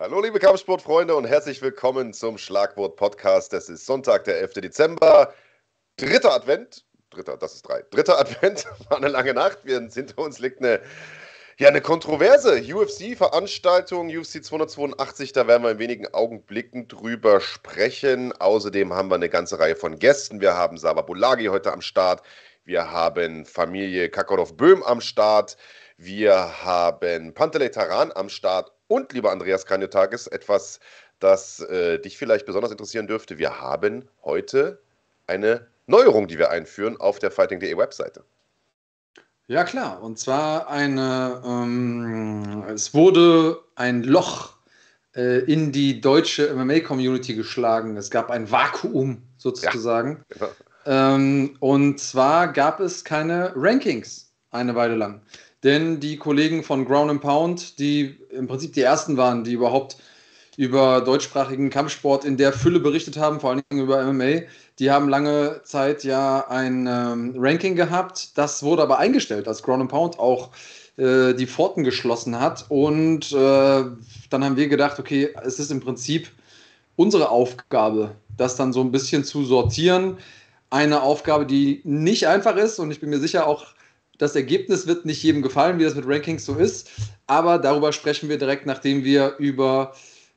Hallo liebe Kampfsportfreunde und herzlich willkommen zum Schlagwort Podcast. Es ist Sonntag, der 11. Dezember. Dritter Advent. Dritter, das ist drei. Dritter Advent war eine lange Nacht. Wir, hinter uns liegt eine, ja, eine kontroverse UFC-Veranstaltung, UFC 282. Da werden wir in wenigen Augenblicken drüber sprechen. Außerdem haben wir eine ganze Reihe von Gästen. Wir haben Sava Bulagi heute am Start. Wir haben Familie Kakarov-Böhm am Start. Wir haben Pantelei Taran am Start und lieber Andreas Kaniotakis, etwas, das äh, dich vielleicht besonders interessieren dürfte. Wir haben heute eine Neuerung, die wir einführen auf der Fighting.de Webseite. Ja, klar. Und zwar eine, ähm, es wurde ein Loch äh, in die deutsche MMA-Community geschlagen. Es gab ein Vakuum sozusagen. Ja, genau. ähm, und zwar gab es keine Rankings eine Weile lang. Denn die Kollegen von Ground and Pound, die im Prinzip die ersten waren, die überhaupt über deutschsprachigen Kampfsport in der Fülle berichtet haben, vor allen Dingen über MMA, die haben lange Zeit ja ein ähm, Ranking gehabt. Das wurde aber eingestellt, als Ground and Pound auch äh, die Pforten geschlossen hat. Und äh, dann haben wir gedacht, okay, es ist im Prinzip unsere Aufgabe, das dann so ein bisschen zu sortieren. Eine Aufgabe, die nicht einfach ist und ich bin mir sicher auch das Ergebnis wird nicht jedem gefallen, wie das mit Rankings so ist. Aber darüber sprechen wir direkt, nachdem wir über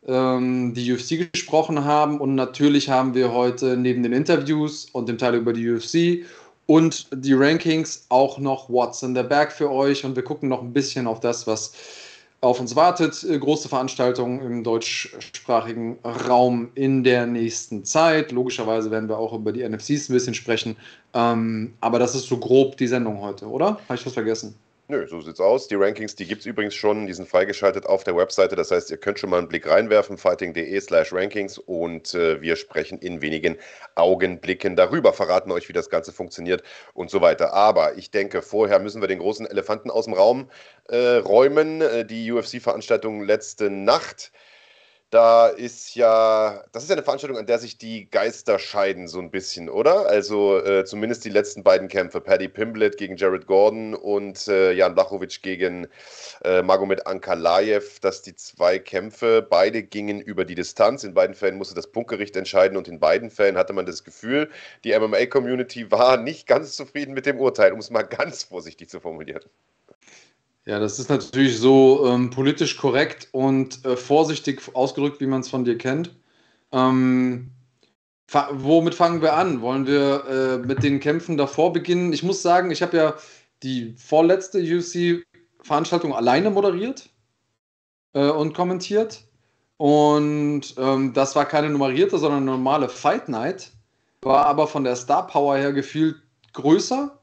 ähm, die UFC gesprochen haben. Und natürlich haben wir heute neben den Interviews und dem Teil über die UFC und die Rankings auch noch What's in the Bag für euch. Und wir gucken noch ein bisschen auf das, was auf uns wartet. Äh, große Veranstaltungen im deutschsprachigen Raum in der nächsten Zeit. Logischerweise werden wir auch über die NFCs ein bisschen sprechen. Ähm, aber das ist so grob die Sendung heute, oder? Habe ich was vergessen? Nö, so sieht's aus. Die Rankings, die gibt es übrigens schon, die sind freigeschaltet auf der Webseite. Das heißt, ihr könnt schon mal einen Blick reinwerfen, fighting.de slash rankings und äh, wir sprechen in wenigen Augenblicken darüber, verraten euch, wie das Ganze funktioniert und so weiter. Aber ich denke, vorher müssen wir den großen Elefanten aus dem Raum äh, räumen. Äh, die UFC-Veranstaltung letzte Nacht da ist ja, das ist ja eine Veranstaltung, an der sich die Geister scheiden, so ein bisschen, oder? Also äh, zumindest die letzten beiden Kämpfe, Paddy Pimblett gegen Jared Gordon und äh, Jan Blachowicz gegen äh, Magomed Ankalaev, dass die zwei Kämpfe, beide gingen über die Distanz. In beiden Fällen musste das Punktgericht entscheiden und in beiden Fällen hatte man das Gefühl, die MMA-Community war nicht ganz zufrieden mit dem Urteil, um es mal ganz vorsichtig zu formulieren. Ja, das ist natürlich so ähm, politisch korrekt und äh, vorsichtig ausgedrückt, wie man es von dir kennt. Ähm, fa womit fangen wir an? Wollen wir äh, mit den Kämpfen davor beginnen? Ich muss sagen, ich habe ja die vorletzte UC-Veranstaltung alleine moderiert äh, und kommentiert. Und ähm, das war keine nummerierte, sondern eine normale Fight Night. War aber von der Star Power her gefühlt größer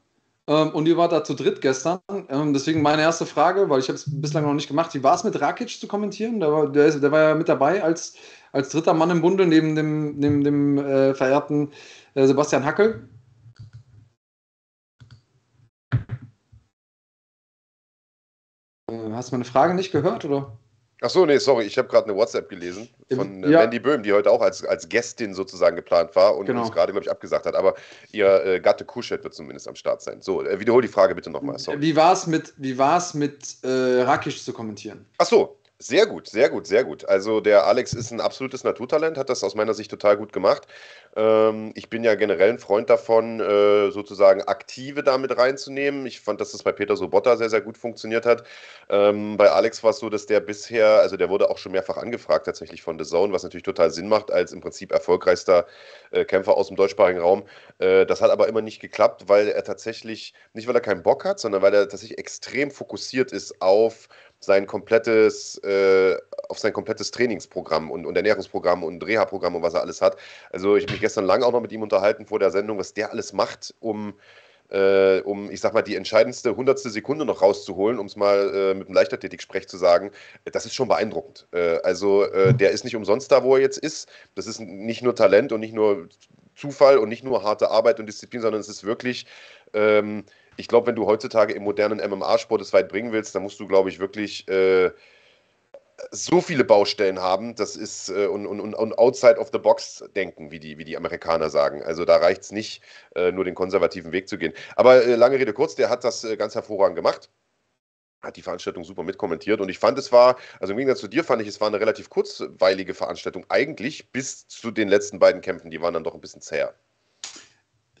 ähm, und ihr wart da zu dritt gestern. Ähm, deswegen meine erste Frage, weil ich habe es bislang noch nicht gemacht. Wie war es mit Rakic zu kommentieren? Der war, der, der war ja mit dabei als, als dritter Mann im Bunde neben dem, neben dem äh, verehrten äh, Sebastian Hackel. Äh, hast du meine Frage nicht gehört, oder? Ach so, nee, sorry, ich habe gerade eine WhatsApp gelesen von äh, ja. Mandy Böhm, die heute auch als, als Gästin sozusagen geplant war und genau. uns gerade, glaube ich, abgesagt hat. Aber ihr äh, Gatte Kuschet wird zumindest am Start sein. So, äh, wiederhol die Frage bitte nochmal. Wie war es mit, wie war's mit äh, Rakic zu kommentieren? Ach so, sehr gut, sehr gut, sehr gut. Also der Alex ist ein absolutes Naturtalent, hat das aus meiner Sicht total gut gemacht. Ähm, ich bin ja generell ein Freund davon, äh, sozusagen Aktive damit reinzunehmen. Ich fand, dass das bei Peter Sobotta sehr, sehr gut funktioniert hat. Ähm, bei Alex war es so, dass der bisher, also der wurde auch schon mehrfach angefragt tatsächlich von The Zone, was natürlich total Sinn macht als im Prinzip erfolgreichster äh, Kämpfer aus dem deutschsprachigen Raum. Äh, das hat aber immer nicht geklappt, weil er tatsächlich, nicht weil er keinen Bock hat, sondern weil er tatsächlich extrem fokussiert ist auf sein komplettes, äh, auf sein komplettes Trainingsprogramm und, und Ernährungsprogramm und Reha-Programm und was er alles hat. Also ich habe mich gestern lang auch noch mit ihm unterhalten vor der Sendung, was der alles macht, um äh, um, ich sag mal, die entscheidendste hundertste Sekunde noch rauszuholen, um es mal äh, mit einem Leichtathletik-Sprech zu sagen, das ist schon beeindruckend. Äh, also äh, der ist nicht umsonst da, wo er jetzt ist. Das ist nicht nur Talent und nicht nur Zufall und nicht nur harte Arbeit und Disziplin, sondern es ist wirklich ähm, ich glaube, wenn du heutzutage im modernen MMA-Sport es weit bringen willst, dann musst du, glaube ich, wirklich äh, so viele Baustellen haben, das ist äh, und, und, und outside of the box denken, wie die, wie die Amerikaner sagen. Also da reicht es nicht, äh, nur den konservativen Weg zu gehen. Aber äh, lange Rede kurz, der hat das äh, ganz hervorragend gemacht. hat die Veranstaltung super mitkommentiert und ich fand, es war, also im Gegensatz zu dir fand ich, es war eine relativ kurzweilige Veranstaltung eigentlich bis zu den letzten beiden Kämpfen, die waren dann doch ein bisschen zäher.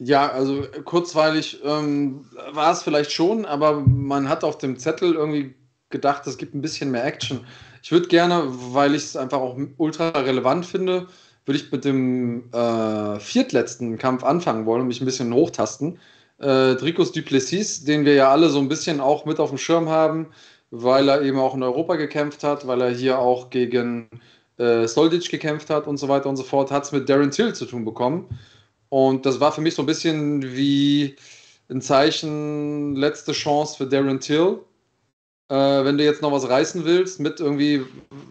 Ja, also kurzweilig ähm, war es vielleicht schon, aber man hat auf dem Zettel irgendwie gedacht, es gibt ein bisschen mehr Action. Ich würde gerne, weil ich es einfach auch ultra relevant finde, würde ich mit dem äh, viertletzten Kampf anfangen wollen und mich ein bisschen hochtasten. Äh, Dricus Duplessis, den wir ja alle so ein bisschen auch mit auf dem Schirm haben, weil er eben auch in Europa gekämpft hat, weil er hier auch gegen äh, Soldic gekämpft hat und so weiter und so fort, hat es mit Darren Till zu tun bekommen. Und das war für mich so ein bisschen wie ein Zeichen, letzte Chance für Darren Till. Äh, wenn du jetzt noch was reißen willst, mit irgendwie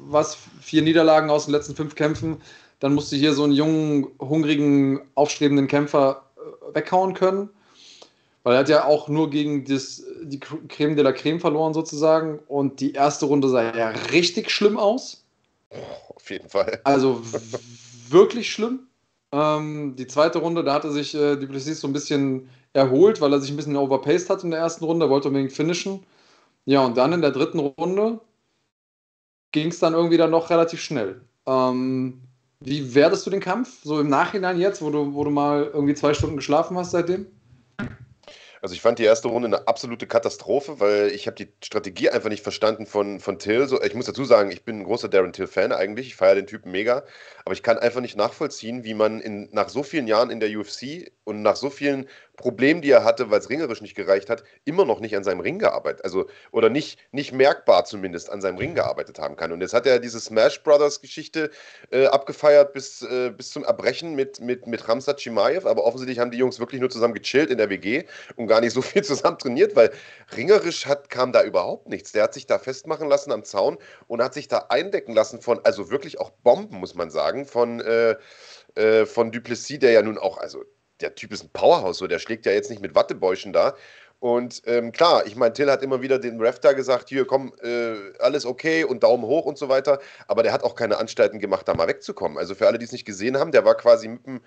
was, vier Niederlagen aus den letzten fünf Kämpfen, dann musst du hier so einen jungen, hungrigen, aufstrebenden Kämpfer äh, weghauen können. Weil er hat ja auch nur gegen das, die Creme de la Creme verloren sozusagen. Und die erste Runde sah ja richtig schlimm aus. Auf jeden Fall. Also wirklich schlimm. Ähm, die zweite Runde, da hatte sich äh, Duplessis so ein bisschen erholt, weil er sich ein bisschen overpaced hat in der ersten Runde, wollte unbedingt finishen. Ja, und dann in der dritten Runde ging es dann irgendwie dann noch relativ schnell. Ähm, wie werdest du den Kampf? So im Nachhinein jetzt, wo du, wo du mal irgendwie zwei Stunden geschlafen hast seitdem? Also ich fand die erste Runde eine absolute Katastrophe, weil ich habe die Strategie einfach nicht verstanden von, von Till. So, ich muss dazu sagen, ich bin ein großer Darren Till-Fan eigentlich. Ich feiere den Typen mega. Aber ich kann einfach nicht nachvollziehen, wie man in, nach so vielen Jahren in der UFC und nach so vielen Problemen, die er hatte, weil es ringerisch nicht gereicht hat, immer noch nicht an seinem Ring gearbeitet, also oder nicht, nicht merkbar zumindest an seinem Ring gearbeitet haben kann. Und jetzt hat er diese Smash Brothers Geschichte äh, abgefeiert bis, äh, bis zum Erbrechen mit, mit, mit Ramsat Chimaev, aber offensichtlich haben die Jungs wirklich nur zusammen gechillt in der WG und gar nicht so viel zusammen trainiert, weil ringerisch hat, kam da überhaupt nichts. Der hat sich da festmachen lassen am Zaun und hat sich da eindecken lassen von, also wirklich auch Bomben, muss man sagen, von, äh, äh von Duplessis, der ja nun auch, also der Typ ist ein Powerhouse, so der schlägt ja jetzt nicht mit Wattebäuschen da. Und ähm, klar, ich meine, Till hat immer wieder den Ref da gesagt, hier komm, äh, alles okay und Daumen hoch und so weiter. Aber der hat auch keine Anstalten gemacht, da mal wegzukommen. Also für alle, die es nicht gesehen haben, der war quasi mit dem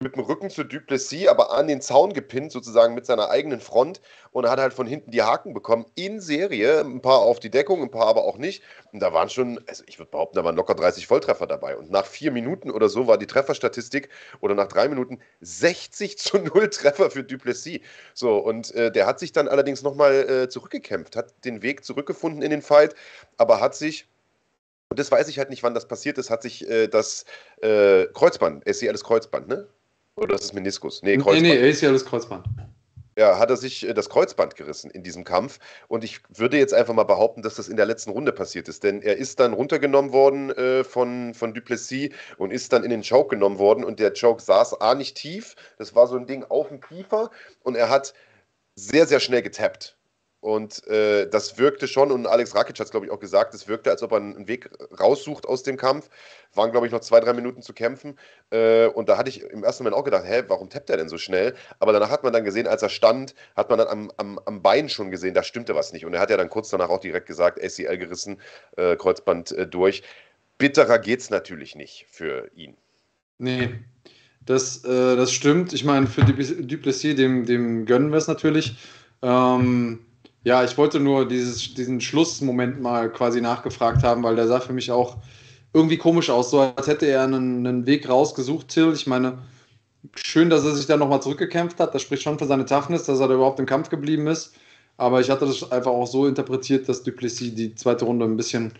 mit dem Rücken zu Duplessis, aber an den Zaun gepinnt, sozusagen mit seiner eigenen Front und hat halt von hinten die Haken bekommen in Serie. Ein paar auf die Deckung, ein paar aber auch nicht. Und da waren schon, also ich würde behaupten, da waren locker 30 Volltreffer dabei. Und nach vier Minuten oder so war die Trefferstatistik oder nach drei Minuten 60 zu 0 Treffer für Duplessis. So, und äh, der hat sich dann allerdings nochmal äh, zurückgekämpft, hat den Weg zurückgefunden in den Fight, aber hat sich und das weiß ich halt nicht, wann das passiert ist, hat sich äh, das äh, Kreuzband, SCLs Kreuzband, ne? Oder ist es Meniskus? Nee, Kreuzband. Nee, nee, ACL ist Kreuzband. Ja, hat er sich äh, das Kreuzband gerissen in diesem Kampf. Und ich würde jetzt einfach mal behaupten, dass das in der letzten Runde passiert ist. Denn er ist dann runtergenommen worden äh, von, von Duplessis und ist dann in den Choke genommen worden. Und der Choke saß A nicht tief. Das war so ein Ding auf dem Kiefer. Und er hat sehr, sehr schnell getappt. Und äh, das wirkte schon, und Alex Rakic hat es, glaube ich, auch gesagt, es wirkte, als ob er einen Weg raussucht aus dem Kampf. Waren, glaube ich, noch zwei, drei Minuten zu kämpfen. Äh, und da hatte ich im ersten Moment auch gedacht, hä, warum tappt er denn so schnell? Aber danach hat man dann gesehen, als er stand, hat man dann am, am, am Bein schon gesehen, da stimmte was nicht. Und er hat ja dann kurz danach auch direkt gesagt, ACL gerissen, äh, Kreuzband äh, durch. Bitterer geht es natürlich nicht für ihn. Nee, das, äh, das stimmt. Ich meine, für Duplessis, dem, dem gönnen wir es natürlich. Ähm, ja, ich wollte nur dieses, diesen Schlussmoment mal quasi nachgefragt haben, weil der sah für mich auch irgendwie komisch aus, so als hätte er einen, einen Weg rausgesucht, Till. Ich meine, schön, dass er sich da nochmal zurückgekämpft hat. Das spricht schon für seine Toughness, dass er da überhaupt im Kampf geblieben ist. Aber ich hatte das einfach auch so interpretiert, dass Duplessis die zweite Runde ein bisschen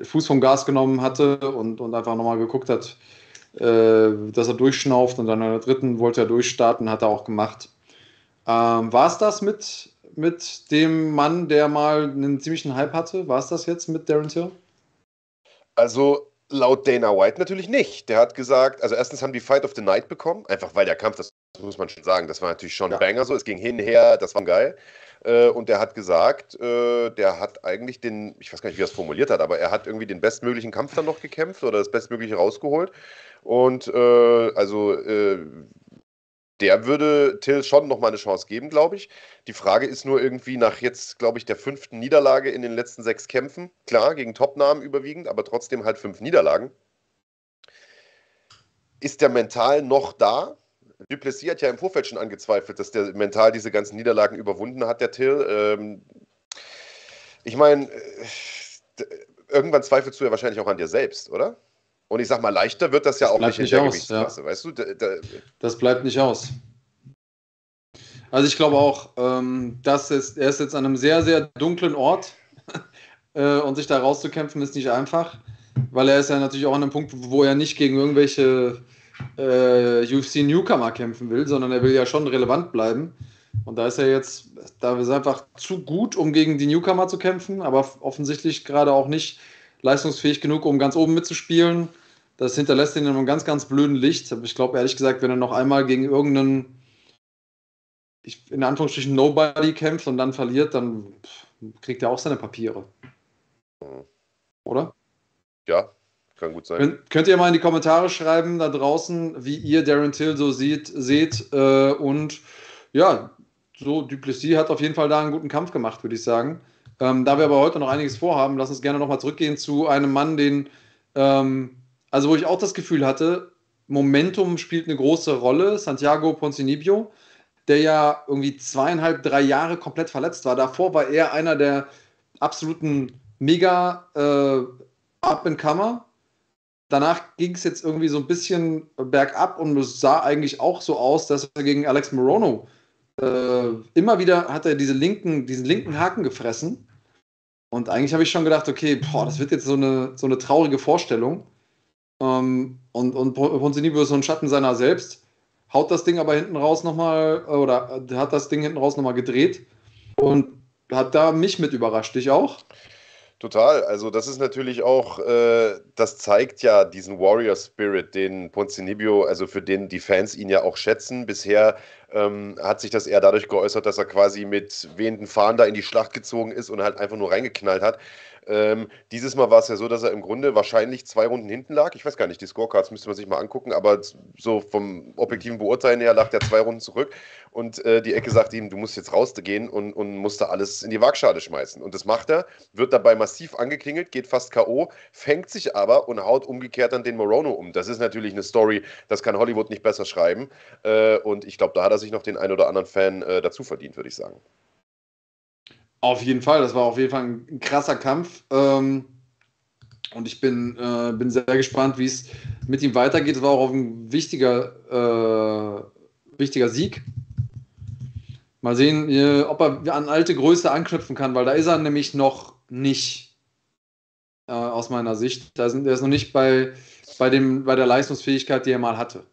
Fuß vom Gas genommen hatte und, und einfach nochmal geguckt hat, äh, dass er durchschnauft und dann in der dritten wollte er durchstarten, hat er auch gemacht. Ähm, War es das mit mit dem Mann, der mal einen ziemlichen Hype hatte? War es das jetzt mit Darren Till? Also laut Dana White natürlich nicht. Der hat gesagt, also erstens haben die Fight of the Night bekommen, einfach weil der Kampf, das muss man schon sagen, das war natürlich schon ein Banger so, es ging hin, her, das war geil. Äh, und der hat gesagt, äh, der hat eigentlich den, ich weiß gar nicht, wie er es formuliert hat, aber er hat irgendwie den bestmöglichen Kampf dann noch gekämpft oder das Bestmögliche rausgeholt. Und äh, also der würde Till schon nochmal eine Chance geben, glaube ich. Die Frage ist nur irgendwie nach jetzt, glaube ich, der fünften Niederlage in den letzten sechs Kämpfen. Klar, gegen Topnamen überwiegend, aber trotzdem halt fünf Niederlagen. Ist der mental noch da? Duplessis hat ja im Vorfeld schon angezweifelt, dass der mental diese ganzen Niederlagen überwunden hat, der Till. Ähm, ich meine, äh, irgendwann zweifelst du ja wahrscheinlich auch an dir selbst, oder? Und ich sag mal, leichter wird das ja auch nicht in der aus, Gewichtsklasse, weißt du? Da, da, Das bleibt nicht aus. Also ich glaube auch, ähm, dass es, er ist jetzt an einem sehr, sehr dunklen Ort äh, und sich da rauszukämpfen ist nicht einfach, weil er ist ja natürlich auch an einem Punkt, wo er nicht gegen irgendwelche äh, UFC-Newcomer kämpfen will, sondern er will ja schon relevant bleiben. Und da ist er jetzt, da ist er einfach zu gut, um gegen die Newcomer zu kämpfen, aber offensichtlich gerade auch nicht leistungsfähig genug, um ganz oben mitzuspielen. Das hinterlässt ihn in einem ganz, ganz blöden Licht. Aber ich glaube, ehrlich gesagt, wenn er noch einmal gegen irgendeinen, ich, in Anführungsstrichen, Nobody kämpft und dann verliert, dann kriegt er auch seine Papiere. Oder? ja, kann gut sein. Könnt, könnt ihr mal in die Kommentare schreiben da draußen, wie ihr Darren Till so sieht, seht. Äh, und ja, so Duplessis hat auf jeden Fall da einen guten Kampf gemacht, würde ich sagen. Ähm, da wir aber heute noch einiges vorhaben, lass uns gerne nochmal zurückgehen zu einem Mann, den, ähm, also wo ich auch das Gefühl hatte, Momentum spielt eine große Rolle. Santiago Ponzinibbio, der ja irgendwie zweieinhalb, drei Jahre komplett verletzt war. Davor war er einer der absoluten mega äh, Up-and-Comer. Danach ging es jetzt irgendwie so ein bisschen bergab und es sah eigentlich auch so aus, dass er gegen Alex Morono äh, immer wieder hat er diese linken, diesen linken Haken gefressen. Und eigentlich habe ich schon gedacht, okay, boah, das wird jetzt so eine, so eine traurige Vorstellung. Ähm, und und Ponzinibbio ist so ein Schatten seiner selbst. Haut das Ding aber hinten raus nochmal, oder äh, hat das Ding hinten raus nochmal gedreht. Und hat da mich mit überrascht. Dich auch? Total. Also das ist natürlich auch, äh, das zeigt ja diesen Warrior Spirit, den Ponzinibbio, also für den die Fans ihn ja auch schätzen. Bisher ähm, hat sich das eher dadurch geäußert, dass er quasi mit wehenden Fahnen da in die Schlacht gezogen ist und halt einfach nur reingeknallt hat. Ähm, dieses Mal war es ja so, dass er im Grunde wahrscheinlich zwei Runden hinten lag. Ich weiß gar nicht, die Scorecards müsste man sich mal angucken, aber so vom objektiven Beurteilen her lag der zwei Runden zurück und äh, die Ecke sagte ihm, du musst jetzt rausgehen und, und musste alles in die Waagschale schmeißen. Und das macht er, wird dabei massiv angeklingelt, geht fast K.O., fängt sich aber und haut umgekehrt dann den Morono um. Das ist natürlich eine Story, das kann Hollywood nicht besser schreiben. Äh, und ich glaube, da hat er sich noch den ein oder anderen Fan äh, dazu verdient, würde ich sagen. Auf jeden Fall, das war auf jeden Fall ein krasser Kampf. Ähm, und ich bin, äh, bin sehr gespannt, wie es mit ihm weitergeht. Es war auch ein wichtiger, äh, wichtiger Sieg. Mal sehen, äh, ob er an alte Größe anknüpfen kann, weil da ist er nämlich noch nicht, äh, aus meiner Sicht. Da sind, der ist noch nicht bei, bei, dem, bei der Leistungsfähigkeit, die er mal hatte.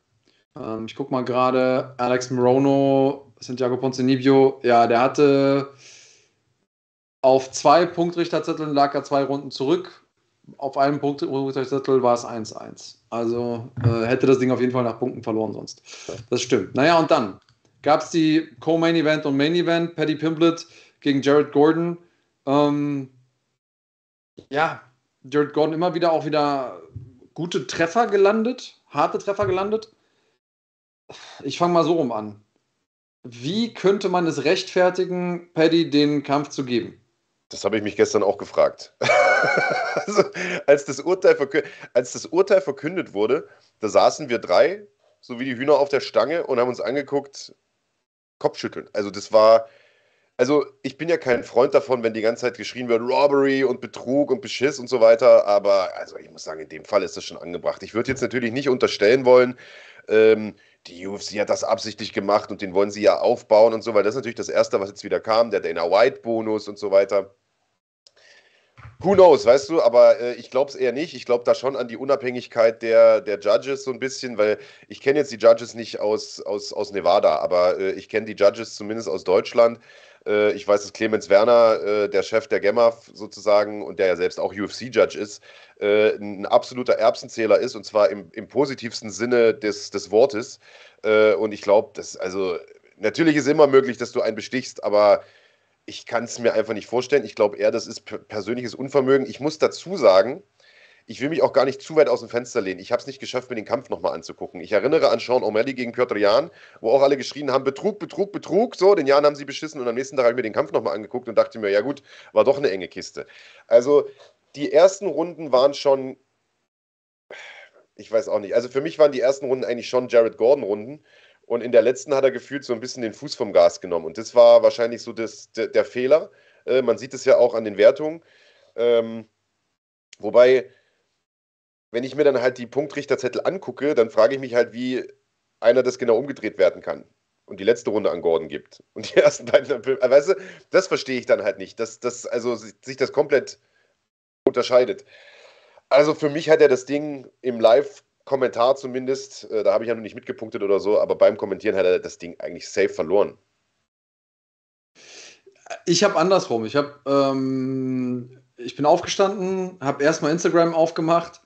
Ähm, ich gucke mal gerade, Alex Morono, Santiago Ponzinibbio, ja, der hatte auf zwei Punktrichterzetteln lag er zwei Runden zurück. Auf einem Punktrichterzettel war es 1-1. Also äh, hätte das Ding auf jeden Fall nach Punkten verloren sonst. Das stimmt. Naja, und dann gab es die Co-Main Event und Main Event. Paddy Pimblett gegen Jared Gordon. Ähm, ja, Jared Gordon immer wieder auch wieder gute Treffer gelandet, harte Treffer gelandet. Ich fange mal so rum an. Wie könnte man es rechtfertigen, Paddy den Kampf zu geben? Das habe ich mich gestern auch gefragt. also, als, das Urteil als das Urteil verkündet wurde, da saßen wir drei, so wie die Hühner auf der Stange, und haben uns angeguckt, Kopfschütteln. Also das war, also ich bin ja kein Freund davon, wenn die ganze Zeit geschrien wird, Robbery und Betrug und Beschiss und so weiter, aber also ich muss sagen, in dem Fall ist das schon angebracht. Ich würde jetzt natürlich nicht unterstellen wollen, ähm, die UFC hat das absichtlich gemacht und den wollen sie ja aufbauen und so, weil das ist natürlich das Erste, was jetzt wieder kam, der Dana White-Bonus und so weiter. Who knows, weißt du, aber äh, ich glaube es eher nicht. Ich glaube da schon an die Unabhängigkeit der, der Judges so ein bisschen, weil ich kenne jetzt die Judges nicht aus, aus, aus Nevada, aber äh, ich kenne die Judges zumindest aus Deutschland. Äh, ich weiß, dass Clemens Werner, äh, der Chef der GEMAF sozusagen und der ja selbst auch UFC-Judge ist, äh, ein absoluter Erbsenzähler ist und zwar im, im positivsten Sinne des, des Wortes. Äh, und ich glaube, dass, also, natürlich ist immer möglich, dass du einen bestichst, aber ich kann es mir einfach nicht vorstellen. Ich glaube eher, das ist persönliches Unvermögen. Ich muss dazu sagen, ich will mich auch gar nicht zu weit aus dem Fenster lehnen. Ich habe es nicht geschafft, mir den Kampf nochmal anzugucken. Ich erinnere an Sean O'Malley gegen Piotr Jan, wo auch alle geschrien haben, Betrug, Betrug, Betrug. So, den Jan haben sie beschissen und am nächsten Tag habe ich mir den Kampf nochmal angeguckt und dachte mir, ja gut, war doch eine enge Kiste. Also die ersten Runden waren schon, ich weiß auch nicht, also für mich waren die ersten Runden eigentlich schon Jared Gordon-Runden. Und in der letzten hat er gefühlt so ein bisschen den Fuß vom Gas genommen. Und das war wahrscheinlich so das, der, der Fehler. Äh, man sieht es ja auch an den Wertungen. Ähm, wobei, wenn ich mir dann halt die Punktrichterzettel angucke, dann frage ich mich halt, wie einer das genau umgedreht werden kann und die letzte Runde an Gordon gibt. Und die ersten beiden, äh, weißt du, das verstehe ich dann halt nicht, dass das, also sich das komplett unterscheidet. Also für mich hat er das Ding im Live-Kommentar zumindest, äh, da habe ich ja noch nicht mitgepunktet oder so, aber beim Kommentieren hat er das Ding eigentlich safe verloren. Ich habe andersrum. Ich habe, ähm, ich bin aufgestanden, habe erstmal Instagram aufgemacht,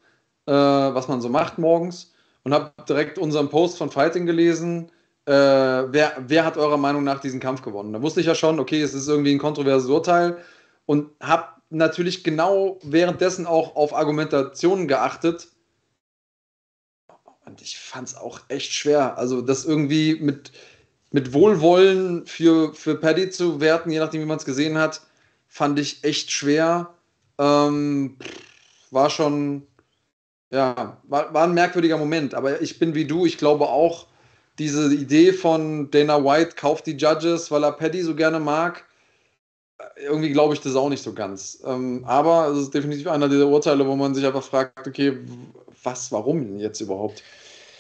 äh, was man so macht morgens, und habe direkt unseren Post von Fighting gelesen. Äh, wer, wer hat eurer Meinung nach diesen Kampf gewonnen? Da wusste ich ja schon, okay, es ist irgendwie ein kontroverses Urteil und habe natürlich genau währenddessen auch auf Argumentationen geachtet. Und ich fand es auch echt schwer. Also, das irgendwie mit, mit Wohlwollen für, für Paddy zu werten, je nachdem, wie man es gesehen hat, fand ich echt schwer. Ähm, war schon, ja, war, war ein merkwürdiger Moment. Aber ich bin wie du, ich glaube auch, diese Idee von Dana White kauft die Judges, weil er Paddy so gerne mag, irgendwie glaube ich das auch nicht so ganz. Ähm, aber es ist definitiv einer dieser Urteile, wo man sich einfach fragt, okay, was, warum jetzt überhaupt?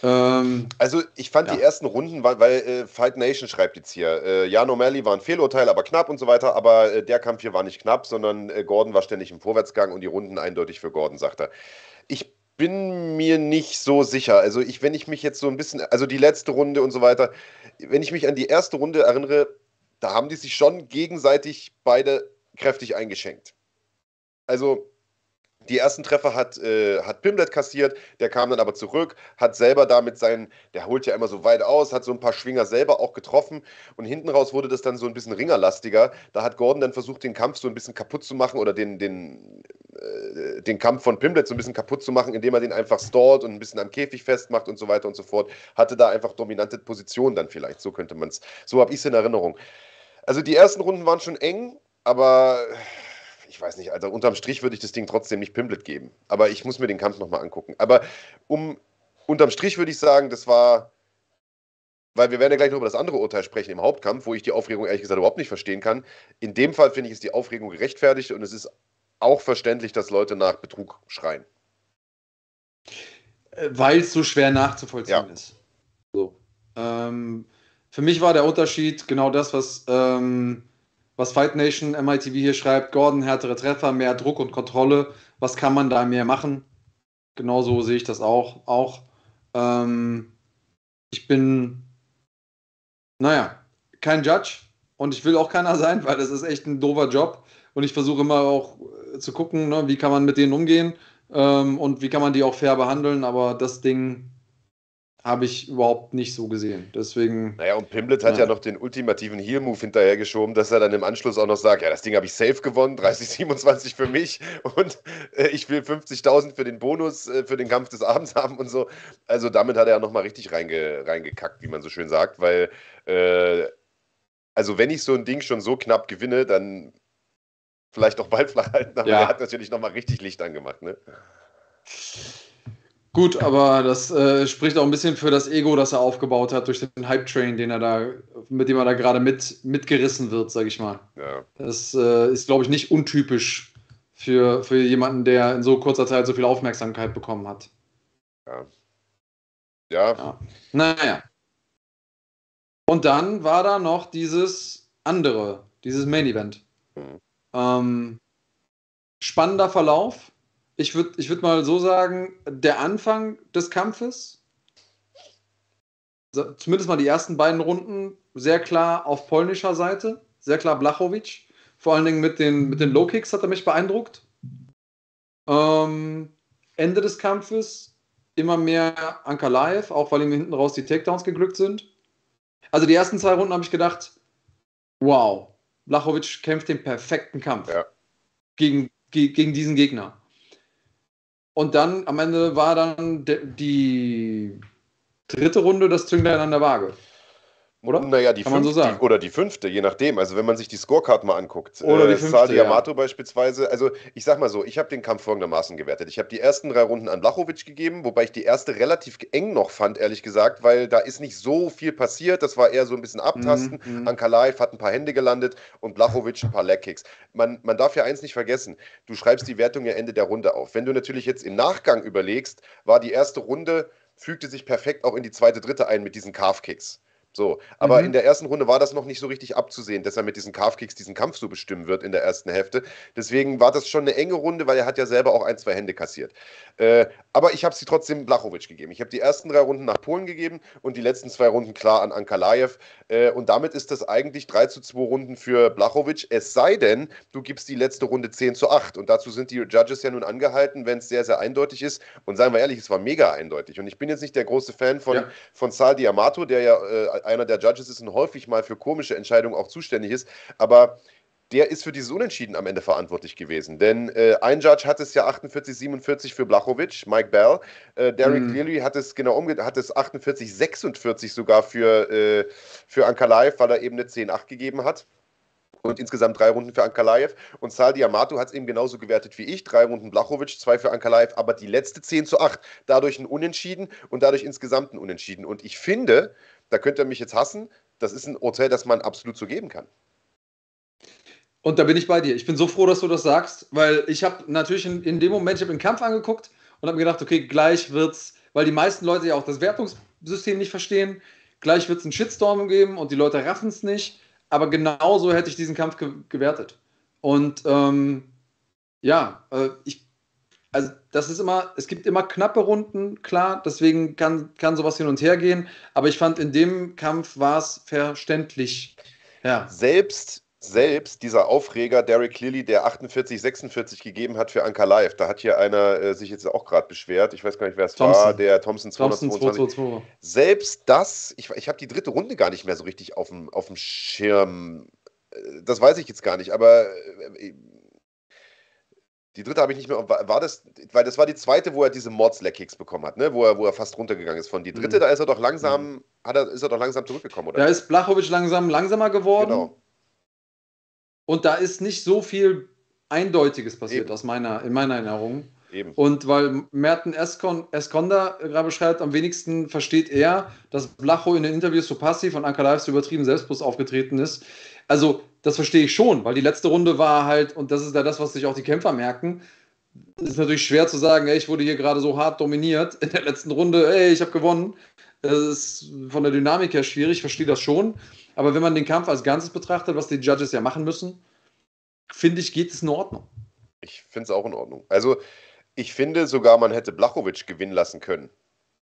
Ähm, also ich fand ja. die ersten Runden, weil, weil äh, Fight Nation schreibt jetzt hier, äh, Jan O'Malley war ein Fehlurteil, aber knapp und so weiter, aber äh, der Kampf hier war nicht knapp, sondern äh, Gordon war ständig im Vorwärtsgang und die Runden eindeutig für Gordon, sagt er. Ich bin mir nicht so sicher. Also ich, wenn ich mich jetzt so ein bisschen, also die letzte Runde und so weiter, wenn ich mich an die erste Runde erinnere, da haben die sich schon gegenseitig beide kräftig eingeschenkt. Also die ersten Treffer hat, äh, hat Pimlet kassiert, der kam dann aber zurück, hat selber damit seinen, der holt ja immer so weit aus, hat so ein paar Schwinger selber auch getroffen und hinten raus wurde das dann so ein bisschen ringerlastiger. Da hat Gordon dann versucht, den Kampf so ein bisschen kaputt zu machen oder den, den, äh, den Kampf von Pimlet so ein bisschen kaputt zu machen, indem er den einfach stallt und ein bisschen am Käfig festmacht und so weiter und so fort. Hatte da einfach dominante Positionen dann vielleicht, so könnte man es, so habe ich es in Erinnerung. Also die ersten Runden waren schon eng, aber ich weiß nicht, also unterm Strich würde ich das Ding trotzdem nicht Pimblet geben. Aber ich muss mir den Kampf nochmal angucken. Aber um unterm Strich würde ich sagen, das war, weil wir werden ja gleich noch über das andere Urteil sprechen im Hauptkampf, wo ich die Aufregung ehrlich gesagt überhaupt nicht verstehen kann. In dem Fall finde ich, ist die Aufregung gerechtfertigt und es ist auch verständlich, dass Leute nach Betrug schreien. Äh, weil es so schwer nachzuvollziehen ja. ist. So. Ähm, für mich war der Unterschied genau das, was, ähm, was Fight Nation MITV hier schreibt. Gordon, härtere Treffer, mehr Druck und Kontrolle. Was kann man da mehr machen? Genauso sehe ich das auch. auch. Ähm, ich bin, naja, kein Judge und ich will auch keiner sein, weil das ist echt ein doofer Job. Und ich versuche immer auch äh, zu gucken, ne, wie kann man mit denen umgehen ähm, und wie kann man die auch fair behandeln. Aber das Ding habe ich überhaupt nicht so gesehen. Deswegen. Naja, und Pimlet hat ja, ja noch den ultimativen Heel-Move hinterhergeschoben, dass er dann im Anschluss auch noch sagt: Ja, das Ding habe ich safe gewonnen, 30-27 für mich und äh, ich will 50.000 für den Bonus, äh, für den Kampf des Abends haben und so. Also damit hat er ja nochmal richtig reinge reingekackt, wie man so schön sagt, weil, äh, also wenn ich so ein Ding schon so knapp gewinne, dann vielleicht auch bald flach halten, aber ja. er hat natürlich nochmal richtig Licht angemacht, ne? Gut, aber das äh, spricht auch ein bisschen für das Ego, das er aufgebaut hat durch den Hype-Train, den er da, mit dem er da gerade mit, mitgerissen wird, sag ich mal. Ja. Das äh, ist, glaube ich, nicht untypisch für, für jemanden, der in so kurzer Zeit so viel Aufmerksamkeit bekommen hat. Ja. Ja. ja. Naja. Und dann war da noch dieses andere, dieses Main-Event. Mhm. Ähm, spannender Verlauf ich würde ich würd mal so sagen, der Anfang des Kampfes, zumindest mal die ersten beiden Runden, sehr klar auf polnischer Seite, sehr klar Blachowicz. Vor allen Dingen mit den, mit den Low Kicks hat er mich beeindruckt. Ähm, Ende des Kampfes immer mehr Ankalaev, auch weil ihm hinten raus die Takedowns geglückt sind. Also die ersten zwei Runden habe ich gedacht, wow, Blachowicz kämpft den perfekten Kampf ja. gegen, gegen diesen Gegner. Und dann am Ende war dann die dritte Runde das Zünglein an der Waage. Oder? Naja, die Kann fünfte, so die, oder die fünfte, je nachdem. Also wenn man sich die Scorecard mal anguckt. Oder die äh, fünfte, Sadi Amato ja. beispielsweise. Also ich sag mal so, ich habe den Kampf folgendermaßen gewertet. Ich habe die ersten drei Runden an Blachowicz gegeben, wobei ich die erste relativ eng noch fand, ehrlich gesagt, weil da ist nicht so viel passiert. Das war eher so ein bisschen abtasten. Mhm. mhm. Ankalaev hat ein paar Hände gelandet und Blachowicz ein paar Leckkicks. Man, man darf ja eins nicht vergessen. Du schreibst die Wertung ja Ende der Runde auf. Wenn du natürlich jetzt im Nachgang überlegst, war die erste Runde, fügte sich perfekt auch in die zweite, dritte ein mit diesen Calf-Kicks. So, aber mhm. in der ersten Runde war das noch nicht so richtig abzusehen, dass er mit diesen Calf-Kicks diesen Kampf so bestimmen wird in der ersten Hälfte. Deswegen war das schon eine enge Runde, weil er hat ja selber auch ein, zwei Hände kassiert. Äh, aber ich habe sie trotzdem Blachowicz gegeben. Ich habe die ersten drei Runden nach Polen gegeben und die letzten zwei Runden klar an Ankalaev. Äh, und damit ist das eigentlich 3 zu 2 Runden für Blachowicz. Es sei denn, du gibst die letzte Runde 10 zu 8. Und dazu sind die Judges ja nun angehalten, wenn es sehr, sehr eindeutig ist. Und seien wir ehrlich, es war mega eindeutig. Und ich bin jetzt nicht der große Fan von, ja. von Sal Diamato, der ja äh, einer der Judges ist und häufig mal für komische Entscheidungen auch zuständig ist. Aber der ist für dieses Unentschieden am Ende verantwortlich gewesen. Denn äh, ein Judge hat es ja 48, 47 für Blachowicz, Mike Bell. Äh, Derek mm. Cleary hat es genau umgedreht, hat es 48, 46 sogar für, äh, für Ankalaev, weil er eben eine 10-8 gegeben hat. Und insgesamt drei Runden für Ankalaev. Und Sal Diamato hat es eben genauso gewertet wie ich. Drei Runden Blachowicz, zwei für Ankalaev, aber die letzte 10 zu 8. Dadurch ein Unentschieden und dadurch insgesamt ein Unentschieden. Und ich finde, da könnt ihr mich jetzt hassen, das ist ein Urteil, das man absolut so geben kann. Und da bin ich bei dir. Ich bin so froh, dass du das sagst, weil ich habe natürlich in, in, dem Moment, ich habe den Kampf angeguckt und habe mir gedacht, okay, gleich wird's, weil die meisten Leute ja auch das Wertungssystem nicht verstehen, gleich wird es einen Shitstorm geben und die Leute raffen es nicht. Aber genauso hätte ich diesen Kampf ge gewertet. Und ähm, ja, äh, ich, also das ist immer, es gibt immer knappe Runden, klar, deswegen kann, kann sowas hin und her gehen. Aber ich fand, in dem Kampf war es verständlich. Ja. Selbst selbst dieser Aufreger Derek Clearly, der 48, 46 gegeben hat für Anker Live, da hat hier einer äh, sich jetzt auch gerade beschwert, ich weiß gar nicht, wer es war, der Thompson 222. Thompson Selbst das, ich, ich habe die dritte Runde gar nicht mehr so richtig auf dem, auf dem Schirm. Äh, das weiß ich jetzt gar nicht, aber äh, die dritte habe ich nicht mehr. War, das, weil das war die zweite, wo er diese Mords-Leg-Kicks bekommen hat, ne? wo, er, wo er fast runtergegangen ist von. Die dritte, mhm. da ist er doch langsam, mhm. hat er, ist er doch langsam zurückgekommen, oder? Da ist Blachowicz langsam langsamer geworden. Genau. Und da ist nicht so viel Eindeutiges passiert Eben. aus meiner, in meiner Erinnerung. Eben. Und weil Merten Eskon, Eskonda gerade beschreibt, am wenigsten versteht er, dass Blacho in den Interviews so passiv und Anker Live so übertrieben selbstbewusst aufgetreten ist. Also, das verstehe ich schon, weil die letzte Runde war halt, und das ist ja das, was sich auch die Kämpfer merken, ist natürlich schwer zu sagen, ey, ich wurde hier gerade so hart dominiert in der letzten Runde, ey, ich habe gewonnen. Das ist von der Dynamik her schwierig, ich verstehe das schon. Aber wenn man den Kampf als Ganzes betrachtet, was die Judges ja machen müssen, finde ich, geht es in Ordnung. Ich finde es auch in Ordnung. Also, ich finde sogar, man hätte Blachowicz gewinnen lassen können.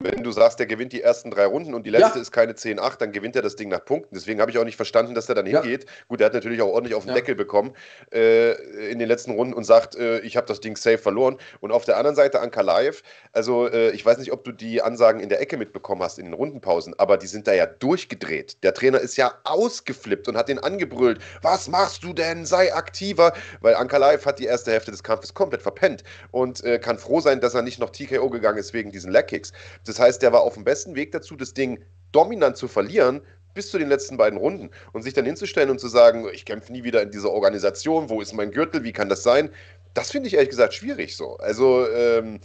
Wenn du sagst, der gewinnt die ersten drei Runden und die letzte ja. ist keine 10-8, dann gewinnt er das Ding nach Punkten. Deswegen habe ich auch nicht verstanden, dass er dann hingeht. Ja. Gut, er hat natürlich auch ordentlich auf den ja. Deckel bekommen äh, in den letzten Runden und sagt, äh, ich habe das Ding safe verloren. Und auf der anderen Seite Ankalaev, also äh, ich weiß nicht, ob du die Ansagen in der Ecke mitbekommen hast in den Rundenpausen, aber die sind da ja durchgedreht. Der Trainer ist ja ausgeflippt und hat den angebrüllt. Was machst du denn? Sei aktiver. Weil Ankalaev hat die erste Hälfte des Kampfes komplett verpennt und äh, kann froh sein, dass er nicht noch TKO gegangen ist wegen diesen Leg-Kicks. Das heißt, der war auf dem besten Weg dazu, das Ding dominant zu verlieren, bis zu den letzten beiden Runden. Und sich dann hinzustellen und zu sagen, ich kämpfe nie wieder in dieser Organisation, wo ist mein Gürtel, wie kann das sein? Das finde ich ehrlich gesagt schwierig so. Also, ähm,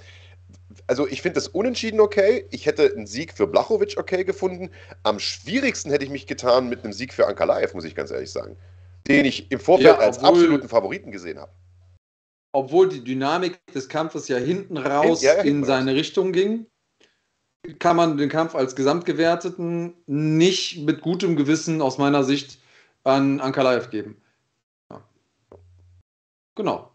also ich finde das Unentschieden okay. Ich hätte einen Sieg für Blachowicz okay gefunden. Am schwierigsten hätte ich mich getan mit einem Sieg für Ankalaev, muss ich ganz ehrlich sagen. Den ich im Vorfeld ja, als absoluten Favoriten gesehen habe. Obwohl die Dynamik des Kampfes ja hinten raus ja, ja, in seine Richtung ging kann man den Kampf als Gesamtgewerteten nicht mit gutem Gewissen aus meiner Sicht an Ankalaev geben. Ja. Genau.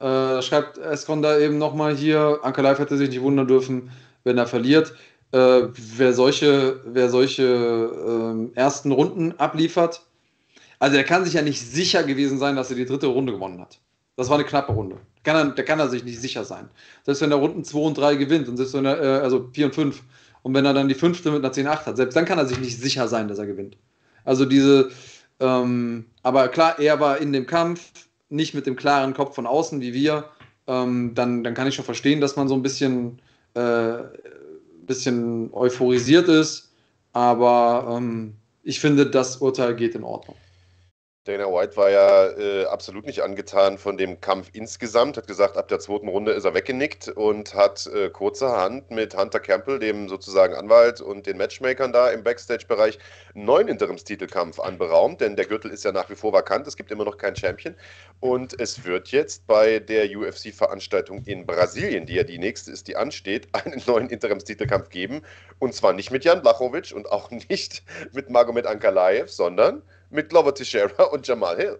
Äh, schreibt Eskon da eben nochmal hier, Ankalaev hätte sich nicht wundern dürfen, wenn er verliert. Äh, wer solche, wer solche äh, ersten Runden abliefert, also er kann sich ja nicht sicher gewesen sein, dass er die dritte Runde gewonnen hat. Das war eine knappe Runde. Kann er, da kann er sich nicht sicher sein. Selbst wenn er Runden 2 und 3 gewinnt und selbst wenn er, äh, also 4 und 5, und wenn er dann die fünfte mit einer 10-8 hat, selbst dann kann er sich nicht sicher sein, dass er gewinnt. Also diese, ähm, aber klar, er war in dem Kampf nicht mit dem klaren Kopf von außen wie wir. Ähm, dann, dann kann ich schon verstehen, dass man so ein bisschen, äh, bisschen euphorisiert ist. Aber ähm, ich finde, das Urteil geht in Ordnung. Dana White war ja äh, absolut nicht angetan von dem Kampf insgesamt, hat gesagt, ab der zweiten Runde ist er weggenickt und hat äh, kurzerhand mit Hunter Campbell, dem sozusagen Anwalt und den Matchmakern da im Backstage-Bereich, einen neuen Interimstitelkampf anberaumt, denn der Gürtel ist ja nach wie vor vakant, es gibt immer noch keinen Champion. Und es wird jetzt bei der UFC-Veranstaltung in Brasilien, die ja die nächste ist, die ansteht, einen neuen Interimstitelkampf geben. Und zwar nicht mit Jan Blachowicz und auch nicht mit Magomed Ankalaev, sondern mit Glover Teixeira und Jamal Hill.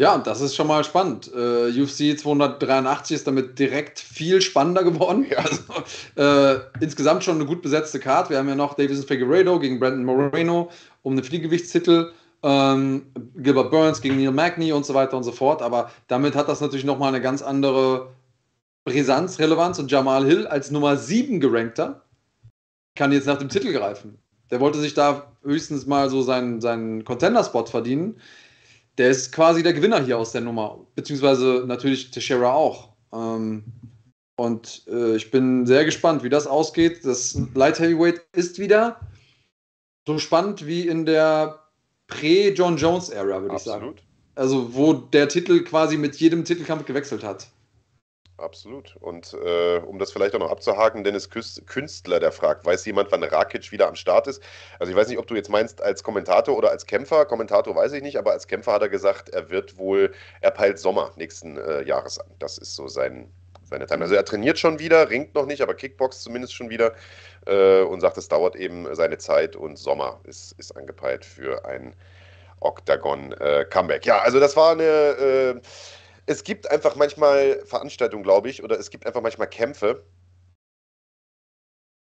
Ja, das ist schon mal spannend. Uh, UFC 283 ist damit direkt viel spannender geworden. Ja. Also, uh, insgesamt schon eine gut besetzte Card. Wir haben ja noch Davison Figueredo gegen Brandon Moreno um den Fliegewichtstitel. Ähm, Gilbert Burns gegen Neil Magny und so weiter und so fort. Aber damit hat das natürlich nochmal eine ganz andere Brisanz, Relevanz. Und Jamal Hill als Nummer 7 gerankter kann jetzt nach dem Titel greifen. Der wollte sich da höchstens mal so seinen, seinen Contender-Spot verdienen. Der ist quasi der Gewinner hier aus der Nummer. Beziehungsweise natürlich Teixeira auch. Ähm, und äh, ich bin sehr gespannt, wie das ausgeht. Das Light Heavyweight ist wieder so spannend wie in der Prä-John Jones-Ära, würde ich sagen. Also, wo der Titel quasi mit jedem Titelkampf gewechselt hat. Absolut. Und äh, um das vielleicht auch noch abzuhaken, Dennis Künstler, der fragt, weiß jemand, wann Rakic wieder am Start ist? Also ich weiß nicht, ob du jetzt meinst als Kommentator oder als Kämpfer. Kommentator weiß ich nicht, aber als Kämpfer hat er gesagt, er wird wohl, er peilt Sommer nächsten äh, Jahres an. Das ist so sein, seine Time. Also er trainiert schon wieder, ringt noch nicht, aber Kickbox zumindest schon wieder äh, und sagt, es dauert eben seine Zeit und Sommer ist, ist angepeilt für ein Octagon-Comeback. Äh, ja, also das war eine äh, es gibt einfach manchmal Veranstaltungen, glaube ich, oder es gibt einfach manchmal Kämpfe.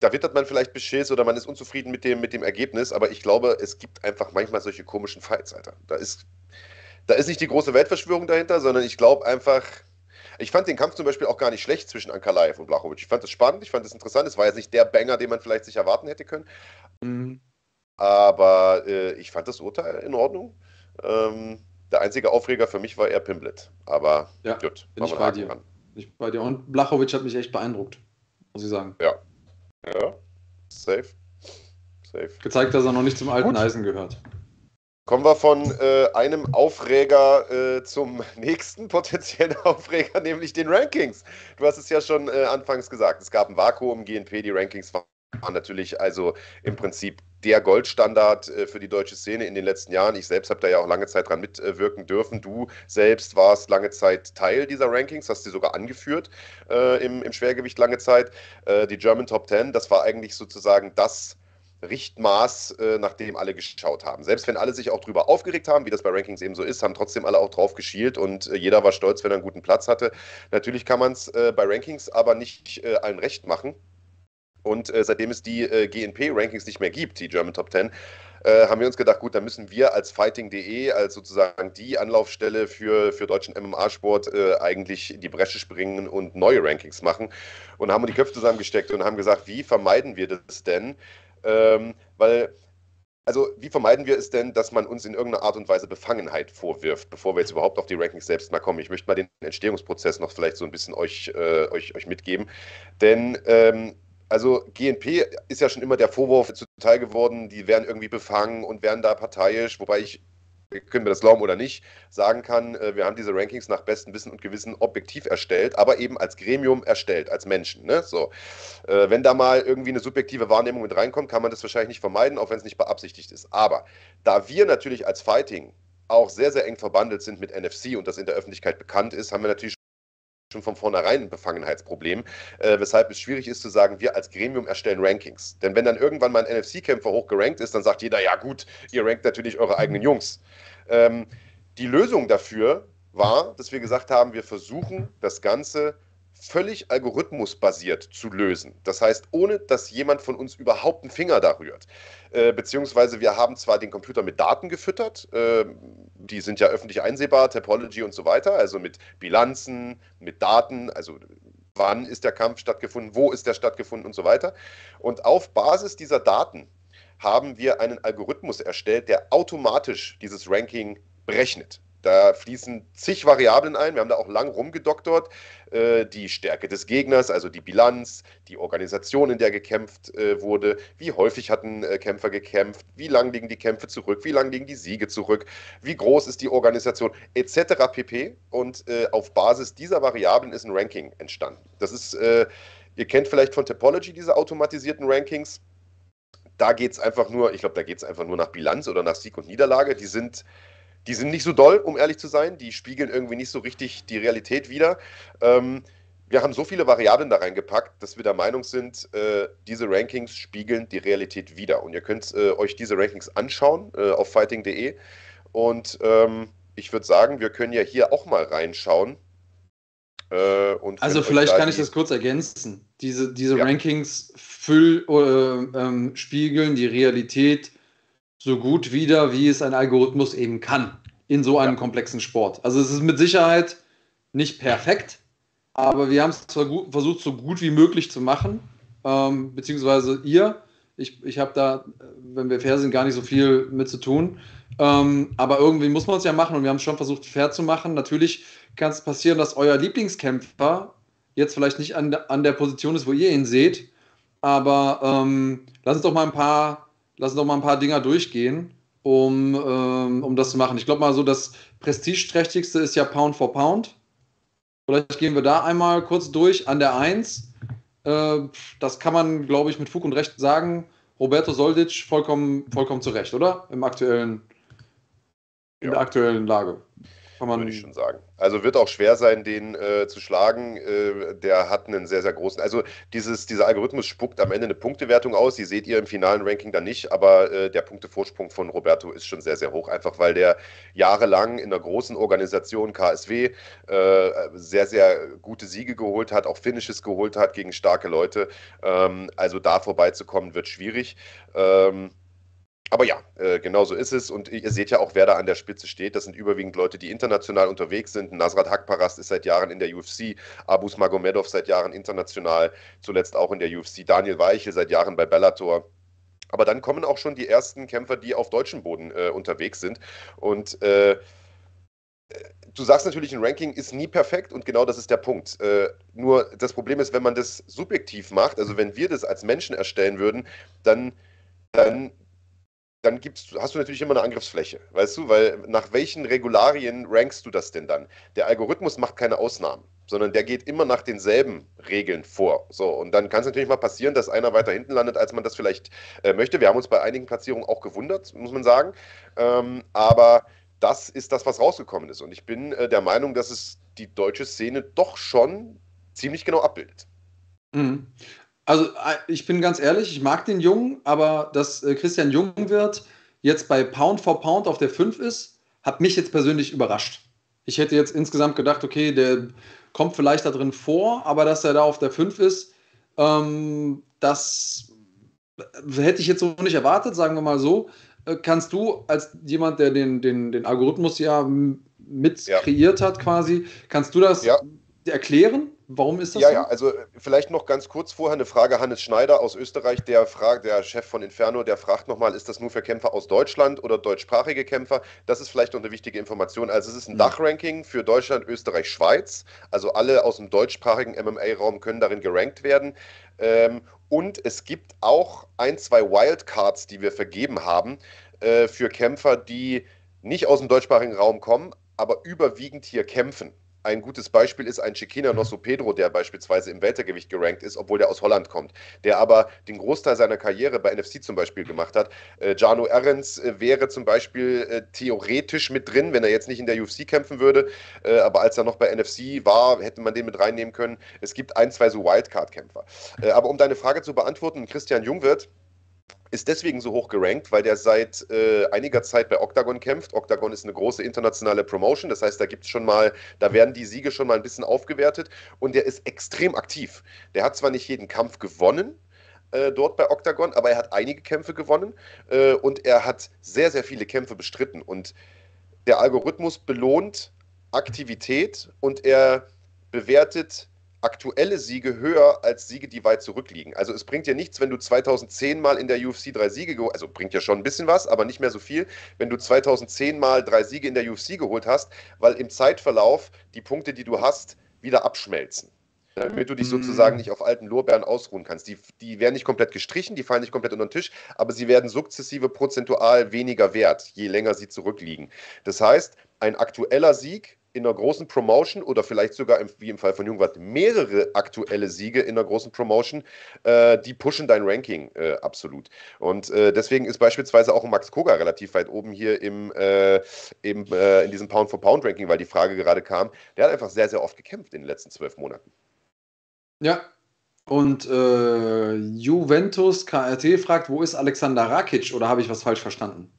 Da wittert man vielleicht beschiss oder man ist unzufrieden mit dem, mit dem Ergebnis, aber ich glaube, es gibt einfach manchmal solche komischen Fights, Alter. Da ist, da ist nicht die große Weltverschwörung dahinter, sondern ich glaube einfach, ich fand den Kampf zum Beispiel auch gar nicht schlecht zwischen Ankalaev und Blachowicz. Ich fand es spannend, ich fand es interessant. Es war jetzt nicht der Banger, den man vielleicht sich erwarten hätte können. Mhm. Aber äh, ich fand das Urteil in Ordnung. Ähm, der einzige Aufreger für mich war eher Pimblet. Aber ja, gut, bin ich bei dir. Ran. Ich bei dir. Und Blachowitsch hat mich echt beeindruckt, muss ich sagen. Ja. Ja, safe. Safe. Gezeigt, dass er noch nicht zum alten gut. Eisen gehört. Kommen wir von äh, einem Aufreger äh, zum nächsten potenziellen Aufreger, nämlich den Rankings. Du hast es ja schon äh, anfangs gesagt. Es gab ein Vakuum, GNP, die Rankings waren natürlich also im Prinzip der Goldstandard äh, für die deutsche Szene in den letzten Jahren. Ich selbst habe da ja auch lange Zeit dran mitwirken dürfen. Du selbst warst lange Zeit Teil dieser Rankings, hast sie sogar angeführt äh, im, im, Schwergewicht lange Zeit. Äh, die German Top 10, das war eigentlich sozusagen das Richtmaß, äh, nach dem alle geschaut haben. Selbst wenn alle sich auch darüber aufgeregt haben, wie das bei Rankings eben so ist, haben trotzdem alle auch drauf geschielt und äh, jeder war stolz, wenn er einen guten Platz hatte. Natürlich kann man es äh, bei Rankings aber nicht allen recht machen. Und äh, seitdem es die äh, GNP-Rankings nicht mehr gibt, die German Top 10, äh, haben wir uns gedacht, gut, dann müssen wir als Fighting.de, als sozusagen die Anlaufstelle für, für deutschen MMA-Sport, äh, eigentlich in die Bresche springen und neue Rankings machen. Und haben die Köpfe zusammengesteckt und haben gesagt, wie vermeiden wir das denn? Ähm, weil also wie vermeiden wir es denn, dass man uns in irgendeiner Art und Weise Befangenheit vorwirft, bevor wir jetzt überhaupt auf die Rankings selbst mal kommen? Ich möchte mal den Entstehungsprozess noch vielleicht so ein bisschen euch, äh, euch, euch mitgeben. Denn ähm, also GNP ist ja schon immer der Vorwurf zuteil geworden, die wären irgendwie befangen und wären da parteiisch, wobei ich, können wir das glauben oder nicht, sagen kann, äh, wir haben diese Rankings nach bestem Wissen und Gewissen objektiv erstellt, aber eben als Gremium erstellt, als Menschen. Ne? So. Äh, wenn da mal irgendwie eine subjektive Wahrnehmung mit reinkommt, kann man das wahrscheinlich nicht vermeiden, auch wenn es nicht beabsichtigt ist. Aber da wir natürlich als Fighting auch sehr, sehr eng verbandelt sind mit NFC und das in der Öffentlichkeit bekannt ist, haben wir natürlich schon von vornherein ein Befangenheitsproblem, äh, weshalb es schwierig ist zu sagen, wir als Gremium erstellen Rankings. Denn wenn dann irgendwann mal ein NFC-Kämpfer hochgerankt ist, dann sagt jeder, ja gut, ihr rankt natürlich eure eigenen Jungs. Ähm, die Lösung dafür war, dass wir gesagt haben, wir versuchen das Ganze völlig algorithmusbasiert zu lösen. Das heißt, ohne dass jemand von uns überhaupt einen Finger da rührt. Äh, beziehungsweise wir haben zwar den Computer mit Daten gefüttert, äh, die sind ja öffentlich einsehbar, Topology und so weiter, also mit Bilanzen, mit Daten, also wann ist der Kampf stattgefunden, wo ist der stattgefunden und so weiter. Und auf Basis dieser Daten haben wir einen Algorithmus erstellt, der automatisch dieses Ranking berechnet. Da fließen zig Variablen ein. Wir haben da auch lang rumgedoktort. Äh, die Stärke des Gegners, also die Bilanz, die Organisation, in der gekämpft äh, wurde, wie häufig hatten äh, Kämpfer gekämpft, wie lang liegen die Kämpfe zurück, wie lang liegen die Siege zurück, wie groß ist die Organisation, etc. pp. Und äh, auf Basis dieser Variablen ist ein Ranking entstanden. Das ist, äh, ihr kennt vielleicht von Topology diese automatisierten Rankings da geht es einfach nur, ich glaube, da geht es einfach nur nach Bilanz oder nach Sieg und Niederlage. Die sind, die sind nicht so doll, um ehrlich zu sein. Die spiegeln irgendwie nicht so richtig die Realität wider. Ähm, wir haben so viele Variablen da reingepackt, dass wir der Meinung sind, äh, diese Rankings spiegeln die Realität wider. Und ihr könnt äh, euch diese Rankings anschauen äh, auf fighting.de. Und ähm, ich würde sagen, wir können ja hier auch mal reinschauen. Äh, also vielleicht kann ich das kurz ergänzen. Diese, diese ja. Rankings füll, äh, ähm, spiegeln die Realität so gut wider, wie es ein Algorithmus eben kann in so einem ja. komplexen Sport. Also es ist mit Sicherheit nicht perfekt, aber wir haben es versucht, so gut wie möglich zu machen, ähm, beziehungsweise ihr. Ich, ich habe da, wenn wir fair sind, gar nicht so viel mit zu tun. Ähm, aber irgendwie muss man es ja machen und wir haben es schon versucht, fair zu machen. Natürlich kann es passieren, dass euer Lieblingskämpfer jetzt vielleicht nicht an, an der Position ist, wo ihr ihn seht. Aber ähm, lass uns doch mal ein paar, lass uns doch mal ein paar Dinger durchgehen, um, ähm, um das zu machen. Ich glaube mal so, das prestigeträchtigste ist ja Pound for Pound. Vielleicht gehen wir da einmal kurz durch an der 1. Äh, das kann man, glaube ich, mit Fug und Recht sagen. Roberto Soldic vollkommen, vollkommen zu Recht, oder? Im aktuellen, in ja. der aktuellen Lage. Kann man, würde ich schon sagen. Also wird auch schwer sein, den äh, zu schlagen. Äh, der hat einen sehr, sehr großen. Also dieses, dieser Algorithmus spuckt am Ende eine Punktewertung aus. Die seht ihr im finalen Ranking dann nicht, aber äh, der Punktevorsprung von Roberto ist schon sehr, sehr hoch. Einfach weil der jahrelang in einer großen Organisation KSW äh, sehr, sehr gute Siege geholt hat, auch Finishes geholt hat gegen starke Leute. Ähm, also da vorbeizukommen wird schwierig. Ähm, aber ja, äh, genau so ist es. Und ihr seht ja auch, wer da an der Spitze steht. Das sind überwiegend Leute, die international unterwegs sind. Nasrat Hakparast ist seit Jahren in der UFC, Abus Magomedov seit Jahren international, zuletzt auch in der UFC, Daniel Weichel seit Jahren bei Bellator. Aber dann kommen auch schon die ersten Kämpfer, die auf deutschem Boden äh, unterwegs sind. Und äh, du sagst natürlich, ein Ranking ist nie perfekt und genau das ist der Punkt. Äh, nur das Problem ist, wenn man das subjektiv macht, also wenn wir das als Menschen erstellen würden, dann, dann dann gibt's, hast du natürlich immer eine Angriffsfläche, weißt du? Weil nach welchen Regularien rankst du das denn dann? Der Algorithmus macht keine Ausnahmen, sondern der geht immer nach denselben Regeln vor. So, und dann kann es natürlich mal passieren, dass einer weiter hinten landet, als man das vielleicht äh, möchte. Wir haben uns bei einigen Platzierungen auch gewundert, muss man sagen. Ähm, aber das ist das, was rausgekommen ist. Und ich bin äh, der Meinung, dass es die deutsche Szene doch schon ziemlich genau abbildet. Mhm. Also äh, ich bin ganz ehrlich, ich mag den Jungen, aber dass äh, Christian Jung wird, jetzt bei Pound for Pound auf der 5 ist, hat mich jetzt persönlich überrascht. Ich hätte jetzt insgesamt gedacht, okay, der kommt vielleicht da drin vor, aber dass er da auf der 5 ist, ähm, das hätte ich jetzt so nicht erwartet, sagen wir mal so. Äh, kannst du als jemand, der den, den, den Algorithmus ja mit ja. kreiert hat quasi, kannst du das ja. Erklären? Warum ist das ja, so? Ja, also äh, vielleicht noch ganz kurz vorher eine Frage. Hannes Schneider aus Österreich, der, fragt, der Chef von Inferno, der fragt nochmal, ist das nur für Kämpfer aus Deutschland oder deutschsprachige Kämpfer? Das ist vielleicht noch eine wichtige Information. Also es ist ein mhm. Dachranking für Deutschland, Österreich, Schweiz. Also alle aus dem deutschsprachigen MMA-Raum können darin gerankt werden. Ähm, und es gibt auch ein, zwei Wildcards, die wir vergeben haben äh, für Kämpfer, die nicht aus dem deutschsprachigen Raum kommen, aber überwiegend hier kämpfen. Ein gutes Beispiel ist ein Chiquina mhm. Nosso Pedro, der beispielsweise im Weltergewicht gerankt ist, obwohl der aus Holland kommt, der aber den Großteil seiner Karriere bei NFC zum Beispiel gemacht hat. Äh, Jano Ahrens äh, wäre zum Beispiel äh, theoretisch mit drin, wenn er jetzt nicht in der UFC kämpfen würde, äh, aber als er noch bei NFC war, hätte man den mit reinnehmen können. Es gibt ein, zwei so Wildcard-Kämpfer. Äh, aber um deine Frage zu beantworten, Christian Jungwirth, ist deswegen so hoch gerankt, weil der seit äh, einiger Zeit bei Octagon kämpft. Octagon ist eine große internationale Promotion, das heißt, da gibt es schon mal, da werden die Siege schon mal ein bisschen aufgewertet und der ist extrem aktiv. Der hat zwar nicht jeden Kampf gewonnen, äh, dort bei Octagon, aber er hat einige Kämpfe gewonnen äh, und er hat sehr, sehr viele Kämpfe bestritten. Und der Algorithmus belohnt Aktivität und er bewertet aktuelle Siege höher als Siege, die weit zurückliegen. Also es bringt ja nichts, wenn du 2010 mal in der UFC drei Siege geholt also bringt ja schon ein bisschen was, aber nicht mehr so viel, wenn du 2010 mal drei Siege in der UFC geholt hast, weil im Zeitverlauf die Punkte, die du hast, wieder abschmelzen damit du dich sozusagen mhm. nicht auf alten Lorbeeren ausruhen kannst. Die, die werden nicht komplett gestrichen, die fallen nicht komplett unter den Tisch, aber sie werden sukzessive prozentual weniger wert, je länger sie zurückliegen. Das heißt, ein aktueller Sieg in einer großen Promotion oder vielleicht sogar, im, wie im Fall von Jungwart, mehrere aktuelle Siege in einer großen Promotion, äh, die pushen dein Ranking äh, absolut. Und äh, deswegen ist beispielsweise auch Max Koga relativ weit oben hier im, äh, im äh, in diesem Pound-for-Pound-Ranking, weil die Frage gerade kam. Der hat einfach sehr, sehr oft gekämpft in den letzten zwölf Monaten. Ja. Und äh, Juventus KRT fragt, wo ist Alexander Rakic oder habe ich was falsch verstanden?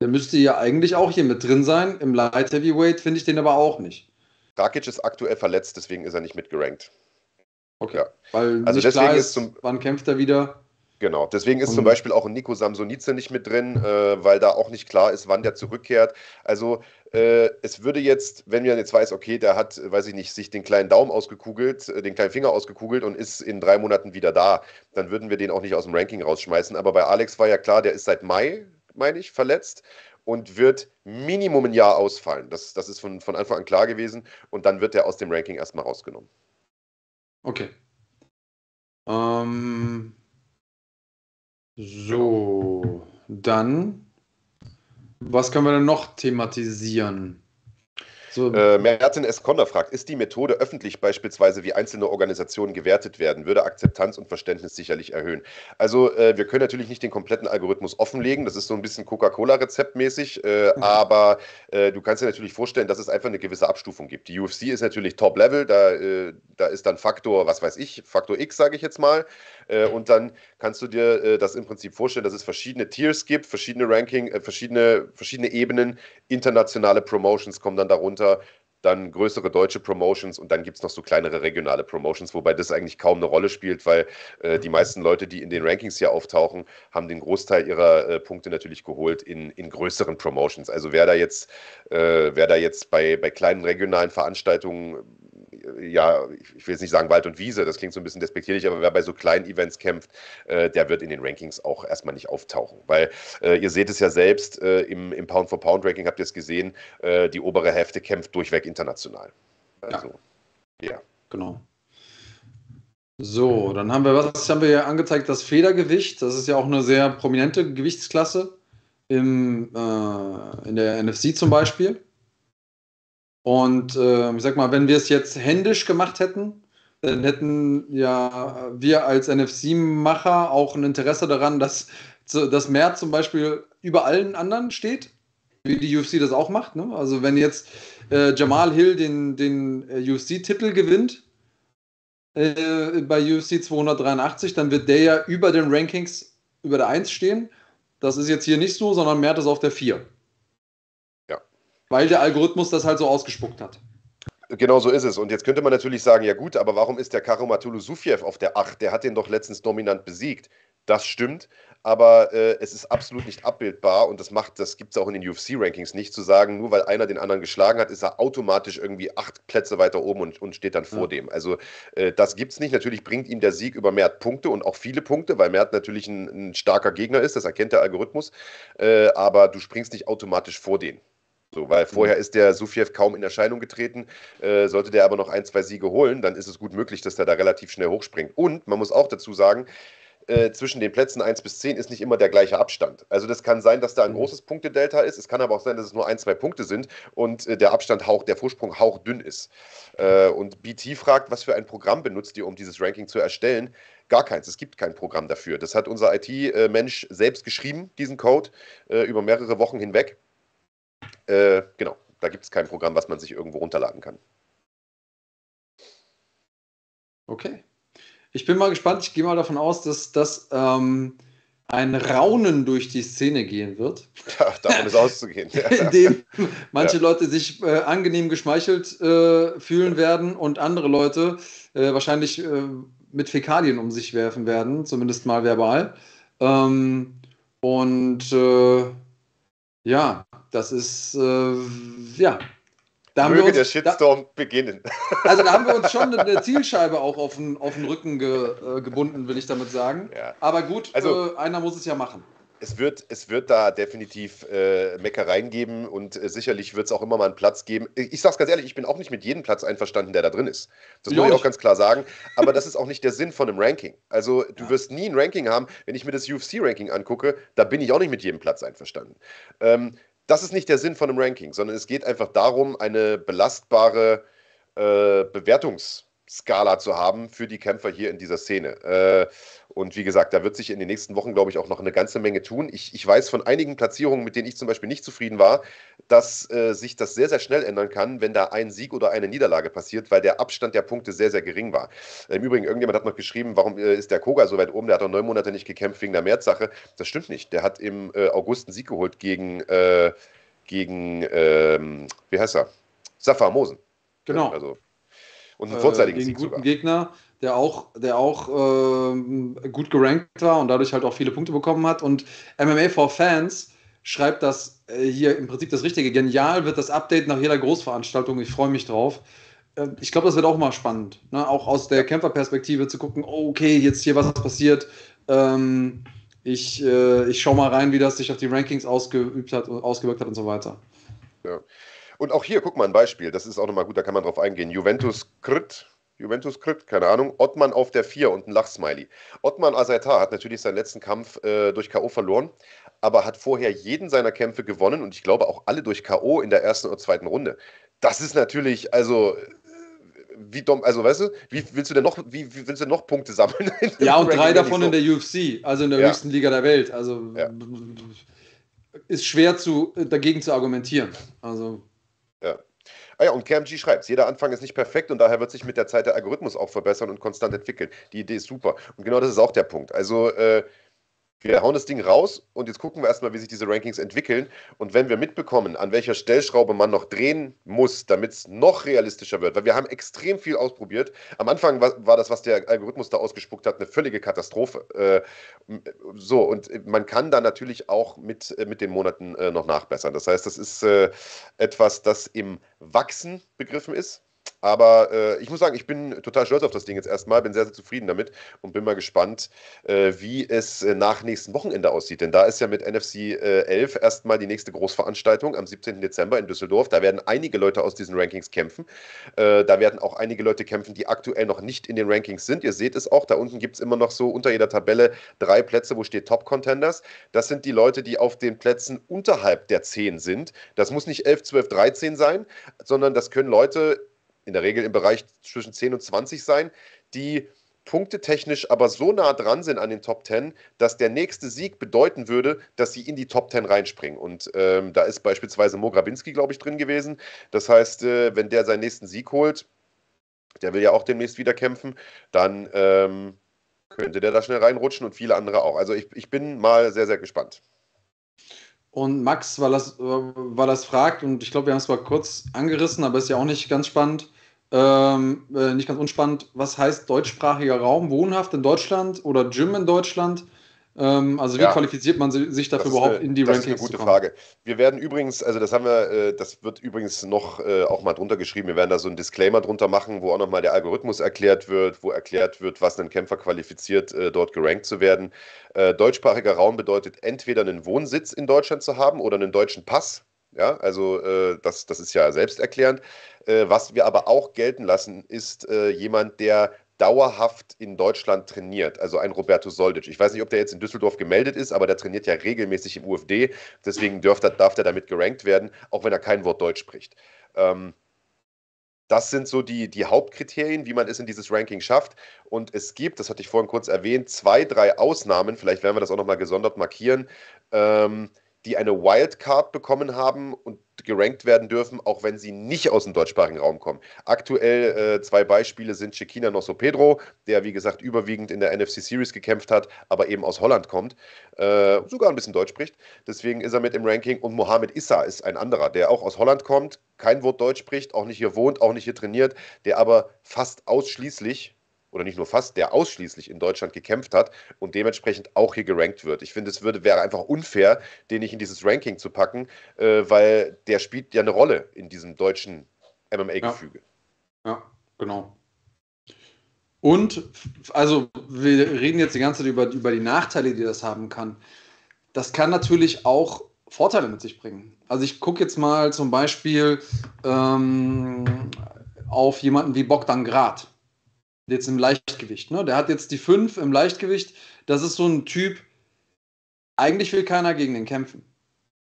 Der müsste ja eigentlich auch hier mit drin sein. Im Light Heavyweight finde ich den aber auch nicht. Rakic ist aktuell verletzt, deswegen ist er nicht mitgerankt. Okay. Ja. Weil also klar ist, ist wann kämpft er wieder? Genau, deswegen ist zum Beispiel auch ein Nico Samsonice nicht mit drin, äh, weil da auch nicht klar ist, wann der zurückkehrt. Also äh, es würde jetzt, wenn man jetzt weiß, okay, der hat, weiß ich nicht, sich den kleinen Daumen ausgekugelt, äh, den kleinen Finger ausgekugelt und ist in drei Monaten wieder da, dann würden wir den auch nicht aus dem Ranking rausschmeißen. Aber bei Alex war ja klar, der ist seit Mai, meine ich, verletzt und wird Minimum ein Jahr ausfallen. Das, das ist von, von Anfang an klar gewesen und dann wird er aus dem Ranking erstmal rausgenommen. Okay. Ähm, so, dann, was können wir denn noch thematisieren? So. Äh, Merten S. Fragt, ist die Methode öffentlich beispielsweise, wie einzelne Organisationen gewertet werden, würde Akzeptanz und Verständnis sicherlich erhöhen. Also äh, wir können natürlich nicht den kompletten Algorithmus offenlegen, das ist so ein bisschen Coca-Cola-Rezeptmäßig, äh, mhm. aber äh, du kannst dir natürlich vorstellen, dass es einfach eine gewisse Abstufung gibt. Die UFC ist natürlich Top-Level, da, äh, da ist dann Faktor, was weiß ich, Faktor X, sage ich jetzt mal, äh, und dann kannst du dir das im Prinzip vorstellen, dass es verschiedene Tiers gibt, verschiedene Ranking, verschiedene, verschiedene Ebenen, internationale Promotions kommen dann darunter runter, dann größere deutsche Promotions und dann gibt es noch so kleinere regionale Promotions, wobei das eigentlich kaum eine Rolle spielt, weil äh, die meisten Leute, die in den Rankings hier auftauchen, haben den Großteil ihrer äh, Punkte natürlich geholt in, in größeren Promotions. Also wer da jetzt, äh, wer da jetzt bei, bei kleinen regionalen Veranstaltungen ja, ich will jetzt nicht sagen Wald und Wiese, das klingt so ein bisschen despektierlich, aber wer bei so kleinen Events kämpft, äh, der wird in den Rankings auch erstmal nicht auftauchen. Weil äh, ihr seht es ja selbst, äh, im, im Pound-for-Pound-Ranking habt ihr es gesehen, äh, die obere Hälfte kämpft durchweg international. Also, ja. ja. Genau. So, dann haben wir, was haben wir hier angezeigt? Das Federgewicht, das ist ja auch eine sehr prominente Gewichtsklasse im, äh, in der NFC zum Beispiel. Und äh, ich sag mal, wenn wir es jetzt händisch gemacht hätten, dann hätten ja wir als NFC-Macher auch ein Interesse daran, dass, dass Mert zum Beispiel über allen anderen steht, wie die UFC das auch macht. Ne? Also wenn jetzt äh, Jamal Hill den, den äh, UFC-Titel gewinnt äh, bei UFC 283, dann wird der ja über den Rankings über der 1 stehen. Das ist jetzt hier nicht so, sondern Mert ist auf der 4. Weil der Algorithmus das halt so ausgespuckt hat. Genau so ist es. Und jetzt könnte man natürlich sagen, ja gut, aber warum ist der Karomatulu Sufiev auf der 8? Der hat den doch letztens dominant besiegt. Das stimmt, aber äh, es ist absolut nicht abbildbar und das macht, das gibt es auch in den UFC-Rankings nicht, zu sagen, nur weil einer den anderen geschlagen hat, ist er automatisch irgendwie acht Plätze weiter oben und, und steht dann vor ja. dem. Also äh, das gibt es nicht. Natürlich bringt ihm der Sieg über Mert Punkte und auch viele Punkte, weil Mert natürlich ein, ein starker Gegner ist, das erkennt der Algorithmus, äh, aber du springst nicht automatisch vor den. So, weil vorher ist der Sufiev kaum in Erscheinung getreten. Äh, sollte der aber noch ein, zwei Siege holen, dann ist es gut möglich, dass der da relativ schnell hochspringt. Und man muss auch dazu sagen, äh, zwischen den Plätzen 1 bis 10 ist nicht immer der gleiche Abstand. Also das kann sein, dass da ein mhm. großes Punktedelta ist. Es kann aber auch sein, dass es nur ein, zwei Punkte sind und äh, der Abstand hauch, der Vorsprung hauchdünn ist. Äh, und BT fragt, was für ein Programm benutzt ihr, um dieses Ranking zu erstellen? Gar keins. Es gibt kein Programm dafür. Das hat unser IT-Mensch selbst geschrieben, diesen Code, über mehrere Wochen hinweg. Äh, genau, da gibt es kein Programm, was man sich irgendwo runterladen kann. Okay. Ich bin mal gespannt. Ich gehe mal davon aus, dass das ähm, ein Raunen durch die Szene gehen wird. Ja, davon ist auszugehen. Indem manche ja. Leute sich äh, angenehm geschmeichelt äh, fühlen werden und andere Leute äh, wahrscheinlich äh, mit Fäkalien um sich werfen werden, zumindest mal verbal. Ähm, und äh, ja, das ist, äh, ja. Da Möge uns, der Shitstorm da, beginnen. Also da haben wir uns schon eine Zielscheibe auch auf den, auf den Rücken ge, äh, gebunden, will ich damit sagen. Ja. Aber gut, also, äh, einer muss es ja machen es wird, es wird da definitiv äh, Meckereien geben und äh, sicherlich wird es auch immer mal einen Platz geben. Ich sage es ganz ehrlich, ich bin auch nicht mit jedem Platz einverstanden, der da drin ist. Das muss ich auch ganz klar sagen. Aber das ist auch nicht der Sinn von einem Ranking. Also du ja. wirst nie ein Ranking haben, wenn ich mir das UFC-Ranking angucke, da bin ich auch nicht mit jedem Platz einverstanden. Ähm, das ist nicht der Sinn von einem Ranking, sondern es geht einfach darum, eine belastbare äh, Bewertungsskala zu haben für die Kämpfer hier in dieser Szene. Äh, und wie gesagt, da wird sich in den nächsten Wochen, glaube ich, auch noch eine ganze Menge tun. Ich, ich weiß von einigen Platzierungen, mit denen ich zum Beispiel nicht zufrieden war, dass äh, sich das sehr, sehr schnell ändern kann, wenn da ein Sieg oder eine Niederlage passiert, weil der Abstand der Punkte sehr, sehr gering war. Im Übrigen, irgendjemand hat noch geschrieben, warum äh, ist der Koga so weit oben? Der hat doch neun Monate nicht gekämpft wegen der Märzsache. Das stimmt nicht. Der hat im August einen Sieg geholt gegen, gegen ähm, wie heißt er? Safar Mosen. Genau. Also, und einen vorzeitigen äh, Sieg guten sogar. Gegner der auch, der auch äh, gut gerankt war und dadurch halt auch viele Punkte bekommen hat. Und MMA for Fans schreibt das äh, hier im Prinzip das Richtige. Genial wird das Update nach jeder Großveranstaltung. Ich freue mich drauf. Äh, ich glaube, das wird auch mal spannend. Ne? Auch aus der Kämpferperspektive zu gucken, oh, okay, jetzt hier was passiert. Ähm, ich, äh, ich schaue mal rein, wie das sich auf die Rankings ausgeübt hat, ausgewirkt hat und so weiter. Ja. Und auch hier, guck mal ein Beispiel, das ist auch nochmal gut, da kann man drauf eingehen. Juventus Krit Juventus Crypt, keine Ahnung. Ottmann auf der 4 und ein Lachsmiley. Ottmann Azaitar hat natürlich seinen letzten Kampf äh, durch K.O. verloren, aber hat vorher jeden seiner Kämpfe gewonnen und ich glaube auch alle durch K.O. in der ersten oder zweiten Runde. Das ist natürlich, also äh, wie dumm, also weißt du, wie willst du denn noch, wie, wie willst du noch Punkte sammeln? Ja, und drei davon so. in der UFC, also in der ja. höchsten Liga der Welt. Also ja. ist schwer zu, dagegen zu argumentieren. Also. Ja. Ah ja, und KMG schreibt jeder Anfang ist nicht perfekt und daher wird sich mit der Zeit der Algorithmus auch verbessern und konstant entwickeln. Die Idee ist super. Und genau das ist auch der Punkt. Also, äh, wir hauen das Ding raus und jetzt gucken wir erstmal, wie sich diese Rankings entwickeln. Und wenn wir mitbekommen, an welcher Stellschraube man noch drehen muss, damit es noch realistischer wird, weil wir haben extrem viel ausprobiert. Am Anfang war, war das, was der Algorithmus da ausgespuckt hat, eine völlige Katastrophe. Äh, so, und man kann da natürlich auch mit, äh, mit den Monaten äh, noch nachbessern. Das heißt, das ist äh, etwas, das im Wachsen begriffen ist. Aber äh, ich muss sagen, ich bin total stolz auf das Ding jetzt erstmal, bin sehr, sehr zufrieden damit und bin mal gespannt, äh, wie es äh, nach nächsten Wochenende aussieht. Denn da ist ja mit NFC 11 äh, erstmal die nächste Großveranstaltung am 17. Dezember in Düsseldorf. Da werden einige Leute aus diesen Rankings kämpfen. Äh, da werden auch einige Leute kämpfen, die aktuell noch nicht in den Rankings sind. Ihr seht es auch, da unten gibt es immer noch so unter jeder Tabelle drei Plätze, wo steht Top Contenders. Das sind die Leute, die auf den Plätzen unterhalb der 10 sind. Das muss nicht 11, 12, 13 sein, sondern das können Leute in der Regel im Bereich zwischen 10 und 20 sein, die punktetechnisch aber so nah dran sind an den Top 10, dass der nächste Sieg bedeuten würde, dass sie in die Top 10 reinspringen. Und ähm, da ist beispielsweise Mo Grabinski, glaube ich, drin gewesen. Das heißt, äh, wenn der seinen nächsten Sieg holt, der will ja auch demnächst wieder kämpfen, dann ähm, könnte der da schnell reinrutschen und viele andere auch. Also ich, ich bin mal sehr, sehr gespannt. Und Max, weil das, weil das fragt, und ich glaube, wir haben es zwar kurz angerissen, aber ist ja auch nicht ganz spannend, ähm, äh, nicht ganz unspannend, was heißt deutschsprachiger Raum, wohnhaft in Deutschland oder Gym in Deutschland? Ähm, also wie ja, qualifiziert man sich dafür überhaupt in die das Rankings? Das ist eine gute Frage. Wir werden übrigens, also das haben wir, äh, das wird übrigens noch äh, auch mal drunter geschrieben. Wir werden da so einen Disclaimer drunter machen, wo auch nochmal der Algorithmus erklärt wird, wo erklärt wird, was einen Kämpfer qualifiziert, äh, dort gerankt zu werden. Äh, deutschsprachiger Raum bedeutet entweder einen Wohnsitz in Deutschland zu haben oder einen deutschen Pass. Ja, also äh, das, das ist ja selbsterklärend. Äh, was wir aber auch gelten lassen, ist äh, jemand, der dauerhaft in Deutschland trainiert, also ein Roberto Soldic. Ich weiß nicht, ob der jetzt in Düsseldorf gemeldet ist, aber der trainiert ja regelmäßig im UFD, deswegen darf, darf der damit gerankt werden, auch wenn er kein Wort Deutsch spricht. Ähm, das sind so die, die Hauptkriterien, wie man es in dieses Ranking schafft. Und es gibt, das hatte ich vorhin kurz erwähnt, zwei, drei Ausnahmen, vielleicht werden wir das auch nochmal gesondert markieren, ähm, die eine Wildcard bekommen haben und gerankt werden dürfen, auch wenn sie nicht aus dem deutschsprachigen Raum kommen. Aktuell äh, zwei Beispiele sind Shekina Nosso Pedro, der wie gesagt überwiegend in der NFC Series gekämpft hat, aber eben aus Holland kommt, äh, sogar ein bisschen Deutsch spricht. Deswegen ist er mit im Ranking. Und Mohamed Issa ist ein anderer, der auch aus Holland kommt, kein Wort Deutsch spricht, auch nicht hier wohnt, auch nicht hier trainiert, der aber fast ausschließlich oder nicht nur fast, der ausschließlich in Deutschland gekämpft hat und dementsprechend auch hier gerankt wird. Ich finde, es würde, wäre einfach unfair, den nicht in dieses Ranking zu packen, äh, weil der spielt ja eine Rolle in diesem deutschen MMA-Gefüge. Ja. ja, genau. Und, also, wir reden jetzt die ganze Zeit über, über die Nachteile, die das haben kann. Das kann natürlich auch Vorteile mit sich bringen. Also, ich gucke jetzt mal zum Beispiel ähm, auf jemanden wie Bogdan Grad. Jetzt im Leichtgewicht. Ne? Der hat jetzt die 5 im Leichtgewicht. Das ist so ein Typ, eigentlich will keiner gegen den kämpfen.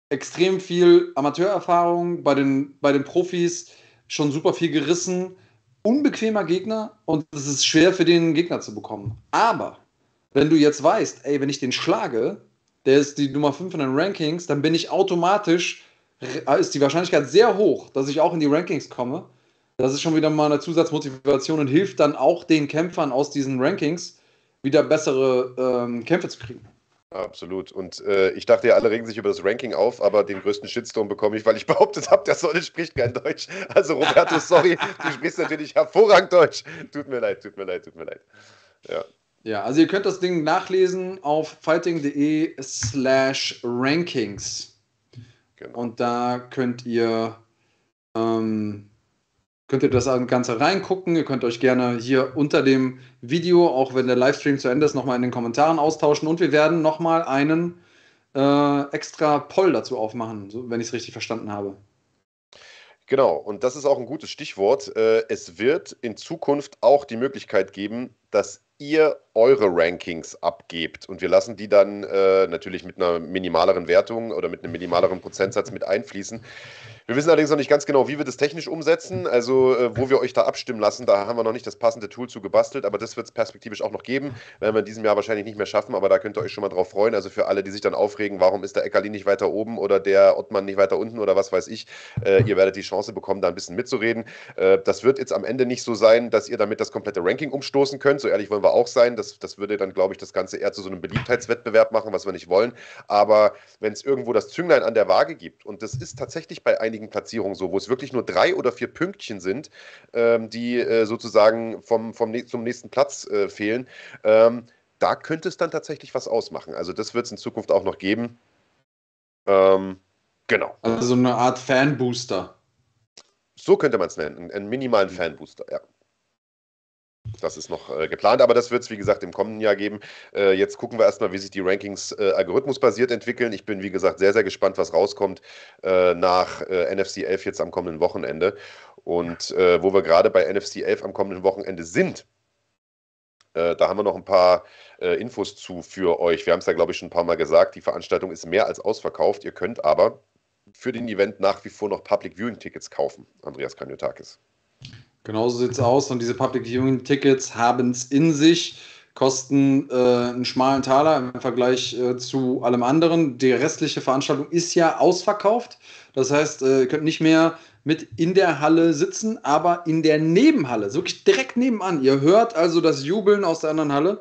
Extrem viel Amateurerfahrung bei den, bei den Profis, schon super viel gerissen. Unbequemer Gegner und es ist schwer für den Gegner zu bekommen. Aber wenn du jetzt weißt, ey, wenn ich den schlage, der ist die Nummer 5 in den Rankings, dann bin ich automatisch, ist die Wahrscheinlichkeit sehr hoch, dass ich auch in die Rankings komme. Das ist schon wieder mal eine Zusatzmotivation und hilft dann auch den Kämpfern aus diesen Rankings, wieder bessere ähm, Kämpfe zu kriegen. Absolut. Und äh, ich dachte ja, alle regen sich über das Ranking auf, aber den größten Shitstorm bekomme ich, weil ich behauptet habe, der Sonne spricht kein Deutsch. Also Roberto, sorry, du sprichst natürlich hervorragend Deutsch. Tut mir leid, tut mir leid, tut mir leid. Ja. Ja, also ihr könnt das Ding nachlesen auf fighting.de slash rankings. Genau. Und da könnt ihr ähm, könnt ihr das Ganze reingucken. Ihr könnt euch gerne hier unter dem Video, auch wenn der Livestream zu Ende ist, nochmal in den Kommentaren austauschen. Und wir werden nochmal einen äh, extra Poll dazu aufmachen, wenn ich es richtig verstanden habe. Genau, und das ist auch ein gutes Stichwort. Äh, es wird in Zukunft auch die Möglichkeit geben, dass ihr eure Rankings abgebt und wir lassen die dann äh, natürlich mit einer minimaleren Wertung oder mit einem minimaleren Prozentsatz mit einfließen. Wir wissen allerdings noch nicht ganz genau, wie wir das technisch umsetzen, also äh, wo wir euch da abstimmen lassen. Da haben wir noch nicht das passende Tool zu gebastelt, aber das wird es perspektivisch auch noch geben. Werden wir in diesem Jahr wahrscheinlich nicht mehr schaffen, aber da könnt ihr euch schon mal drauf freuen. Also für alle, die sich dann aufregen, warum ist der Eckerli nicht weiter oben oder der Ottmann nicht weiter unten oder was weiß ich, äh, ihr werdet die Chance bekommen, da ein bisschen mitzureden. Äh, das wird jetzt am Ende nicht so sein, dass ihr damit das komplette Ranking umstoßen könnt. So ehrlich wollen wir auch sein. Das, das würde dann, glaube ich, das Ganze eher zu so einem Beliebtheitswettbewerb machen, was wir nicht wollen. Aber wenn es irgendwo das Zünglein an der Waage gibt, und das ist tatsächlich bei einigen Platzierungen so, wo es wirklich nur drei oder vier Pünktchen sind, ähm, die äh, sozusagen vom, vom zum nächsten Platz äh, fehlen. Ähm, da könnte es dann tatsächlich was ausmachen. Also das wird es in Zukunft auch noch geben. Ähm, genau. Also so eine Art Fanbooster. So könnte man es nennen, einen minimalen Fanbooster, ja. Das ist noch äh, geplant, aber das wird es, wie gesagt, im kommenden Jahr geben. Äh, jetzt gucken wir erstmal, wie sich die Rankings äh, algorithmusbasiert entwickeln. Ich bin, wie gesagt, sehr, sehr gespannt, was rauskommt äh, nach äh, NFC 11 jetzt am kommenden Wochenende. Und äh, wo wir gerade bei NFC 11 am kommenden Wochenende sind, da haben wir noch ein paar Infos zu für euch. Wir haben es ja, glaube ich, schon ein paar Mal gesagt. Die Veranstaltung ist mehr als ausverkauft. Ihr könnt aber für den Event nach wie vor noch Public Viewing Tickets kaufen, Andreas Kanyotakis. Genauso sieht es aus und diese Public Viewing Tickets haben es in sich, kosten äh, einen schmalen Taler im Vergleich äh, zu allem anderen. Die restliche Veranstaltung ist ja ausverkauft. Das heißt, äh, ihr könnt nicht mehr mit in der Halle sitzen, aber in der Nebenhalle, wirklich direkt nebenan. Ihr hört also das Jubeln aus der anderen Halle.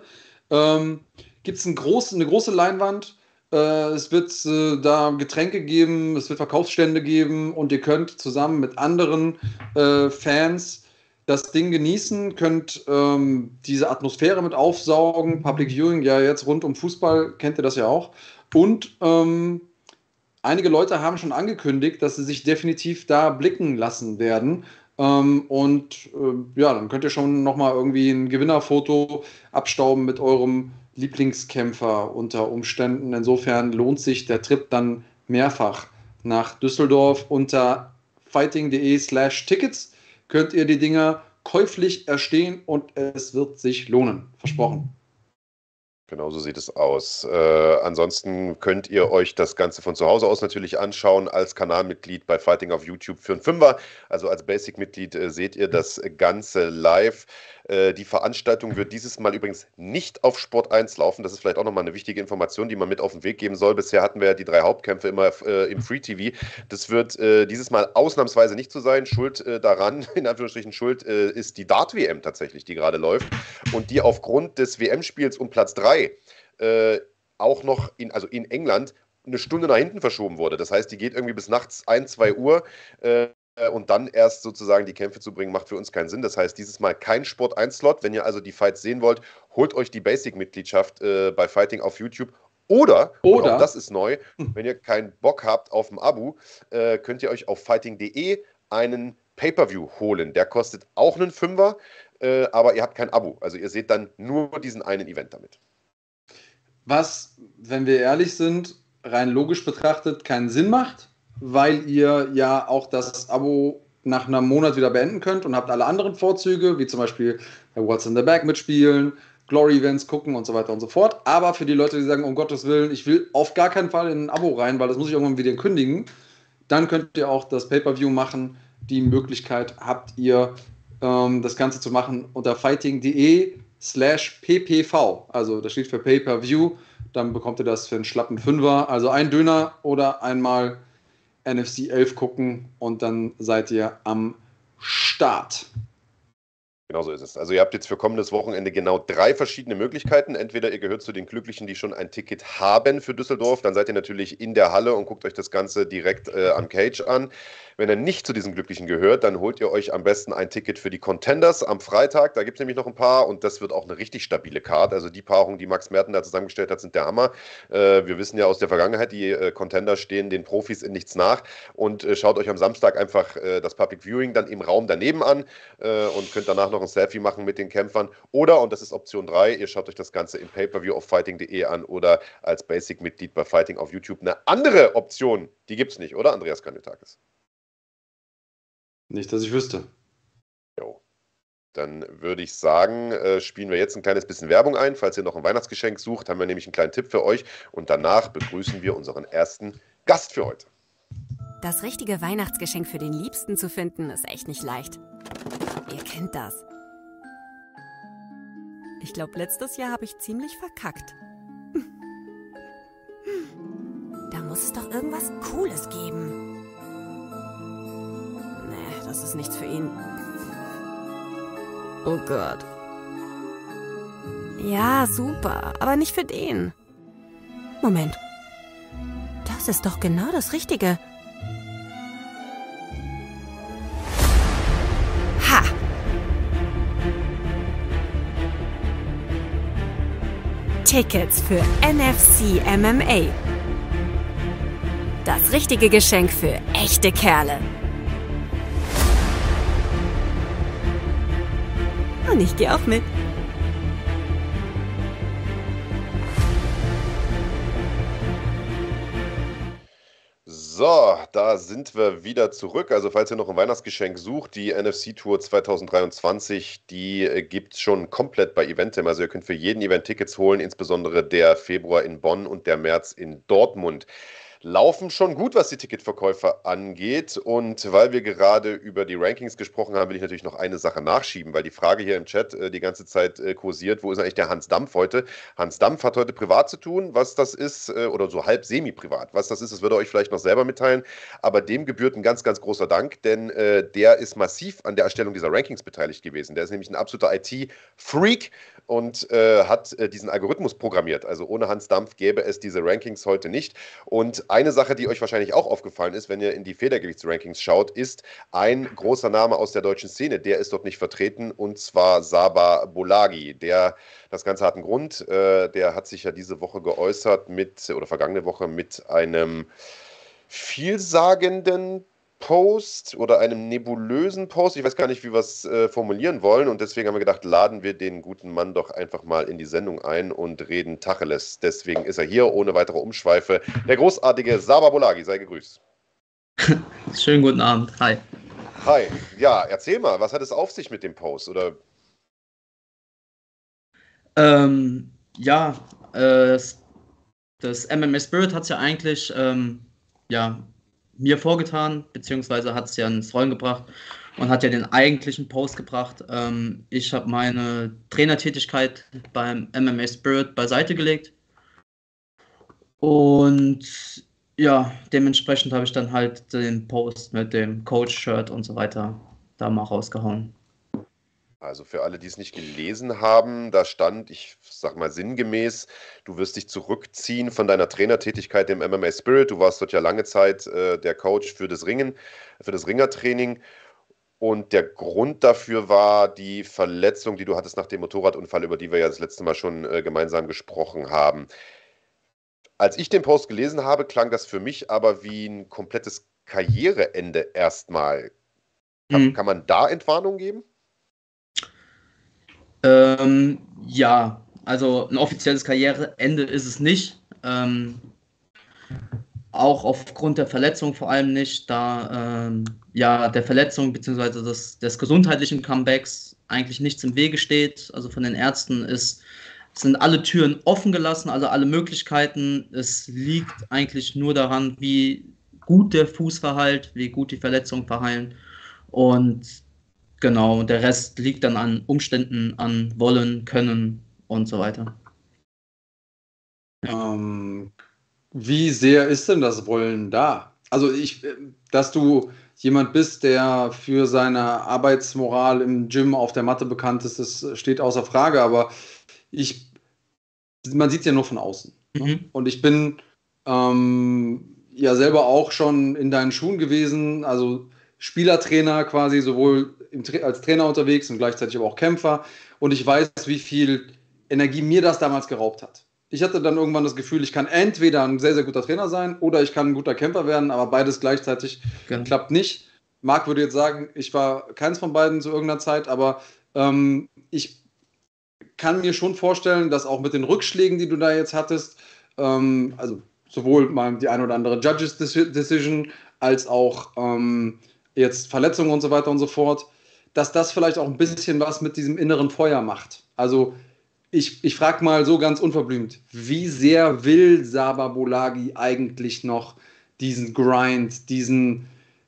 Ähm, Gibt es ein groß, eine große Leinwand? Äh, es wird äh, da Getränke geben, es wird Verkaufsstände geben und ihr könnt zusammen mit anderen äh, Fans das Ding genießen, könnt ähm, diese Atmosphäre mit aufsaugen. Public Viewing, ja, jetzt rund um Fußball kennt ihr das ja auch. Und ähm, einige Leute haben schon angekündigt, dass sie sich definitiv da blicken lassen werden. Ähm, und äh, ja, dann könnt ihr schon nochmal irgendwie ein Gewinnerfoto abstauben mit eurem Lieblingskämpfer unter Umständen. Insofern lohnt sich der Trip dann mehrfach nach Düsseldorf unter fighting.de slash Tickets könnt ihr die Dinger käuflich erstehen und es wird sich lohnen. Versprochen. Genau so sieht es aus. Äh, ansonsten könnt ihr euch das Ganze von zu Hause aus natürlich anschauen als Kanalmitglied bei Fighting auf YouTube für einen Fünfer. Also als Basic-Mitglied äh, seht ihr das Ganze live. Äh, die Veranstaltung wird dieses Mal übrigens nicht auf Sport 1 laufen. Das ist vielleicht auch nochmal eine wichtige Information, die man mit auf den Weg geben soll. Bisher hatten wir ja die drei Hauptkämpfe immer äh, im Free TV. Das wird äh, dieses Mal ausnahmsweise nicht so sein. Schuld äh, daran, in Anführungsstrichen Schuld, ist die Dart-WM tatsächlich, die gerade läuft und die aufgrund des WM-Spiels um Platz 3 äh, auch noch in, also in England eine Stunde nach hinten verschoben wurde. Das heißt, die geht irgendwie bis nachts 1, 2 Uhr. Äh, und dann erst sozusagen die Kämpfe zu bringen, macht für uns keinen Sinn. Das heißt, dieses Mal kein Sport 1-Slot. Wenn ihr also die Fights sehen wollt, holt euch die Basic-Mitgliedschaft äh, bei Fighting auf YouTube. Oder, Oder. das ist neu, hm. wenn ihr keinen Bock habt auf ein Abo, äh, könnt ihr euch auf fighting.de einen Pay-Per-View holen. Der kostet auch einen Fünfer, äh, aber ihr habt kein Abo. Also ihr seht dann nur diesen einen Event damit. Was, wenn wir ehrlich sind, rein logisch betrachtet keinen Sinn macht, weil ihr ja auch das Abo nach einem Monat wieder beenden könnt und habt alle anderen Vorzüge, wie zum Beispiel bei What's in the Bag mitspielen, Glory-Events gucken und so weiter und so fort. Aber für die Leute, die sagen, um Gottes Willen, ich will auf gar keinen Fall in ein Abo rein, weil das muss ich irgendwann wieder kündigen, dann könnt ihr auch das Pay-Per-View machen. Die Möglichkeit habt ihr, ähm, das Ganze zu machen unter fighting.de slash ppv. Also das steht für Pay-Per-View. Dann bekommt ihr das für einen schlappen Fünfer. Also ein Döner oder einmal NFC 11 gucken und dann seid ihr am Start. Genau so ist es. Also ihr habt jetzt für kommendes Wochenende genau drei verschiedene Möglichkeiten. Entweder ihr gehört zu den Glücklichen, die schon ein Ticket haben für Düsseldorf, dann seid ihr natürlich in der Halle und guckt euch das Ganze direkt äh, am Cage an. Wenn ihr nicht zu diesen Glücklichen gehört, dann holt ihr euch am besten ein Ticket für die Contenders am Freitag. Da gibt es nämlich noch ein paar und das wird auch eine richtig stabile Card. Also die Paarung, die Max Merten da zusammengestellt hat, sind der Hammer. Äh, wir wissen ja aus der Vergangenheit, die äh, Contenders stehen den Profis in nichts nach. Und äh, schaut euch am Samstag einfach äh, das Public Viewing dann im Raum daneben an äh, und könnt danach noch ein Selfie machen mit den Kämpfern. Oder, und das ist Option 3, ihr schaut euch das Ganze im Pay-Per-View auf fighting.de an oder als Basic-Mitglied bei Fighting auf YouTube. Eine andere Option, die gibt es nicht, oder Andreas Kanyotakis? Nicht, dass ich wüsste. Jo. Dann würde ich sagen, äh, spielen wir jetzt ein kleines bisschen Werbung ein. Falls ihr noch ein Weihnachtsgeschenk sucht, haben wir nämlich einen kleinen Tipp für euch. Und danach begrüßen wir unseren ersten Gast für heute. Das richtige Weihnachtsgeschenk für den Liebsten zu finden, ist echt nicht leicht. Ihr kennt das. Ich glaube, letztes Jahr habe ich ziemlich verkackt. Da muss es doch irgendwas Cooles geben das ist nichts für ihn. Oh Gott. Ja, super, aber nicht für den. Moment. Das ist doch genau das Richtige. Tickets für NFC MMA. Das richtige Geschenk für echte Kerle. Und ich gehe auch mit. So, da sind wir wieder zurück. Also falls ihr noch ein Weihnachtsgeschenk sucht, die NFC Tour 2023, die äh, gibt es schon komplett bei Eventim. Also ihr könnt für jeden Event Tickets holen, insbesondere der Februar in Bonn und der März in Dortmund laufen schon gut, was die Ticketverkäufer angeht. Und weil wir gerade über die Rankings gesprochen haben, will ich natürlich noch eine Sache nachschieben, weil die Frage hier im Chat äh, die ganze Zeit äh, kursiert, wo ist eigentlich der Hans Dampf heute? Hans Dampf hat heute privat zu tun, was das ist, äh, oder so halb semi-privat. Was das ist, das würde er euch vielleicht noch selber mitteilen. Aber dem gebührt ein ganz, ganz großer Dank, denn äh, der ist massiv an der Erstellung dieser Rankings beteiligt gewesen. Der ist nämlich ein absoluter IT-Freak und äh, hat äh, diesen Algorithmus programmiert. Also ohne Hans Dampf gäbe es diese Rankings heute nicht. Und eine Sache, die euch wahrscheinlich auch aufgefallen ist, wenn ihr in die Federgewichtsrankings schaut, ist ein großer Name aus der deutschen Szene. Der ist dort nicht vertreten und zwar Saba Bolagi. Der, das Ganze hat einen Grund. Äh, der hat sich ja diese Woche geäußert mit, oder vergangene Woche mit einem vielsagenden Post oder einem nebulösen Post. Ich weiß gar nicht, wie wir es äh, formulieren wollen. Und deswegen haben wir gedacht, laden wir den guten Mann doch einfach mal in die Sendung ein und reden Tacheles. Deswegen ist er hier ohne weitere Umschweife. Der großartige Saba Bolagi, sei gegrüßt. Schönen guten Abend. Hi. Hi. Ja, erzähl mal, was hat es auf sich mit dem Post? Oder? Ähm, ja, äh, das MMA Spirit hat es ja eigentlich ähm, ja, mir vorgetan, beziehungsweise hat es ja ins Rollen gebracht und hat ja den eigentlichen Post gebracht. Ähm, ich habe meine Trainertätigkeit beim MMA Spirit beiseite gelegt. Und ja, dementsprechend habe ich dann halt den Post mit dem Coach-Shirt und so weiter da mal rausgehauen. Also für alle, die es nicht gelesen haben, da stand, ich sag mal sinngemäß, du wirst dich zurückziehen von deiner Trainertätigkeit im MMA Spirit. Du warst dort ja lange Zeit äh, der Coach für das Ringen, für das Ringertraining. Und der Grund dafür war die Verletzung, die du hattest nach dem Motorradunfall, über die wir ja das letzte Mal schon äh, gemeinsam gesprochen haben. Als ich den Post gelesen habe, klang das für mich aber wie ein komplettes Karriereende erstmal. Kann, mhm. kann man da Entwarnung geben? Ähm, ja, also ein offizielles Karriereende ist es nicht. Ähm, auch aufgrund der Verletzung vor allem nicht, da ähm, ja der Verletzung bzw. Des, des gesundheitlichen Comebacks eigentlich nichts im Wege steht. Also von den Ärzten ist, sind alle Türen offen gelassen, also alle Möglichkeiten. Es liegt eigentlich nur daran, wie gut der Fuß verheilt, wie gut die Verletzungen verheilen. Und genau, der Rest liegt dann an Umständen, an Wollen, Können und so weiter. Ähm, wie sehr ist denn das Wollen da? Also ich, dass du jemand bist, der für seine Arbeitsmoral im Gym auf der Matte bekannt ist, das steht außer Frage, aber ich, man sieht es ja nur von außen. Ne? Mhm. Und ich bin ähm, ja selber auch schon in deinen Schuhen gewesen, also Spielertrainer quasi, sowohl im, als Trainer unterwegs und gleichzeitig aber auch Kämpfer. Und ich weiß, wie viel Energie mir das damals geraubt hat ich hatte dann irgendwann das Gefühl, ich kann entweder ein sehr, sehr guter Trainer sein oder ich kann ein guter Kämpfer werden, aber beides gleichzeitig genau. klappt nicht. Marc würde jetzt sagen, ich war keins von beiden zu irgendeiner Zeit, aber ähm, ich kann mir schon vorstellen, dass auch mit den Rückschlägen, die du da jetzt hattest, ähm, also sowohl mal die ein oder andere Judges Decision als auch ähm, jetzt Verletzungen und so weiter und so fort, dass das vielleicht auch ein bisschen was mit diesem inneren Feuer macht. Also ich, ich frage mal so ganz unverblümt, wie sehr will Saba Bolagi eigentlich noch diesen Grind, diesen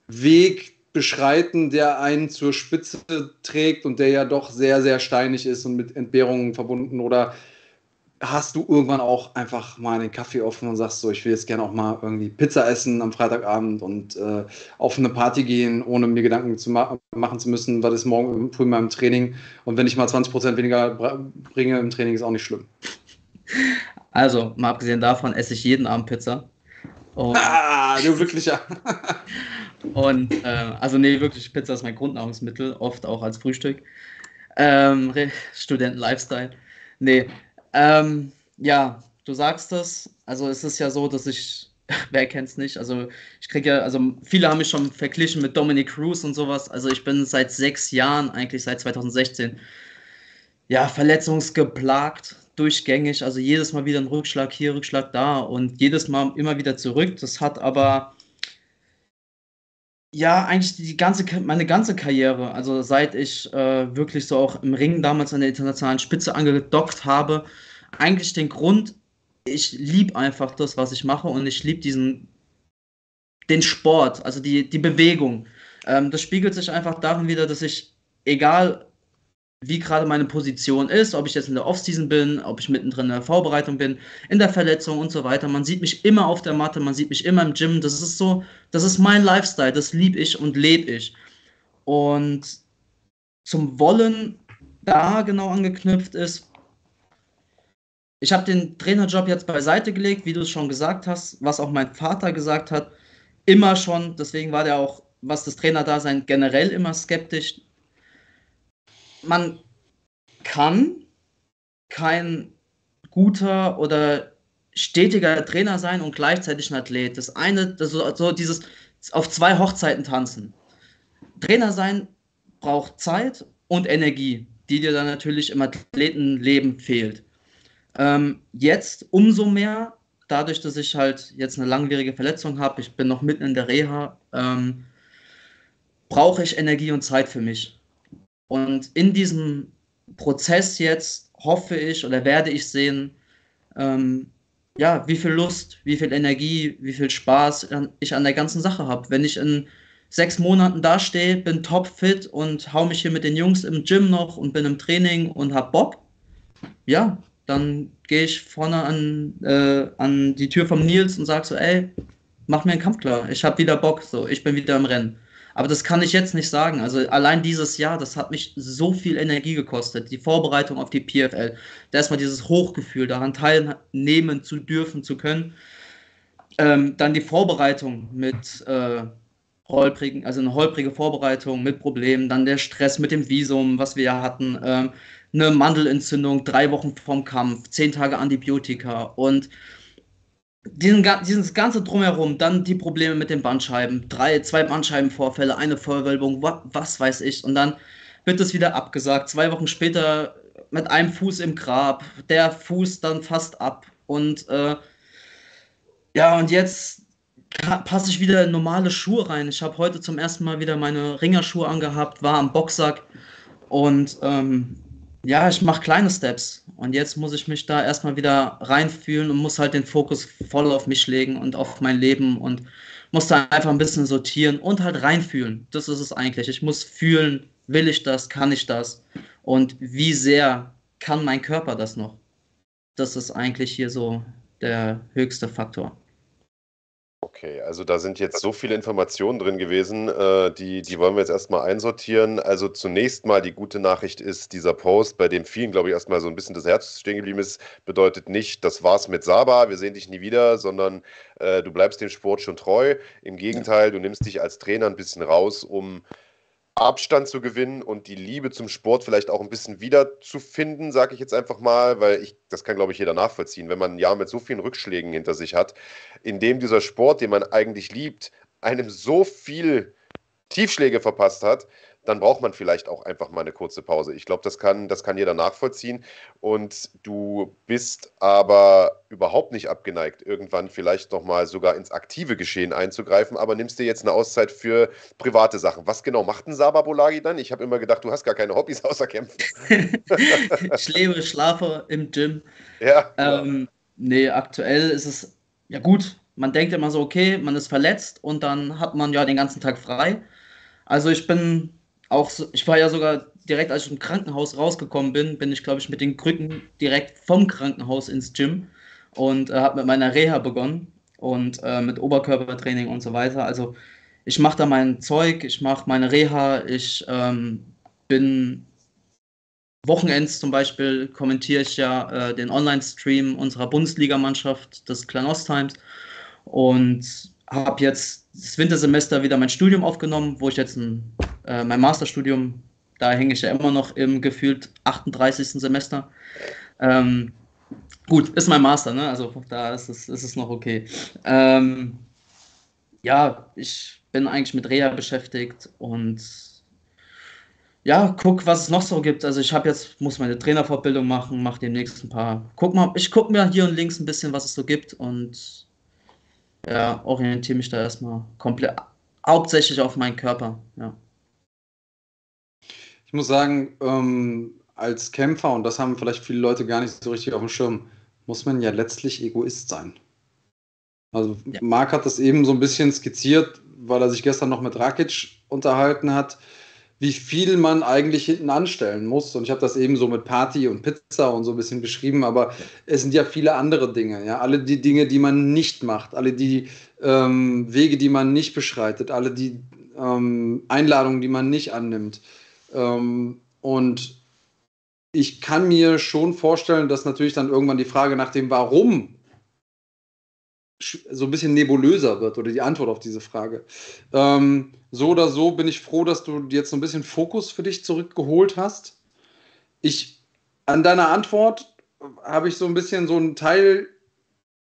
Weg beschreiten, der einen zur Spitze trägt und der ja doch sehr, sehr steinig ist und mit Entbehrungen verbunden? Oder hast du irgendwann auch einfach mal den Kaffee offen und sagst so, ich will jetzt gerne auch mal irgendwie Pizza essen am Freitagabend und äh, auf eine Party gehen, ohne mir Gedanken zu ma machen zu müssen, was ist morgen früh in meinem Training und wenn ich mal 20% weniger bringe im Training, ist auch nicht schlimm. Also, mal abgesehen davon esse ich jeden Abend Pizza. Und, ah, du wirklicher. und äh, also nee, wirklich, Pizza ist mein Grundnahrungsmittel, oft auch als Frühstück. Ähm, Studenten-Lifestyle. Nee, ähm, ja, du sagst es. Also es ist ja so, dass ich, wer kennt es nicht, also ich kriege ja, also viele haben mich schon verglichen mit Dominic Cruz und sowas. Also ich bin seit sechs Jahren, eigentlich seit 2016, ja, verletzungsgeplagt, durchgängig. Also jedes Mal wieder ein Rückschlag hier, Rückschlag da und jedes Mal immer wieder zurück. Das hat aber ja, eigentlich die ganze, meine ganze Karriere, also seit ich äh, wirklich so auch im Ring damals an der internationalen Spitze angedockt habe, eigentlich den Grund, ich liebe einfach das, was ich mache und ich liebe diesen, den Sport, also die, die Bewegung. Ähm, das spiegelt sich einfach darin wieder, dass ich, egal wie gerade meine Position ist, ob ich jetzt in der Offseason bin, ob ich mittendrin in der Vorbereitung bin, in der Verletzung und so weiter. Man sieht mich immer auf der Matte, man sieht mich immer im Gym. Das ist so, das ist mein Lifestyle, das liebe ich und lebe ich. Und zum Wollen da genau angeknüpft ist, ich habe den Trainerjob jetzt beiseite gelegt, wie du es schon gesagt hast, was auch mein Vater gesagt hat, immer schon, deswegen war der auch, was das Trainerdasein generell immer skeptisch, man kann kein guter oder stetiger Trainer sein und gleichzeitig ein Athlet. Das eine, das so, so dieses auf zwei Hochzeiten tanzen. Trainer sein braucht Zeit und Energie, die dir dann natürlich im Athletenleben fehlt. Ähm, jetzt umso mehr, dadurch, dass ich halt jetzt eine langwierige Verletzung habe, ich bin noch mitten in der Reha, ähm, brauche ich Energie und Zeit für mich. Und in diesem Prozess jetzt hoffe ich oder werde ich sehen, ähm, ja, wie viel Lust, wie viel Energie, wie viel Spaß ich an der ganzen Sache habe. Wenn ich in sechs Monaten dastehe, bin topfit und hau mich hier mit den Jungs im Gym noch und bin im Training und hab Bock, ja, dann gehe ich vorne an, äh, an die Tür vom Nils und sage so, ey, mach mir einen Kampf klar, ich habe wieder Bock, so, ich bin wieder im Rennen. Aber das kann ich jetzt nicht sagen. Also allein dieses Jahr, das hat mich so viel Energie gekostet. Die Vorbereitung auf die PFL. Da erstmal dieses Hochgefühl, daran teilnehmen zu dürfen, zu können. Ähm, dann die Vorbereitung mit äh, holprigen, also eine holprige Vorbereitung mit Problemen. Dann der Stress mit dem Visum, was wir ja hatten. Ähm, eine Mandelentzündung, drei Wochen vorm Kampf, zehn Tage Antibiotika und diesen, dieses ganze Drumherum, dann die Probleme mit den Bandscheiben, drei, zwei Bandscheibenvorfälle, eine Vollwölbung, was, was weiß ich. Und dann wird es wieder abgesagt. Zwei Wochen später mit einem Fuß im Grab, der Fuß dann fast ab. Und äh, ja, und jetzt passe ich wieder in normale Schuhe rein. Ich habe heute zum ersten Mal wieder meine Ringerschuhe angehabt, war am Boxsack und ähm, ja, ich mache kleine Steps. Und jetzt muss ich mich da erstmal wieder reinfühlen und muss halt den Fokus voll auf mich legen und auf mein Leben und muss da einfach ein bisschen sortieren und halt reinfühlen. Das ist es eigentlich. Ich muss fühlen, will ich das, kann ich das und wie sehr kann mein Körper das noch. Das ist eigentlich hier so der höchste Faktor. Okay, also da sind jetzt so viele Informationen drin gewesen, äh, die, die wollen wir jetzt erstmal einsortieren. Also zunächst mal die gute Nachricht ist, dieser Post, bei dem vielen, glaube ich, erstmal so ein bisschen das Herz stehen geblieben ist, bedeutet nicht, das war's mit Saba, wir sehen dich nie wieder, sondern äh, du bleibst dem Sport schon treu. Im Gegenteil, du nimmst dich als Trainer ein bisschen raus, um Abstand zu gewinnen und die Liebe zum Sport vielleicht auch ein bisschen wiederzufinden, sage ich jetzt einfach mal, weil ich, das kann, glaube ich, jeder nachvollziehen, wenn man ein Jahr mit so vielen Rückschlägen hinter sich hat, in dem dieser Sport, den man eigentlich liebt, einem so viel Tiefschläge verpasst hat, dann braucht man vielleicht auch einfach mal eine kurze Pause. Ich glaube, das kann, das kann jeder nachvollziehen. Und du bist aber überhaupt nicht abgeneigt, irgendwann vielleicht nochmal sogar ins aktive Geschehen einzugreifen, aber nimmst dir jetzt eine Auszeit für private Sachen. Was genau macht ein Saba Bolagi dann? Ich habe immer gedacht, du hast gar keine Hobbys außer Kämpfen. ich lebe, schlafe im Gym. Ja. Ähm, nee, aktuell ist es ja gut. Man denkt immer so, okay, man ist verletzt und dann hat man ja den ganzen Tag frei. Also ich bin auch, ich war ja sogar direkt, als ich im Krankenhaus rausgekommen bin, bin ich, glaube ich, mit den Krücken direkt vom Krankenhaus ins Gym und äh, habe mit meiner Reha begonnen und äh, mit Oberkörpertraining und so weiter. Also ich mache da mein Zeug, ich mache meine Reha, ich ähm, bin Wochenends zum Beispiel kommentiere ich ja äh, den Online-Stream unserer Bundesligamannschaft des Klanos Times und habe jetzt das Wintersemester wieder mein Studium aufgenommen, wo ich jetzt ein, äh, mein Masterstudium, da hänge ich ja immer noch im gefühlt 38. Semester. Ähm, gut, ist mein Master, ne? Also da ist es, ist es noch okay. Ähm, ja, ich bin eigentlich mit Reha beschäftigt und ja, guck, was es noch so gibt. Also ich habe jetzt, muss meine Trainerfortbildung machen, mache demnächst ein paar. Guck mal, ich gucke mir hier und links ein bisschen, was es so gibt und ja, orientiere mich da erstmal komplett, hauptsächlich auf meinen Körper, ja. Ich muss sagen, ähm, als Kämpfer, und das haben vielleicht viele Leute gar nicht so richtig auf dem Schirm, muss man ja letztlich Egoist sein. Also ja. Marc hat das eben so ein bisschen skizziert, weil er sich gestern noch mit Rakic unterhalten hat wie viel man eigentlich hinten anstellen muss. Und ich habe das eben so mit Party und Pizza und so ein bisschen beschrieben, aber es sind ja viele andere Dinge. Ja? Alle die Dinge, die man nicht macht, alle die ähm, Wege, die man nicht beschreitet, alle die ähm, Einladungen, die man nicht annimmt. Ähm, und ich kann mir schon vorstellen, dass natürlich dann irgendwann die Frage nach dem Warum so ein bisschen nebulöser wird oder die Antwort auf diese Frage. Ähm, so oder so bin ich froh, dass du jetzt so ein bisschen Fokus für dich zurückgeholt hast. Ich an deiner Antwort habe ich so ein bisschen so einen Teil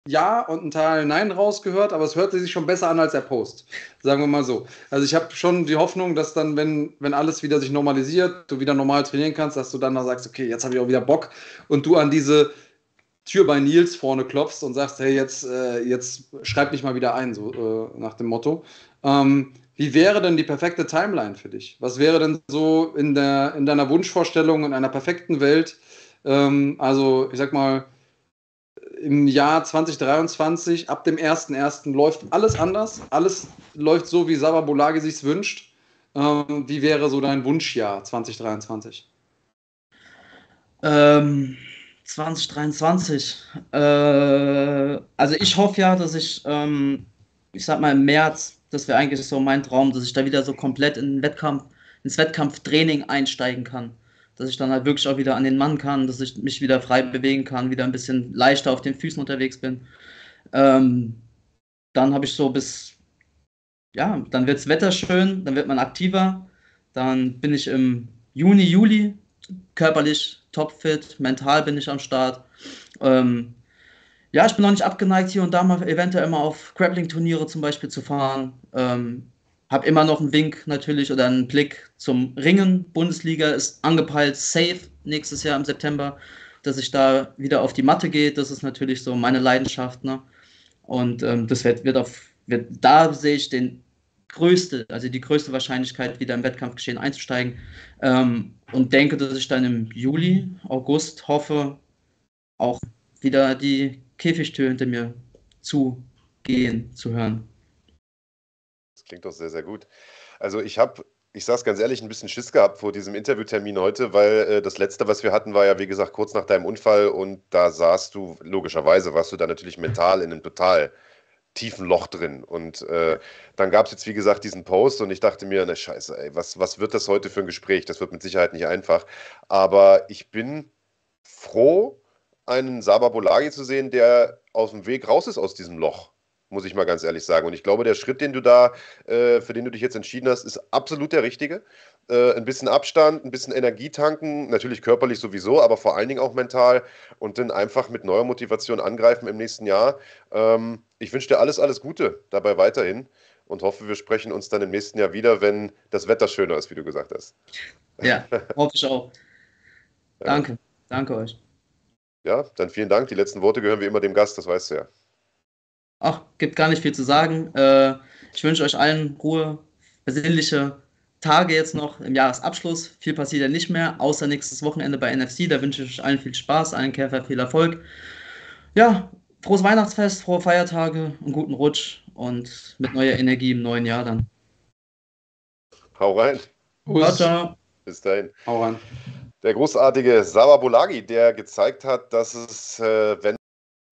ja und einen Teil nein rausgehört, aber es hörte sich schon besser an als der Post. Sagen wir mal so. Also ich habe schon die Hoffnung, dass dann, wenn, wenn alles wieder sich normalisiert, du wieder normal trainieren kannst, dass du dann noch sagst, okay, jetzt habe ich auch wieder Bock und du an diese Tür bei Nils vorne klopfst und sagst, hey, jetzt, äh, jetzt schreib mich mal wieder ein, so äh, nach dem Motto. Ähm, wie wäre denn die perfekte Timeline für dich? Was wäre denn so in, der, in deiner Wunschvorstellung in einer perfekten Welt? Ähm, also, ich sag mal, im Jahr 2023, ab dem 1.1. läuft alles anders. Alles läuft so, wie Sabah Bolagi sich wünscht. Ähm, wie wäre so dein Wunschjahr 2023? Ähm 2023. Äh, also ich hoffe ja, dass ich, ähm, ich sag mal im März, das wäre eigentlich so mein Traum, dass ich da wieder so komplett in den Wettkampf, ins Wettkampftraining einsteigen kann. Dass ich dann halt wirklich auch wieder an den Mann kann, dass ich mich wieder frei bewegen kann, wieder ein bisschen leichter auf den Füßen unterwegs bin. Ähm, dann habe ich so bis, ja, dann wird das Wetter schön, dann wird man aktiver. Dann bin ich im Juni, Juli körperlich topfit, mental bin ich am Start. Ähm, ja, ich bin noch nicht abgeneigt, hier und da mal eventuell mal auf Grappling-Turniere zum Beispiel zu fahren. Ähm, habe immer noch einen Wink natürlich oder einen Blick zum Ringen. Bundesliga ist angepeilt, safe nächstes Jahr im September, dass ich da wieder auf die Matte gehe. Das ist natürlich so meine Leidenschaft. Ne? Und ähm, das wird, wird auf, wird, da sehe ich den größte, also die größte Wahrscheinlichkeit, wieder im Wettkampfgeschehen einzusteigen. Ähm, und denke, dass ich dann im Juli, August hoffe, auch wieder die Käfigtür hinter mir zugehen, zu hören. Das klingt doch sehr, sehr gut. Also ich habe, ich sage es ganz ehrlich, ein bisschen Schiss gehabt vor diesem Interviewtermin heute, weil äh, das letzte, was wir hatten, war ja, wie gesagt, kurz nach deinem Unfall und da saßt du, logischerweise warst du da natürlich mental in einem total tiefen Loch drin. Und äh, dann gab es jetzt, wie gesagt, diesen Post und ich dachte mir, ne Scheiße, ey, was, was wird das heute für ein Gespräch? Das wird mit Sicherheit nicht einfach. Aber ich bin froh, einen Saba Bolagi zu sehen, der aus dem Weg raus ist aus diesem Loch, muss ich mal ganz ehrlich sagen. Und ich glaube, der Schritt, den du da, äh, für den du dich jetzt entschieden hast, ist absolut der richtige. Äh, ein bisschen Abstand, ein bisschen Energie tanken, natürlich körperlich sowieso, aber vor allen Dingen auch mental und dann einfach mit neuer Motivation angreifen im nächsten Jahr. Ähm, ich wünsche dir alles, alles Gute dabei weiterhin und hoffe, wir sprechen uns dann im nächsten Jahr wieder, wenn das Wetter schöner ist, wie du gesagt hast. Ja, hoffe ich auch. Danke, danke euch. Ja, dann vielen Dank. Die letzten Worte gehören wie immer dem Gast, das weißt du ja. Ach, gibt gar nicht viel zu sagen. Äh, ich wünsche euch allen Ruhe, besinnliche Tage jetzt noch im Jahresabschluss. Viel passiert ja nicht mehr, außer nächstes Wochenende bei NFC. Da wünsche ich euch allen viel Spaß, allen Käfer viel Erfolg. Ja, frohes Weihnachtsfest, frohe Feiertage, einen guten Rutsch und mit neuer Energie im neuen Jahr dann. Hau rein. Ciao, ciao. Bis dahin. Hau rein. Der großartige Sava Bolagi, der gezeigt hat, dass es, äh, wenn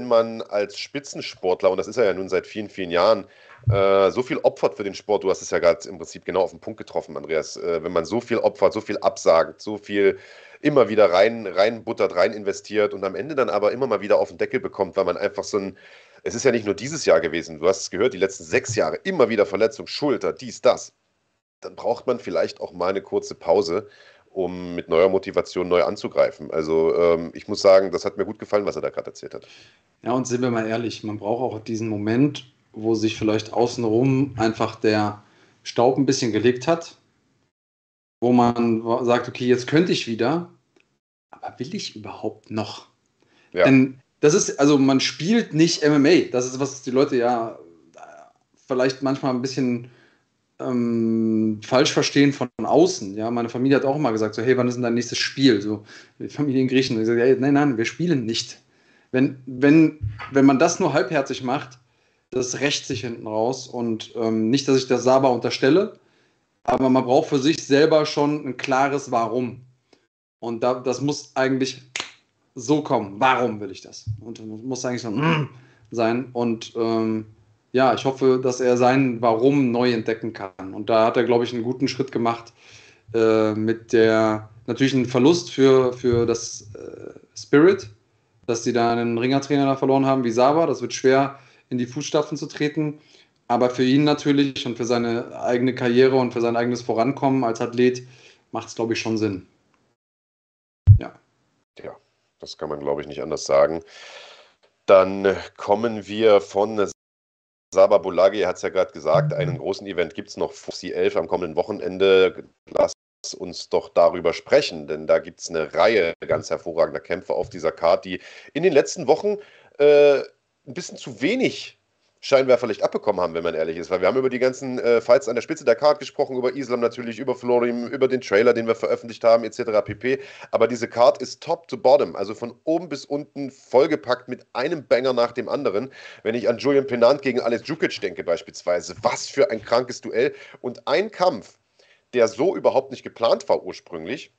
man als Spitzensportler, und das ist er ja nun seit vielen, vielen Jahren, äh, so viel opfert für den Sport, du hast es ja gerade im Prinzip genau auf den Punkt getroffen, Andreas, äh, wenn man so viel opfert, so viel absagt, so viel immer wieder rein, rein buttert, rein investiert und am Ende dann aber immer mal wieder auf den Deckel bekommt, weil man einfach so ein, es ist ja nicht nur dieses Jahr gewesen, du hast es gehört, die letzten sechs Jahre, immer wieder Verletzung, Schulter, dies, das. Dann braucht man vielleicht auch mal eine kurze Pause um mit neuer Motivation neu anzugreifen. Also ähm, ich muss sagen, das hat mir gut gefallen, was er da gerade erzählt hat. Ja, und sind wir mal ehrlich, man braucht auch diesen Moment, wo sich vielleicht außenrum einfach der Staub ein bisschen gelegt hat, wo man sagt, okay, jetzt könnte ich wieder, aber will ich überhaupt noch? Ja. Denn das ist, also man spielt nicht MMA, das ist, was die Leute ja vielleicht manchmal ein bisschen ähm, falsch verstehen von außen. Ja, meine Familie hat auch immer gesagt, so, hey, wann ist denn dein nächstes Spiel? So, die Familie in Griechenland. Ich sage, hey, nein, nein, wir spielen nicht. Wenn, wenn, wenn man das nur halbherzig macht, das rächt sich hinten raus. Und ähm, nicht, dass ich das Saba unterstelle, aber man braucht für sich selber schon ein klares Warum. Und da, das muss eigentlich so kommen. Warum will ich das? Und muss eigentlich so mm, sein. Und ähm, ja, ich hoffe, dass er sein Warum neu entdecken kann. Und da hat er, glaube ich, einen guten Schritt gemacht äh, mit der natürlich ein Verlust für, für das äh, Spirit, dass sie da einen Ringertrainer verloren haben wie Saba. Das wird schwer in die Fußstapfen zu treten. Aber für ihn natürlich und für seine eigene Karriere und für sein eigenes Vorankommen als Athlet macht es, glaube ich, schon Sinn. Ja. Ja, das kann man, glaube ich, nicht anders sagen. Dann kommen wir von Saba Bolagi hat es ja gerade gesagt, einen großen Event gibt es noch vor C11 am kommenden Wochenende. Lass uns doch darüber sprechen, denn da gibt es eine Reihe ganz hervorragender Kämpfe auf dieser Karte, die in den letzten Wochen äh, ein bisschen zu wenig Scheinwerferlicht abbekommen haben, wenn man ehrlich ist. Weil wir haben über die ganzen äh, Fights an der Spitze der Card gesprochen, über Islam natürlich, über Florim, über den Trailer, den wir veröffentlicht haben, etc. pp. Aber diese Card ist top to bottom, also von oben bis unten vollgepackt mit einem Banger nach dem anderen. Wenn ich an Julian Penant gegen Alex Djukic denke beispielsweise, was für ein krankes Duell. Und ein Kampf, der so überhaupt nicht geplant war ursprünglich,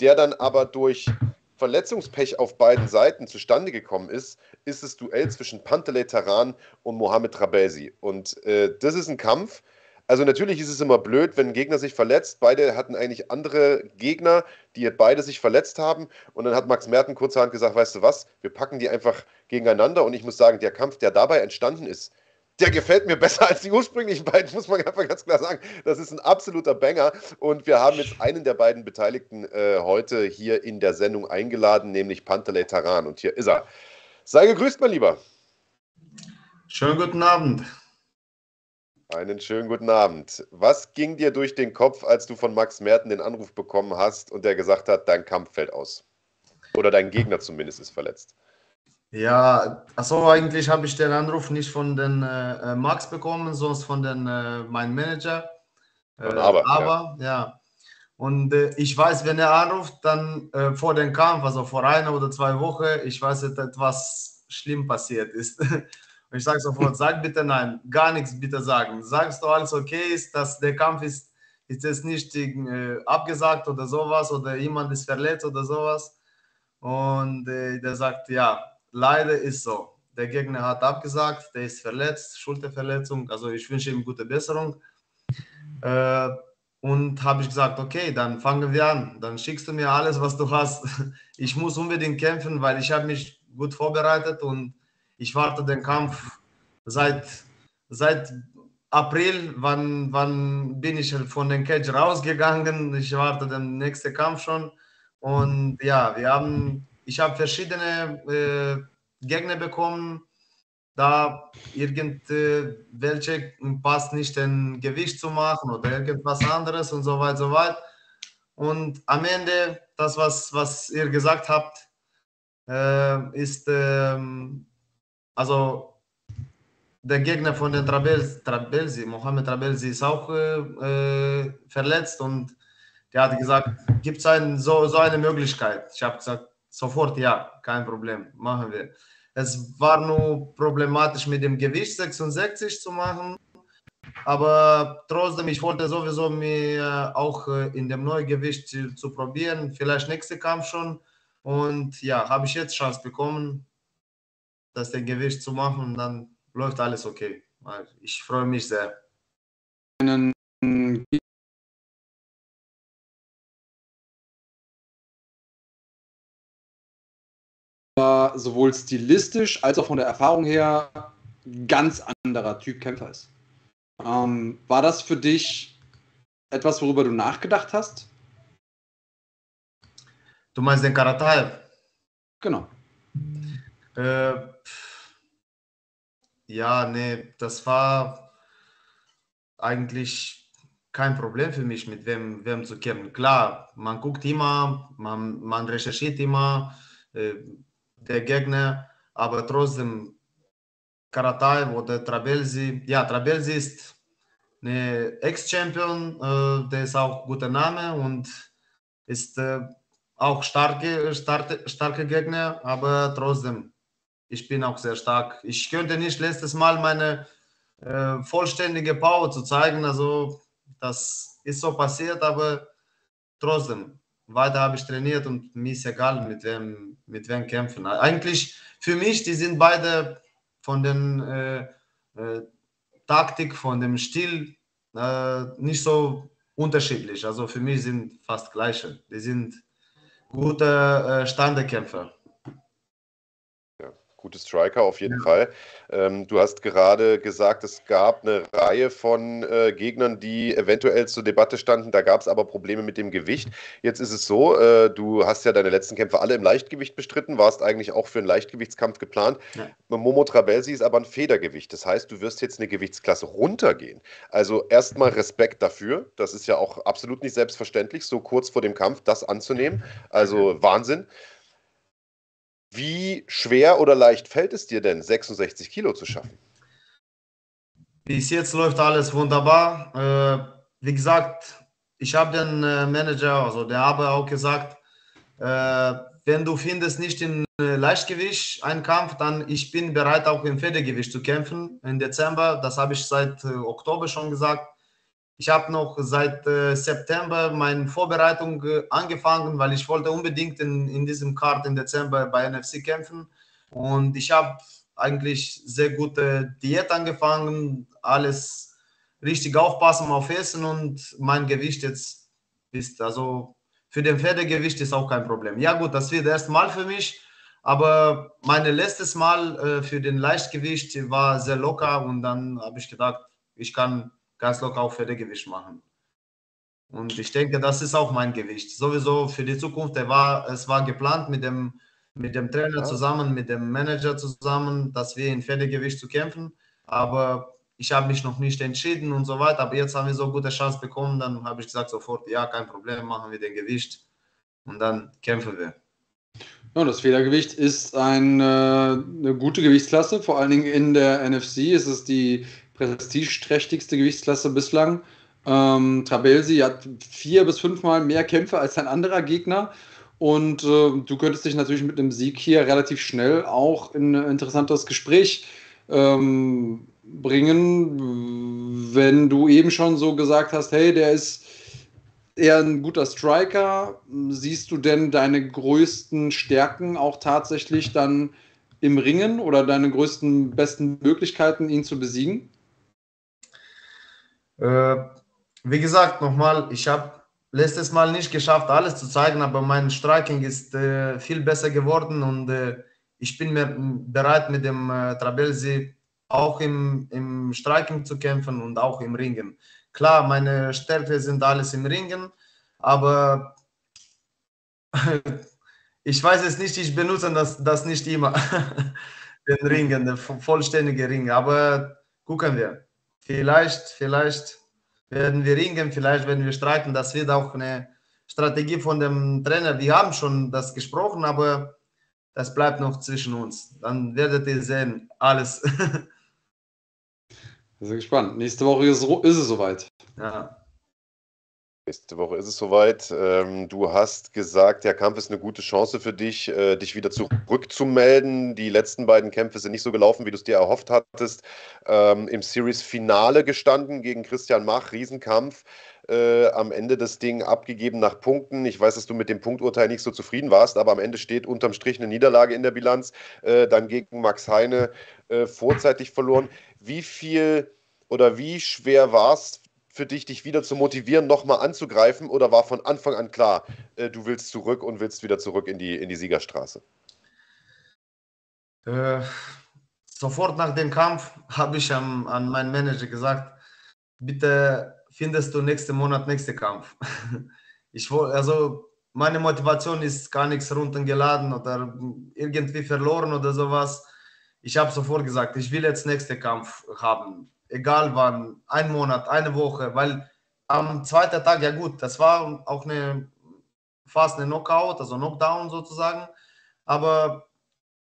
der dann aber durch Verletzungspech auf beiden Seiten zustande gekommen ist, ist das Duell zwischen Pantelei Taran und Mohamed Trabelsi. Und äh, das ist ein Kampf. Also natürlich ist es immer blöd, wenn ein Gegner sich verletzt. Beide hatten eigentlich andere Gegner, die beide sich verletzt haben. Und dann hat Max Merten kurzerhand gesagt, weißt du was, wir packen die einfach gegeneinander. Und ich muss sagen, der Kampf, der dabei entstanden ist, der gefällt mir besser als die ursprünglichen beiden, muss man einfach ganz klar sagen. Das ist ein absoluter Banger. Und wir haben jetzt einen der beiden Beteiligten äh, heute hier in der Sendung eingeladen, nämlich Pantelei Taran. Und hier ist er. Sei gegrüßt, mein Lieber. Schönen guten Abend. Einen schönen guten Abend. Was ging dir durch den Kopf, als du von Max Merten den Anruf bekommen hast und der gesagt hat, dein Kampf fällt aus? Oder dein Gegner zumindest ist verletzt? Ja, also eigentlich habe ich den Anruf nicht von den äh, äh Max bekommen, sondern von den, äh, meinem Manager. Äh, aber, aber ja. ja. Und äh, ich weiß, wenn er anruft, dann äh, vor dem Kampf, also vor einer oder zwei Wochen, ich weiß, dass etwas schlimm passiert ist. Und ich sage sofort, sag bitte nein, gar nichts bitte sagen. Sagst du alles okay ist, dass der Kampf ist, ist jetzt nicht äh, abgesagt oder sowas oder jemand ist verletzt oder sowas. Und der sagt, ja, leider ist so. Der Gegner hat abgesagt, der ist verletzt, Schulterverletzung. Also ich wünsche ihm gute Besserung. Äh, und habe ich gesagt, okay, dann fangen wir an. Dann schickst du mir alles, was du hast. Ich muss unbedingt kämpfen, weil ich habe mich gut vorbereitet und ich warte den Kampf seit, seit April. Wann, wann bin ich von den Cage rausgegangen? Ich warte den nächsten Kampf schon. Und ja, wir haben, ich habe verschiedene äh, Gegner bekommen. Da irgendwelche passt nicht ein Gewicht zu machen oder irgendwas anderes und so weiter, so weit. Und am Ende, das, was, was ihr gesagt habt, äh, ist, äh, also der Gegner von den Trabelsi, Trabelsi Mohamed Trabelsi, ist auch äh, äh, verletzt und der hat gesagt, gibt es so, so eine Möglichkeit? Ich habe gesagt, sofort ja, kein Problem, machen wir. Es war nur problematisch mit dem Gewicht 66 zu machen, aber trotzdem, ich wollte sowieso mir auch äh, in dem neuen Gewicht zu, zu probieren, vielleicht nächste Kampf schon. Und ja, habe ich jetzt Chance bekommen das Gewicht zu machen, dann läuft alles okay. Ich freue mich sehr. Sowohl stilistisch als auch von der Erfahrung her ganz anderer Typ Kämpfer ist. Ähm, war das für dich etwas, worüber du nachgedacht hast? Du meinst den Karataev? Genau. Äh, ja, nee, das war eigentlich kein Problem für mich, mit wem, wem zu kämpfen. Klar, man guckt immer, man, man recherchiert immer äh, der Gegner, aber trotzdem Karataev oder Trabelsi, ja, Trabelsi ist eine Ex-Champion, äh, der ist auch guter Name und ist äh, auch starke, starke, starke Gegner, aber trotzdem ich bin auch sehr stark. Ich könnte nicht letztes Mal meine äh, vollständige Power zu zeigen. Also das ist so passiert, aber trotzdem, weiter habe ich trainiert und mir ist egal, mit wem, mit wem kämpfen. Eigentlich für mich, die sind beide von den äh, äh, Taktik, von dem Stil äh, nicht so unterschiedlich. Also für mich sind fast gleiche. Die sind gute äh, Standekämpfer gute Striker auf jeden ja. Fall. Ähm, du hast gerade gesagt, es gab eine Reihe von äh, Gegnern, die eventuell zur Debatte standen. Da gab es aber Probleme mit dem Gewicht. Jetzt ist es so, äh, du hast ja deine letzten Kämpfe alle im Leichtgewicht bestritten, warst eigentlich auch für einen Leichtgewichtskampf geplant. Ja. Momo Trabelsi ist aber ein Federgewicht. Das heißt, du wirst jetzt eine Gewichtsklasse runtergehen. Also erstmal Respekt dafür. Das ist ja auch absolut nicht selbstverständlich, so kurz vor dem Kampf das anzunehmen. Also Wahnsinn. Wie schwer oder leicht fällt es dir denn, 66 Kilo zu schaffen? Bis jetzt läuft alles wunderbar. Äh, wie gesagt, ich habe den äh, Manager, also der habe auch gesagt, äh, wenn du findest nicht in äh, Leichtgewicht einen Kampf, dann ich bin bereit auch im Federgewicht zu kämpfen im Dezember. Das habe ich seit äh, Oktober schon gesagt. Ich habe noch seit äh, September meine Vorbereitung äh, angefangen, weil ich wollte unbedingt in, in diesem Card im Dezember bei NFC kämpfen. Und ich habe eigentlich sehr gute Diät angefangen, alles richtig aufpassen auf Essen und mein Gewicht jetzt ist, also für den Pferdegewicht ist auch kein Problem. Ja gut, das wird erst Mal für mich, aber mein letztes Mal äh, für den Leichtgewicht war sehr locker und dann habe ich gedacht, ich kann ganz locker auch für Gewicht machen. Und ich denke, das ist auch mein Gewicht. Sowieso für die Zukunft, der war, es war geplant mit dem, mit dem Trainer zusammen, mit dem Manager zusammen, dass wir in Pferdegewicht zu kämpfen. aber ich habe mich noch nicht entschieden und so weiter. Aber jetzt haben wir so gute Chance bekommen, dann habe ich gesagt sofort, ja, kein Problem, machen wir den Gewicht und dann kämpfen wir. Ja, das Federgewicht ist ein, äh, eine gute Gewichtsklasse, vor allen Dingen in der NFC ist es die prestigeträchtigste Gewichtsklasse bislang. Ähm, Trabelsi hat vier bis fünfmal mehr Kämpfe als ein anderer Gegner. Und äh, du könntest dich natürlich mit einem Sieg hier relativ schnell auch in ein interessantes Gespräch ähm, bringen, wenn du eben schon so gesagt hast, hey, der ist eher ein guter Striker. Siehst du denn deine größten Stärken auch tatsächlich dann im Ringen oder deine größten, besten Möglichkeiten, ihn zu besiegen? Äh, wie gesagt, nochmal, ich habe letztes Mal nicht geschafft, alles zu zeigen, aber mein Striking ist äh, viel besser geworden und äh, ich bin mir bereit, mit dem äh, Trabelsi auch im, im Striking zu kämpfen und auch im Ringen. Klar, meine Stärke sind alles im Ringen, aber ich weiß es nicht, ich benutze das, das nicht immer, den Ringen, den vollständigen Ring. Aber gucken wir. Vielleicht, vielleicht werden wir ringen, vielleicht werden wir streiten. Das wird auch eine Strategie von dem Trainer. Wir haben schon das gesprochen, aber das bleibt noch zwischen uns. Dann werdet ihr sehen, alles. Sehr gespannt. Nächste Woche ist, ist es soweit. Ja. Nächste Woche ist es soweit. Ähm, du hast gesagt, der Kampf ist eine gute Chance für dich, äh, dich wieder zurückzumelden. Die letzten beiden Kämpfe sind nicht so gelaufen, wie du es dir erhofft hattest. Ähm, Im Series-Finale gestanden gegen Christian Mach, Riesenkampf. Äh, am Ende das Ding abgegeben nach Punkten. Ich weiß, dass du mit dem Punkturteil nicht so zufrieden warst, aber am Ende steht unterm Strich eine Niederlage in der Bilanz. Äh, dann gegen Max Heine vorzeitig verloren. Wie viel oder wie schwer war es für dich, dich wieder zu motivieren, nochmal anzugreifen? Oder war von Anfang an klar, äh, du willst zurück und willst wieder zurück in die, in die Siegerstraße? Äh, sofort nach dem Kampf habe ich an, an meinen Manager gesagt, bitte findest du nächsten Monat nächsten Kampf. Ich also meine Motivation ist gar nichts runtergeladen oder irgendwie verloren oder sowas. Ich habe sofort gesagt, ich will jetzt nächsten Kampf haben egal wann, ein Monat, eine Woche, weil am zweiten Tag, ja gut, das war auch eine fast eine Knockout, also Knockdown sozusagen, aber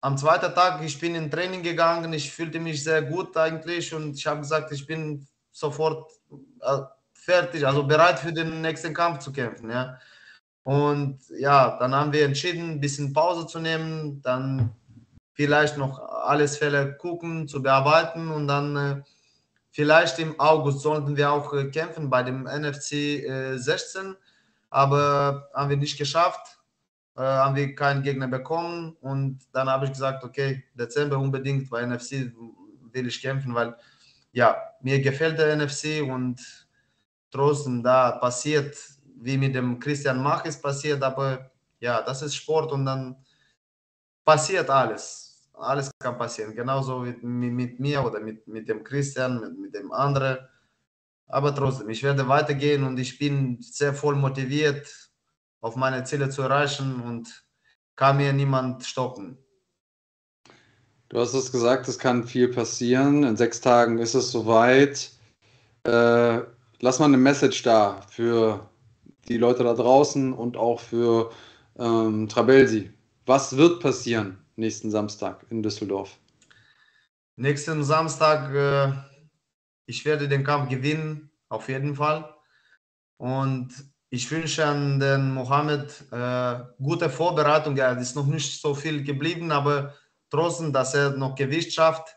am zweiten Tag, ich bin in Training gegangen, ich fühlte mich sehr gut eigentlich und ich habe gesagt, ich bin sofort äh, fertig, also bereit für den nächsten Kampf zu kämpfen, ja. Und ja, dann haben wir entschieden, ein bisschen Pause zu nehmen, dann vielleicht noch alles Fälle gucken, zu bearbeiten und dann äh, Vielleicht im August sollten wir auch äh, kämpfen bei dem NFC 16, äh, aber haben wir nicht geschafft. Äh, haben wir keinen Gegner bekommen und dann habe ich gesagt, okay, Dezember unbedingt bei NFC will ich kämpfen, weil ja, mir gefällt der NFC und trotzdem da passiert, wie mit dem Christian Mach ist passiert, aber ja, das ist Sport und dann passiert alles alles kann passieren. Genauso mit, mit mir oder mit, mit dem Christian, mit, mit dem anderen. Aber trotzdem, ich werde weitergehen und ich bin sehr voll motiviert, auf meine Ziele zu erreichen und kann mir niemand stoppen. Du hast es gesagt, es kann viel passieren. In sechs Tagen ist es soweit. Äh, lass mal eine Message da für die Leute da draußen und auch für ähm, Trabelsi. Was wird passieren? Nächsten Samstag in Düsseldorf? Nächsten Samstag, äh, ich werde den Kampf gewinnen, auf jeden Fall. Und ich wünsche an den Mohammed äh, gute Vorbereitung. Ja, ist noch nicht so viel geblieben, aber trotzdem, dass er noch Gewicht schafft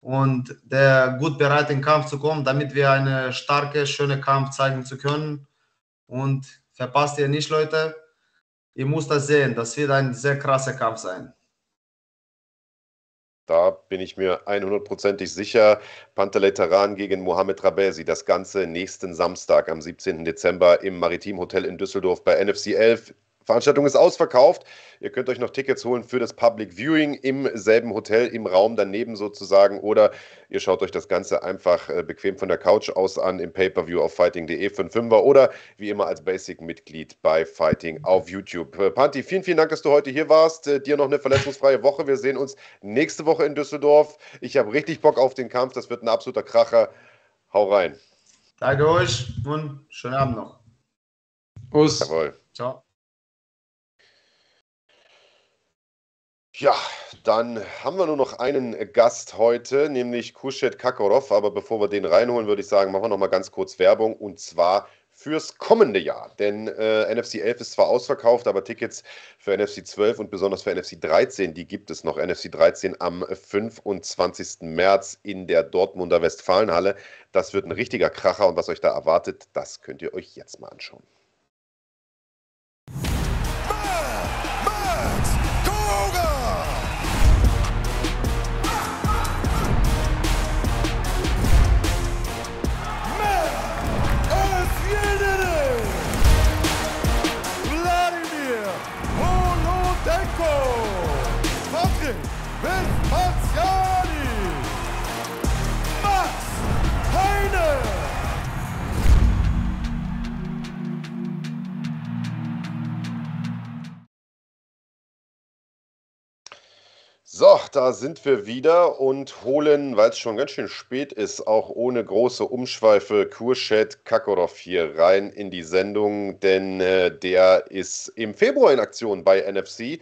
und der gut bereit in den Kampf zu kommen, damit wir einen starken, schönen Kampf zeigen zu können. Und verpasst ihr nicht, Leute. Ihr müsst das sehen. Das wird ein sehr krasser Kampf sein. Da bin ich mir 100%ig sicher. Pantelei Taran gegen Mohamed Rabesi. Das Ganze nächsten Samstag am 17. Dezember im Maritim Hotel in Düsseldorf bei NFC 11. Veranstaltung ist ausverkauft. Ihr könnt euch noch Tickets holen für das Public Viewing im selben Hotel, im Raum daneben sozusagen. Oder ihr schaut euch das Ganze einfach äh, bequem von der Couch aus an im Pay-Per-View auf fighting.de für einen Fünfer oder wie immer als Basic-Mitglied bei Fighting auf YouTube. Äh, Panti, vielen, vielen Dank, dass du heute hier warst. Äh, dir noch eine verletzungsfreie Woche. Wir sehen uns nächste Woche in Düsseldorf. Ich habe richtig Bock auf den Kampf. Das wird ein absoluter Kracher. Hau rein. Danke euch und schönen Abend noch. Us. Jawohl. Ciao. Ja, dann haben wir nur noch einen Gast heute, nämlich Kushet Kakorov. Aber bevor wir den reinholen, würde ich sagen, machen wir noch mal ganz kurz Werbung und zwar fürs kommende Jahr. Denn äh, NFC 11 ist zwar ausverkauft, aber Tickets für NFC 12 und besonders für NFC 13, die gibt es noch. NFC 13 am 25. März in der Dortmunder Westfalenhalle. Das wird ein richtiger Kracher und was euch da erwartet, das könnt ihr euch jetzt mal anschauen. Da sind wir wieder und holen, weil es schon ganz schön spät ist, auch ohne große Umschweife Kurschet Kakorov hier rein in die Sendung, denn äh, der ist im Februar in Aktion bei NFC.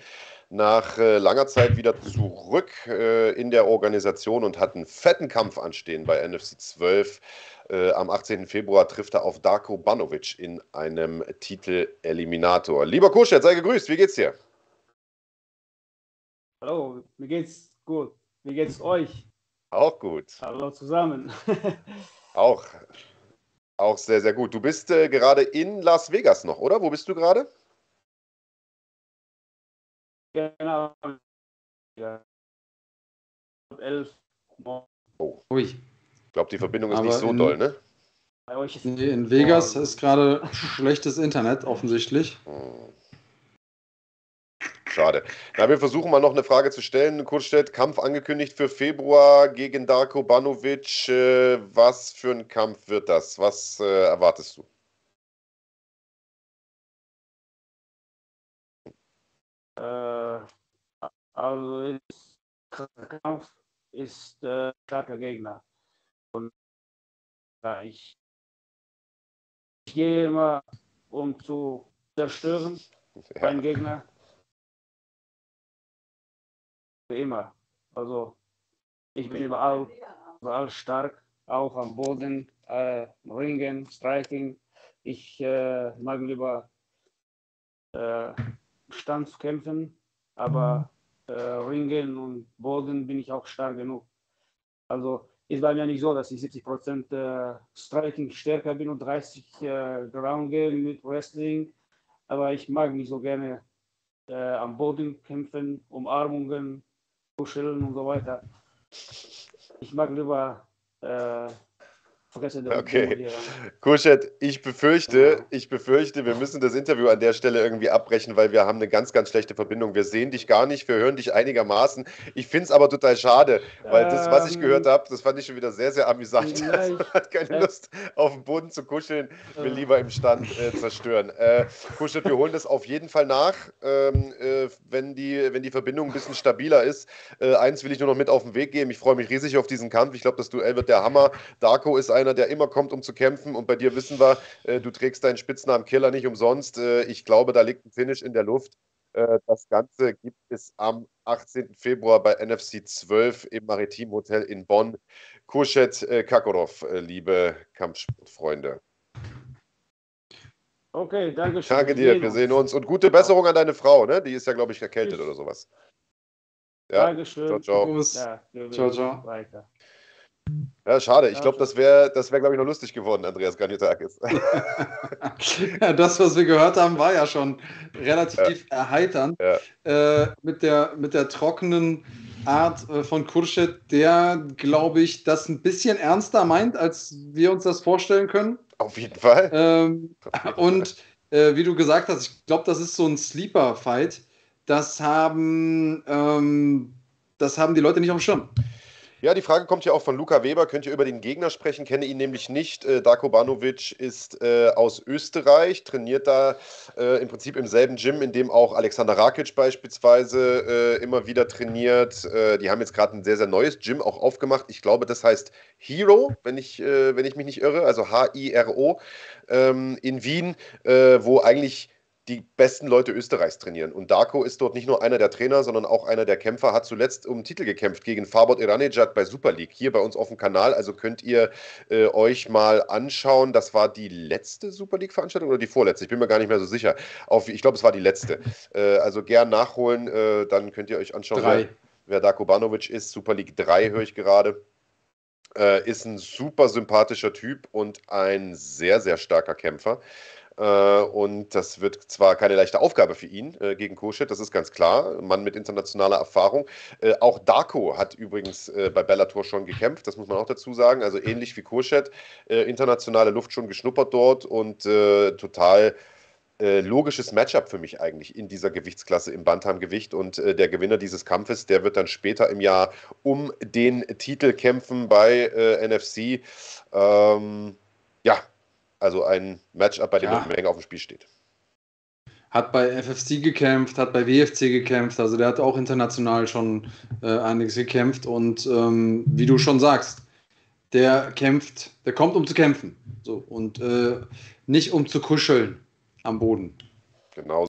Nach äh, langer Zeit wieder zurück äh, in der Organisation und hat einen fetten Kampf anstehen bei NFC 12. Äh, am 18. Februar trifft er auf Darko Banovic in einem Titel-Eliminator. Lieber Kurschet, sei gegrüßt, wie geht's dir? Hallo, mir geht's gut. Wie geht's euch? Auch gut. Hallo zusammen. Auch, auch sehr, sehr gut. Du bist äh, gerade in Las Vegas noch, oder? Wo bist du gerade? genau. Ja. Elf. Ui. Ich glaube, die Verbindung ist Aber nicht so in- doll, ne? Bei euch ist Nee, in Vegas ist gerade schlechtes Internet offensichtlich. Hm. Schade. Na, wir versuchen mal noch eine Frage zu stellen. Kurstedt, Kampf angekündigt für Februar gegen Darko Banovic. Äh, was für ein Kampf wird das? Was äh, erwartest du? äh, also ist Kampf ist äh, starker Gegner. Und ja, ich, ich gehe immer, um zu zerstören, Ja. meinen Gegner. Für immer. Also ich bin überall, überall stark, auch am Boden, äh, Ringen, Striking. Ich äh, mag lieber äh, Stand kämpfen, aber äh, Ringen und Boden bin ich auch stark genug. Also ist bei mir nicht so, dass ich 70% äh, Striking stärker bin und 30 äh, Ground Game mit Wrestling, aber ich mag nicht so gerne äh, am Boden kämpfen, Umarmungen, kuscheln und so weiter. Ich mag lieber äh, vergessen den Okay. hier. Kurschet, ich befürchte, ich befürchte, wir müssen das Interview an der Stelle irgendwie abbrechen, weil wir haben eine ganz, ganz schlechte Verbindung. Wir sehen dich gar nicht, wir hören dich einigermaßen. Ich finde es aber total schade, weil das, was ich Ähm, gehört habe, das fand ich schon wieder sehr, sehr amüsant. Also, man hat keine äh, Lust, auf dem Boden zu kuscheln, will äh, lieber im Stand äh, zerstören. Äh, Kurschet, wir holen das auf jeden Fall nach, ähm, äh, wenn, die, wenn die Verbindung ein bisschen stabiler ist. Äh, eins will ich nur noch mit auf den Weg geben. Ich freue mich riesig auf diesen Kampf. Ich glaube, das Duell wird der Hammer. Darko ist einer, der immer kommt, um zu kämpfen. Und bei dir wissen wir, äh, du trägst deinen Spitznamen Killer nicht umsonst. Äh, ich glaube, da liegt ein Finish in der Luft. Äh, das Ganze gibt es am 18. Februar bei NFC 12 im Maritim Hotel in Bonn. Kurschet äh, Kakorov, äh, liebe Kampfsportfreunde. Okay, danke schön. Danke dir, wir sehen uns. Und gute Besserung an deine Frau, ne? Die ist ja, glaube ich, erkältet oder sowas. Ja, Dankeschön. ciao, ciao. Ja, Ciao, ciao. Weiter. Ja, schade. Ich Ja, glaube, das wäre, das wär, glaube ich, noch lustig geworden, Andreas Graniotakis. Ja, das, was wir gehört haben, war ja schon relativ erheiternd. Ja. Äh, mit, der, mit der trockenen Art äh, von Kurschet, der, glaube ich, das ein bisschen ernster meint, als wir uns das vorstellen können. Auf jeden Fall. Ähm, Auf jeden und äh, wie du gesagt hast, ich glaube, das ist so ein Sleeper-Fight. Das haben, ähm, das haben die Leute nicht auf dem Schirm. Ja, die Frage kommt ja auch von Luca Weber. Könnt ihr über den Gegner sprechen? Kenne ihn nämlich nicht. Äh, Darko Banovic ist äh, aus Österreich, trainiert da äh, im Prinzip im selben Gym, in dem auch Alexander Rakic beispielsweise äh, immer wieder trainiert. Äh, die haben jetzt gerade ein sehr, sehr neues Gym auch aufgemacht. Ich glaube, das heißt Hero, wenn ich, äh, wenn ich mich nicht irre, also H-I-R-O ähm, in Wien, wo eigentlich die besten Leute Österreichs trainieren. Und Darko ist dort nicht nur einer der Trainer, sondern auch einer der Kämpfer, hat zuletzt um Titel gekämpft gegen Fabot Iranejad bei Super League, hier bei uns auf dem Kanal. Also könnt ihr äh, euch mal anschauen. Das war die letzte Super League-Veranstaltung oder die vorletzte? Ich bin mir gar nicht mehr so sicher. Auf, ich glaube, es war die letzte. Äh, also gern nachholen, äh, dann könnt ihr euch anschauen, wer, wer Darko Banovic ist. Super League 3 höre ich gerade. Äh, ist ein super sympathischer Typ und ein sehr, sehr starker Kämpfer. Äh, und das wird zwar keine leichte Aufgabe für ihn äh, gegen Koschet, das ist ganz klar. Mann mit internationaler Erfahrung. Äh, auch Darko hat übrigens bei Bellator schon gekämpft, das muss man auch dazu sagen. Also ähnlich wie Koschet, internationale Luft schon geschnuppert dort und total logisches Matchup für mich eigentlich in dieser Gewichtsklasse im Bantamgewicht. Und äh, der Gewinner dieses Kampfes, der wird dann später im Jahr um den Titel kämpfen bei äh, NFC. Ähm, ja, also ein Matchup, bei dem ja. eine Menge auf dem Spiel steht. Hat bei FFC gekämpft, hat bei WFC gekämpft, also der hat auch international schon äh, einiges gekämpft und ähm, wie du schon sagst, der kämpft, der kommt um zu kämpfen. So, und äh, nicht um zu kuscheln am Boden. Genau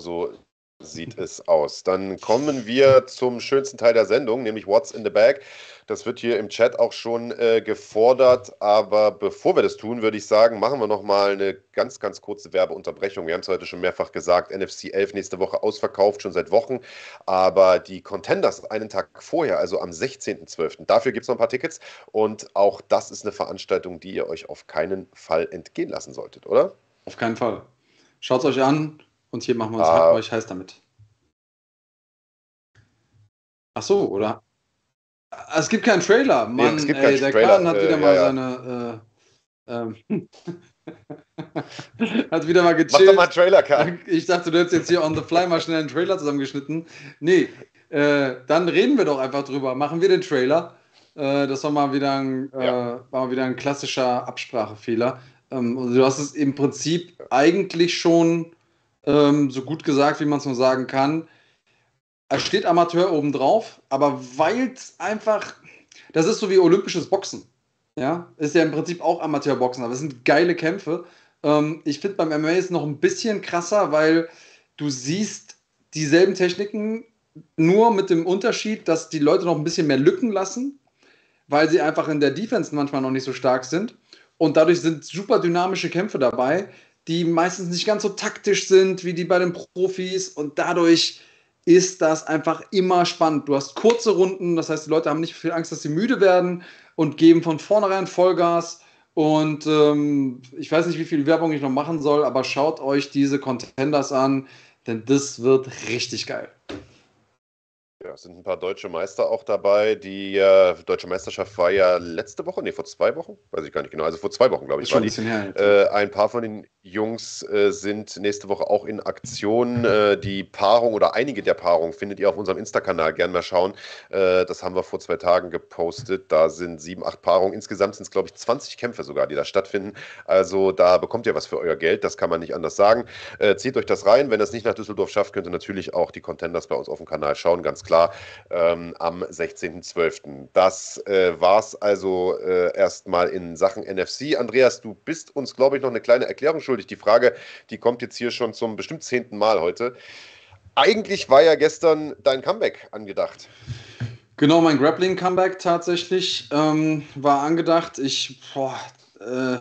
so sieht es aus. Dann kommen wir zum schönsten Teil der Sendung, nämlich What's in the Bag. Das wird hier im Chat auch schon äh, gefordert. Aber bevor wir das tun, würde ich sagen, machen wir noch mal eine ganz, ganz kurze Werbeunterbrechung. Wir haben es heute schon mehrfach gesagt, NFC 11 nächste Woche ausverkauft, schon seit Wochen. Aber die Contenders einen Tag vorher, also am 16.12., dafür gibt es noch ein paar Tickets. Und auch das ist eine Veranstaltung, die ihr euch auf keinen Fall entgehen lassen solltet, oder? Auf keinen Fall. Schaut es euch an und hier machen wir ah. euch heiß damit. Ach so, oder? Es gibt keinen Trailer. Mann, ja, ey, der Trailer. Kahn hat wieder äh, mal ja, seine. Äh, ähm, hat wieder mal gechillt. Mach doch mal einen Trailer, Kahn. Ich dachte, du hättest jetzt hier on the fly mal schnell einen Trailer zusammengeschnitten. Nee, äh, dann reden wir doch einfach drüber. Machen wir den Trailer. Äh, das war mal wieder ein, äh, war mal wieder ein klassischer Absprachefehler. Ähm, du hast es im Prinzip eigentlich schon ähm, so gut gesagt, wie man es nur sagen kann es steht Amateur oben drauf, aber weil es einfach, das ist so wie olympisches Boxen. Ja, ist ja im Prinzip auch Amateurboxen, aber es sind geile Kämpfe. Ähm, ich finde beim MMA ist noch ein bisschen krasser, weil du siehst dieselben Techniken, nur mit dem Unterschied, dass die Leute noch ein bisschen mehr Lücken lassen, weil sie einfach in der Defense manchmal noch nicht so stark sind. Und dadurch sind super dynamische Kämpfe dabei, die meistens nicht ganz so taktisch sind wie die bei den Profis und dadurch ist das einfach immer spannend. Du hast kurze Runden, das heißt, die Leute haben nicht viel Angst, dass sie müde werden und geben von vornherein Vollgas. Und ähm, ich weiß nicht, wie viel Werbung ich noch machen soll, aber schaut euch diese Contenders an, denn das wird richtig geil. Ja, es sind ein paar deutsche Meister auch dabei. Die äh, deutsche Meisterschaft war ja letzte Woche, nee, vor zwei Wochen, weiß ich gar nicht genau, also vor zwei Wochen, glaube ich, war die. Her, äh, ein paar von den Jungs äh, sind nächste Woche auch in Aktion. Äh, die Paarung oder einige der Paarungen findet ihr auf unserem Insta-Kanal. Gerne mal schauen. Äh, das haben wir vor zwei Tagen gepostet. Da sind sieben, acht Paarungen. Insgesamt sind es, glaube ich, 20 Kämpfe sogar, die da stattfinden. Also da bekommt ihr was für euer Geld. Das kann man nicht anders sagen. Äh, zieht euch das rein. Wenn ihr es nicht nach Düsseldorf schafft, könnt ihr natürlich auch die Contenders bei uns auf dem Kanal schauen. Ganz klar ähm, am 16.12. Das äh, war es also äh, erstmal in Sachen NFC. Andreas, du bist uns, glaube ich, noch eine kleine Erklärung schuldig. Die Frage, die kommt jetzt hier schon zum bestimmt zehnten Mal heute. Eigentlich war ja gestern dein Comeback angedacht. Genau, mein Grappling-Comeback tatsächlich ähm, war angedacht. Ich, boah, äh,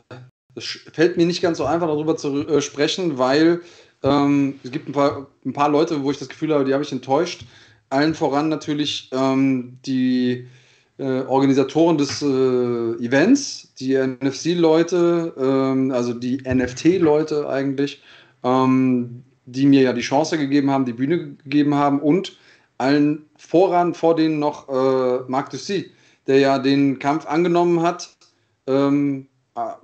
es fällt mir nicht ganz so einfach darüber zu äh, sprechen, weil ähm, es gibt ein paar, ein paar Leute, wo ich das Gefühl habe, die habe ich enttäuscht. Allen voran natürlich ähm, die äh, Organisatoren des äh, Events, die NFC-Leute, ähm, also die NFT-Leute eigentlich, ähm, die mir ja die Chance gegeben haben, die Bühne gegeben haben und allen voran vor denen noch äh, Marc Dussy, der ja den Kampf angenommen hat, ähm,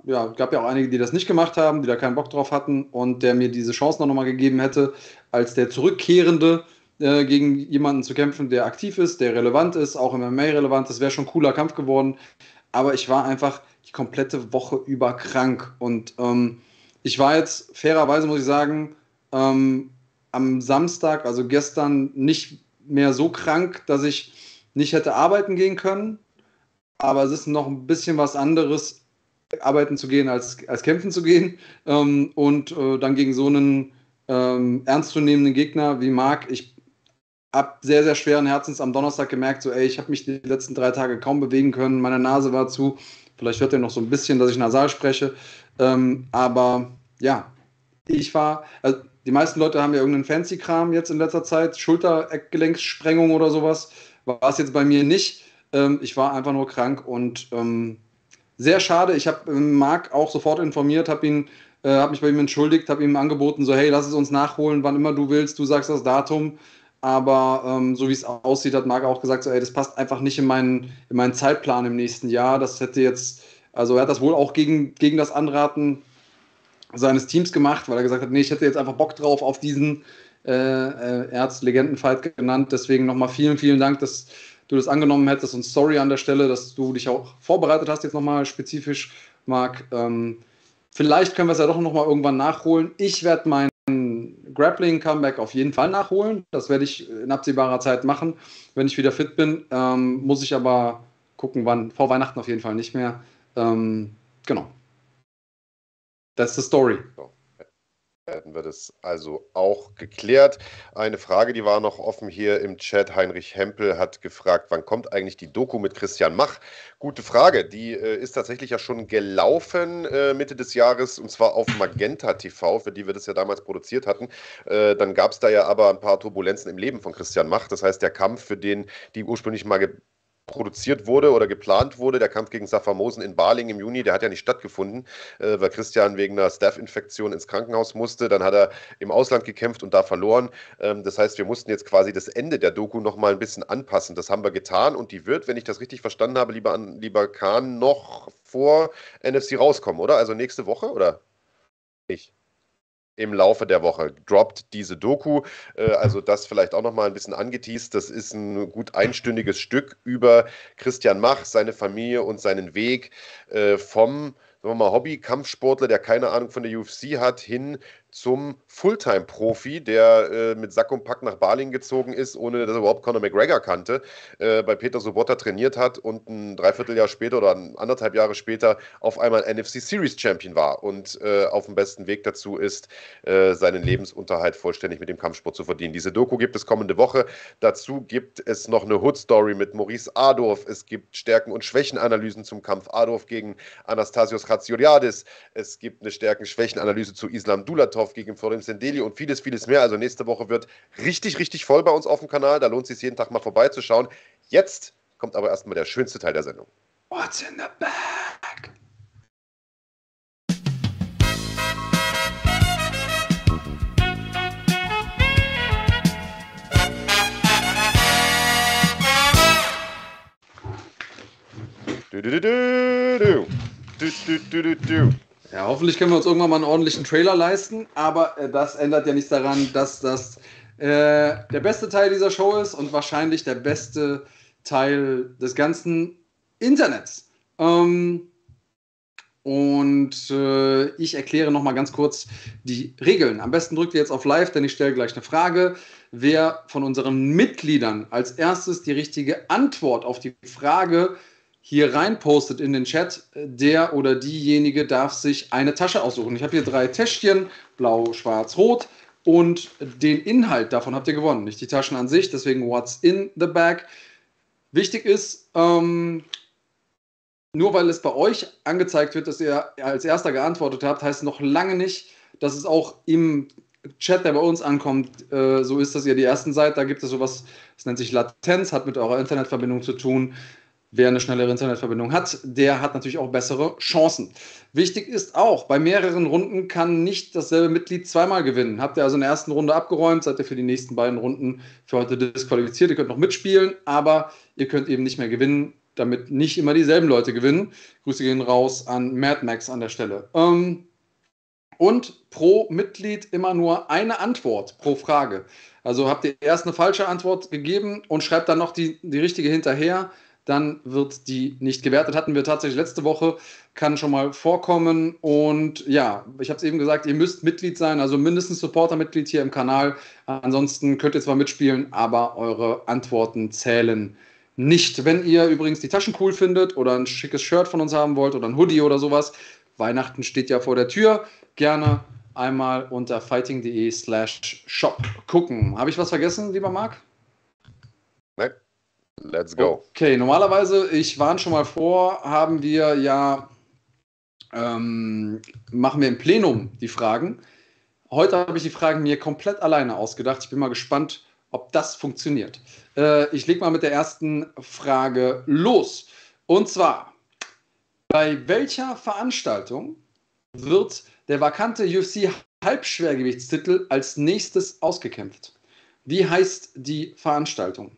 ja, gab ja auch einige, die das nicht gemacht haben, die da keinen Bock drauf hatten und der mir diese Chance noch mal gegeben hätte, als der Zurückkehrende äh, gegen jemanden zu kämpfen, der aktiv ist, der relevant ist, auch im MMA relevant. Das wäre schon ein cooler Kampf geworden. Aber ich war einfach die komplette Woche über krank. Und ähm, ich war jetzt, fairerweise muss ich sagen, ähm, am Samstag, also gestern, nicht mehr so krank, dass ich nicht hätte arbeiten gehen können. Aber es ist noch ein bisschen was anderes, arbeiten zu gehen, als, als kämpfen zu gehen. Ähm, und äh, dann gegen so einen ähm, ernstzunehmenden Gegner wie Marc. Ich habe sehr, sehr schweren Herzens am Donnerstag gemerkt, so, ey, ich habe mich die letzten drei Tage kaum bewegen können. Meine Nase war zu. Vielleicht hört ihr noch so ein bisschen, dass ich nasal spreche. Ähm, aber ja, ich war, also die meisten Leute haben ja irgendeinen Fancy-Kram jetzt in letzter Zeit, Schulter-Eckgelenkssprengung oder sowas. War es jetzt bei mir nicht. Ähm, ich war einfach nur krank und ähm, sehr schade. Ich habe ähm, Marc auch sofort informiert, habe äh, habe mich bei ihm entschuldigt, habe ihm angeboten, so hey, lass es uns nachholen, wann immer du willst. Du sagst das Datum. Aber ähm, so wie es aussieht, hat Marc auch gesagt, so, ey, das passt einfach nicht in meinen, in meinen Zeitplan im nächsten Jahr. Das hätte jetzt, also er hat das wohl auch gegen, gegen das Anraten seines Teams gemacht, weil er gesagt hat, nee, ich hätte jetzt einfach Bock drauf auf diesen, äh, äh, er hat es Legendenfight genannt. Deswegen nochmal vielen, vielen Dank, dass du das angenommen hättest und sorry an der Stelle, dass du dich auch vorbereitet hast, jetzt nochmal spezifisch, Marc. Ähm, vielleicht können wir es ja doch nochmal irgendwann nachholen. Ich werde mein Grappling-Comeback auf jeden Fall nachholen. Das werde ich in absehbarer Zeit machen, wenn ich wieder fit bin. Ähm, muss ich aber gucken, wann. Vor Weihnachten auf jeden Fall nicht mehr. Ähm, genau. That's the story. So hätten wir das also auch geklärt. Eine Frage, die war noch offen hier im Chat. Heinrich Hempel hat gefragt, wann kommt eigentlich die Doku mit Christian Mach? Gute Frage. Die äh, ist tatsächlich ja schon gelaufen äh, Mitte des Jahres und zwar auf Magenta TV, für die wir das ja damals produziert hatten. Äh, dann gab es da ja aber ein paar Turbulenzen im Leben von Christian Mach. Das heißt, der Kampf, für den die ursprünglich mal produziert wurde oder geplant wurde. Der Kampf gegen Safamosen in Baling im Juni, der hat ja nicht stattgefunden, äh, weil Christian wegen einer Staph-Infektion ins Krankenhaus musste. Dann hat er im Ausland gekämpft und da verloren. Ähm, das heißt, wir mussten jetzt quasi das Ende der Doku nochmal ein bisschen anpassen. Das haben wir getan und die wird, wenn ich das richtig verstanden habe, lieber, an, lieber Kahn, noch vor NFC rauskommen, oder? Also nächste Woche, oder? Ich im Laufe der Woche droppt diese Doku. Äh, also das vielleicht auch nochmal ein bisschen angeteased. Das ist ein gut einstündiges Stück über Christian Mach, seine Familie und seinen Weg äh, vom Hobby-Kampfsportler, der keine Ahnung von der UFC hat, hin zum Fulltime-Profi, der äh, mit Sack und Pack nach Baling gezogen ist, ohne dass er überhaupt Conor McGregor kannte, äh, bei Peter Sobotta trainiert hat und ein Dreivierteljahr später oder anderthalb Jahre später auf einmal NFC Series Champion war und äh, auf dem besten Weg dazu ist, äh, seinen Lebensunterhalt vollständig mit dem Kampfsport zu verdienen. Diese Doku gibt es kommende Woche. Dazu gibt es noch eine Hood-Story mit Maurice Adorf. Es gibt Stärken- und Schwächenanalysen zum Kampf Adorf gegen Anastasios Ratsioliadis. Es gibt eine Stärken-Schwächenanalyse zu Islam Dulatov Dorf gegen Florim Sendeli und vieles, vieles mehr. Also nächste Woche wird richtig, richtig voll bei uns auf dem Kanal. Da lohnt es sich jeden Tag mal vorbeizuschauen. Jetzt kommt aber erstmal der schönste Teil der Sendung. What's in the bag? Du, du, du, du. Du, du, du, du, du. Ja, hoffentlich können wir uns irgendwann mal einen ordentlichen Trailer leisten, aber äh, das ändert ja nichts daran, dass das äh, der beste Teil dieser Show ist und wahrscheinlich der beste Teil des ganzen Internets. Ähm, und äh, ich erkläre nochmal ganz kurz die Regeln. Am besten drückt ihr jetzt auf Live, denn ich stelle gleich eine Frage. Wer von unseren Mitgliedern als erstes die richtige Antwort auf die Frage hier reinpostet in den Chat, der oder diejenige darf sich eine Tasche aussuchen. Ich habe hier drei Täschchen, blau, schwarz, rot. Und den Inhalt davon habt ihr gewonnen, nicht die Taschen an sich. Deswegen what's in the bag. Wichtig ist, ähm, nur weil es bei euch angezeigt wird, dass ihr als erster geantwortet habt, heißt noch lange nicht, dass es auch im Chat, der bei uns ankommt, äh, so ist, dass ihr die ersten seid. Da gibt es sowas, das nennt sich Latenz, hat mit eurer Internetverbindung zu tun. Wer eine schnellere Internetverbindung hat, der hat natürlich auch bessere Chancen. Wichtig ist auch, bei mehreren Runden kann nicht dasselbe Mitglied zweimal gewinnen. Habt ihr also in der ersten Runde abgeräumt, seid ihr für die nächsten beiden Runden für heute disqualifiziert. Ihr könnt noch mitspielen, aber ihr könnt eben nicht mehr gewinnen. damit nicht immer dieselben Leute gewinnen. Grüße gehen raus an Mad Max an der Stelle. Ähm, und pro Mitglied immer nur eine Antwort pro Frage. Also habt ihr erst eine falsche Antwort gegeben und schreibt dann noch die, die richtige hinterher, dann wird die nicht gewertet. Hatten wir tatsächlich letzte Woche, kann schon mal vorkommen. Und ja, ich habe es eben gesagt, ihr müsst Mitglied sein, also mindestens Supporter-Mitglied hier im Kanal. Ansonsten könnt ihr zwar mitspielen, aber eure Antworten zählen nicht. Wenn ihr übrigens die Taschen cool findet oder ein schickes Shirt von uns haben wollt oder ein Hoodie oder sowas, Weihnachten steht ja vor der Tür, gerne einmal unter fighting.de slash shop gucken. Habe ich was vergessen, lieber Marc? Nein. Let's go. Okay, normalerweise, ich warne schon mal vor, haben wir ja, ähm, machen wir im Plenum die Fragen. Heute habe ich die Fragen mir komplett alleine ausgedacht. Ich bin mal gespannt, ob das funktioniert. Äh, ich lege mal mit der ersten Frage los. Und zwar, bei welcher Veranstaltung wird der vakante UFC Halbschwergewichtstitel als nächstes ausgekämpft? Wie heißt die Veranstaltung?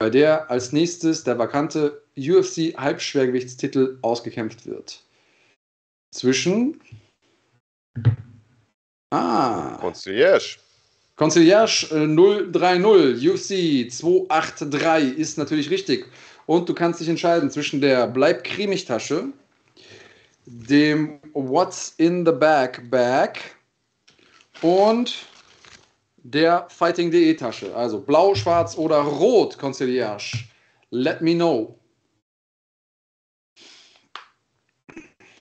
Bei der als nächstes der vakante UFC Halbschwergewichtstitel ausgekämpft wird. Zwischen Ah. Concierge. Concierge äh, 030 UFC 283 ist natürlich richtig. Und du kannst dich entscheiden zwischen der Bleib cremig Tasche, dem What's in the Bag Bag und der Fighting.de Tasche. Also blau, schwarz oder rot, Concierge. Let me know.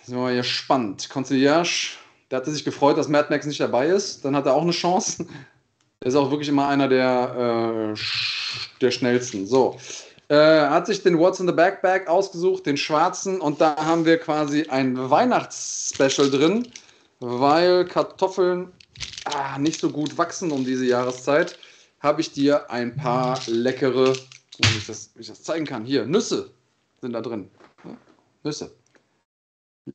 sind wir mal hier spannend. Concierge, der hatte sich gefreut, dass Mad Max nicht dabei ist. Dann hat er auch eine Chance. Er ist auch wirklich immer einer der, äh, der schnellsten. So. Äh, hat sich den What's in the Backpack ausgesucht, den schwarzen. Und da haben wir quasi ein Weihnachtsspecial drin, weil Kartoffeln ah, nicht so gut wachsen um diese Jahreszeit. Habe ich dir ein paar leckere, wenn ich das, wenn ich das zeigen kann, hier, Nüsse sind da drin. Nüsse.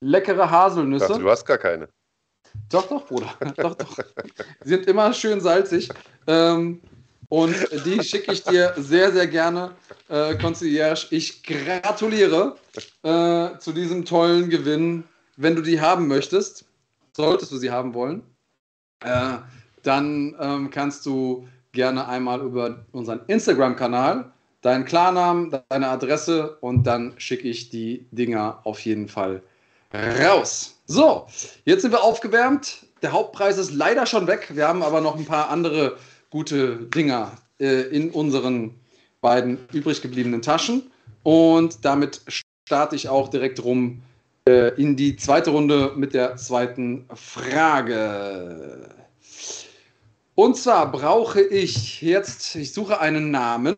Leckere Haselnüsse. Dachte, du hast gar keine. Doch, doch, Bruder. doch, doch. Die sind immer schön salzig. Ähm, und die schicke ich dir sehr, sehr gerne, äh, Concierge. Ich gratuliere äh, zu diesem tollen Gewinn. Wenn du die haben möchtest, solltest du sie haben wollen, äh, dann ähm, kannst du gerne einmal über unseren Instagram-Kanal deinen Klarnamen, deine Adresse und dann schicke ich die Dinger auf jeden Fall raus. So, jetzt sind wir aufgewärmt. Der Hauptpreis ist leider schon weg. Wir haben aber noch ein paar andere gute Dinger äh, in unseren beiden übrig gebliebenen Taschen. Und damit starte ich auch direkt rum in die zweite Runde mit der zweiten Frage. Und zwar brauche ich jetzt, ich suche einen Namen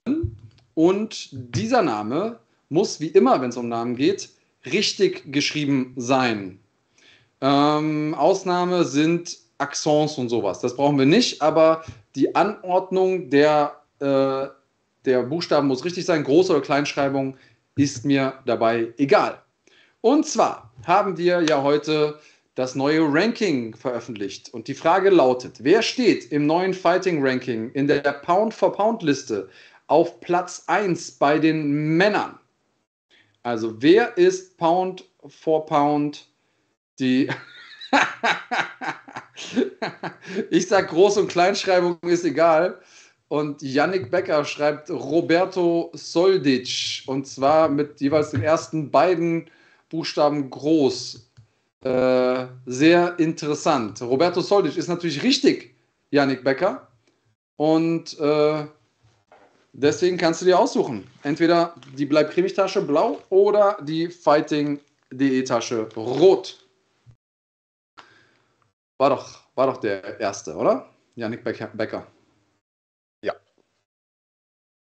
und dieser Name muss wie immer, wenn es um Namen geht, richtig geschrieben sein. Ähm, Ausnahme sind Accents und sowas. Das brauchen wir nicht, aber die Anordnung der, äh, der Buchstaben muss richtig sein. Groß- oder Kleinschreibung ist mir dabei egal. Und zwar haben wir ja heute das neue Ranking veröffentlicht. Und die Frage lautet, wer steht im neuen Fighting Ranking in der Pound-for-Pound-Liste auf Platz 1 bei den Männern? Also wer ist Pound for Pound die... ich sag Groß- und Kleinschreibung ist egal. Und Yannick Becker schreibt Roberto Soldic. Und zwar mit jeweils den ersten beiden Buchstaben groß. Äh, sehr interessant. Roberto Soldic ist natürlich richtig, Yannick Becker. Und äh, deswegen kannst du dir aussuchen. Entweder die Bleib cremig Tasche blau oder die Fighting.de Tasche rot. War doch, war doch der erste, oder? Yannick Becker.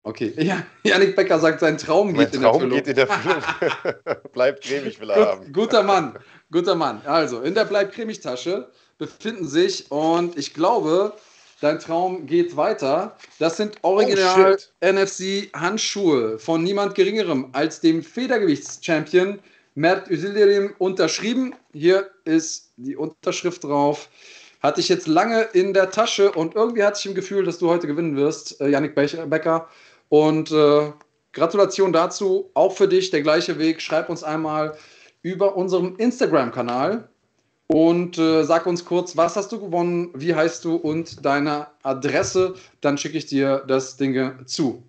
Okay. Ja, Yannick Becker sagt, sein Traum Mein geht Traum in der geht in der Füllung. Bleibt cremig, will er Gut, haben. guter Mann, guter Mann. Also, in der Bleib cremig Tasche befinden sich und ich glaube, dein Traum geht weiter. Das sind original Oh. NFC Handschuhe von niemand geringerem als dem Federgewichts-Champion Mert Özildirim unterschrieben. Hier ist die Unterschrift drauf. Hatte ich jetzt lange in der Tasche und irgendwie hatte ich im Gefühl, dass du heute gewinnen wirst, äh, Yannick Becker. Und äh, Gratulation dazu. Auch für dich der gleiche Weg. Schreib uns einmal über unseren Instagram-Kanal und äh, sag uns kurz, was hast du gewonnen, wie heißt du und deine Adresse. Dann schicke ich dir das Ding zu.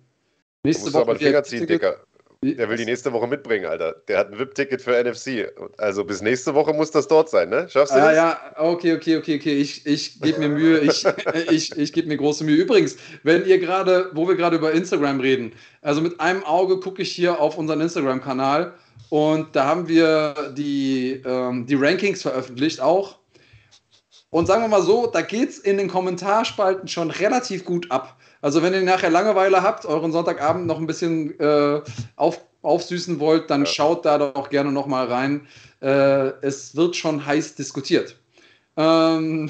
Nächste Woche aber einen Finger ziehen, Dicker. Der will die nächste Woche mitbringen, Alter. Der hat ein VIP-Ticket für NFC. Also bis nächste Woche muss das dort sein, ne? Schaffst du ah, das? Ja, okay, okay, okay, okay. Ich, ich gebe mir Mühe. Ich, ich, ich gebe mir große Mühe. Übrigens, wenn ihr gerade, wo wir gerade über Instagram reden, also mit einem Auge gucke ich hier auf unseren Instagram-Kanal und da haben wir die, ähm, die Rankings veröffentlicht auch. Und sagen wir mal so, da geht es in den Kommentarspalten schon relativ gut ab. Also wenn ihr nachher Langeweile habt, euren Sonntagabend noch ein bisschen äh, auf, aufsüßen wollt, dann ja. schaut da doch gerne noch mal rein. Äh, es wird schon heiß diskutiert. Ähm,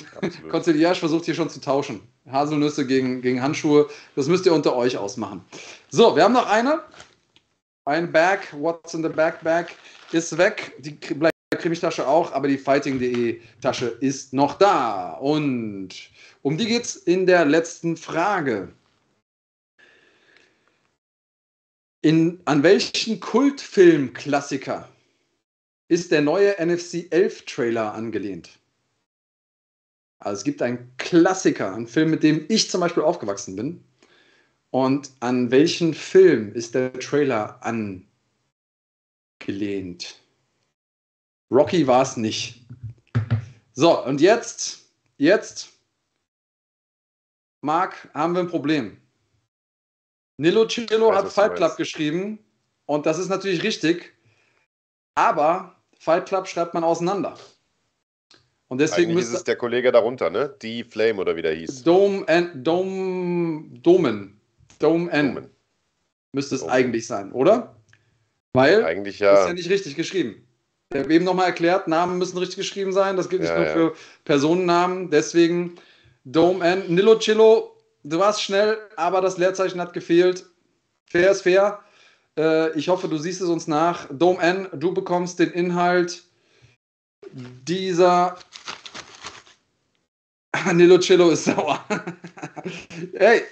Conciliage versucht hier schon zu tauschen. Haselnüsse gegen, gegen Handschuhe. Das müsst ihr unter euch ausmachen. So, wir haben noch eine. Ein Bag, What's in the Backbag ist weg. Die bleibt Krimi-Tasche auch, aber die Fighting.de Tasche ist noch da. Und um die geht es in der letzten Frage. In, an welchen Kultfilm-Klassiker ist der neue NFC 11 Trailer angelehnt? Also es gibt einen Klassiker, einen Film, mit dem ich zum Beispiel aufgewachsen bin. Und an welchen Film ist der Trailer angelehnt? Rocky war es nicht. So, und jetzt, jetzt, Marc, haben wir ein Problem. Nilo Chillo hat Fight Club geschrieben und das ist natürlich richtig, aber Fight Club schreibt man auseinander. Und deswegen Eigentlich müsste ist es der Kollege darunter, ne? Die Flame oder wie der hieß. Dome and Dome Domen. Dome N. Domen. Müsste es Domen. eigentlich sein, oder? Weil eigentlich ja. Das ist ja nicht richtig geschrieben. Ich habe eben nochmal erklärt, Namen müssen richtig geschrieben sein. Das gilt nicht ja, nur ja. für Personennamen. Deswegen Dome N. Nilo Chillo du warst schnell, aber das Leerzeichen hat gefehlt. Fair ist fair. Äh, ich hoffe, du siehst es uns nach. Dome N, du bekommst den Inhalt dieser. Nilo Cello ist sauer. hey,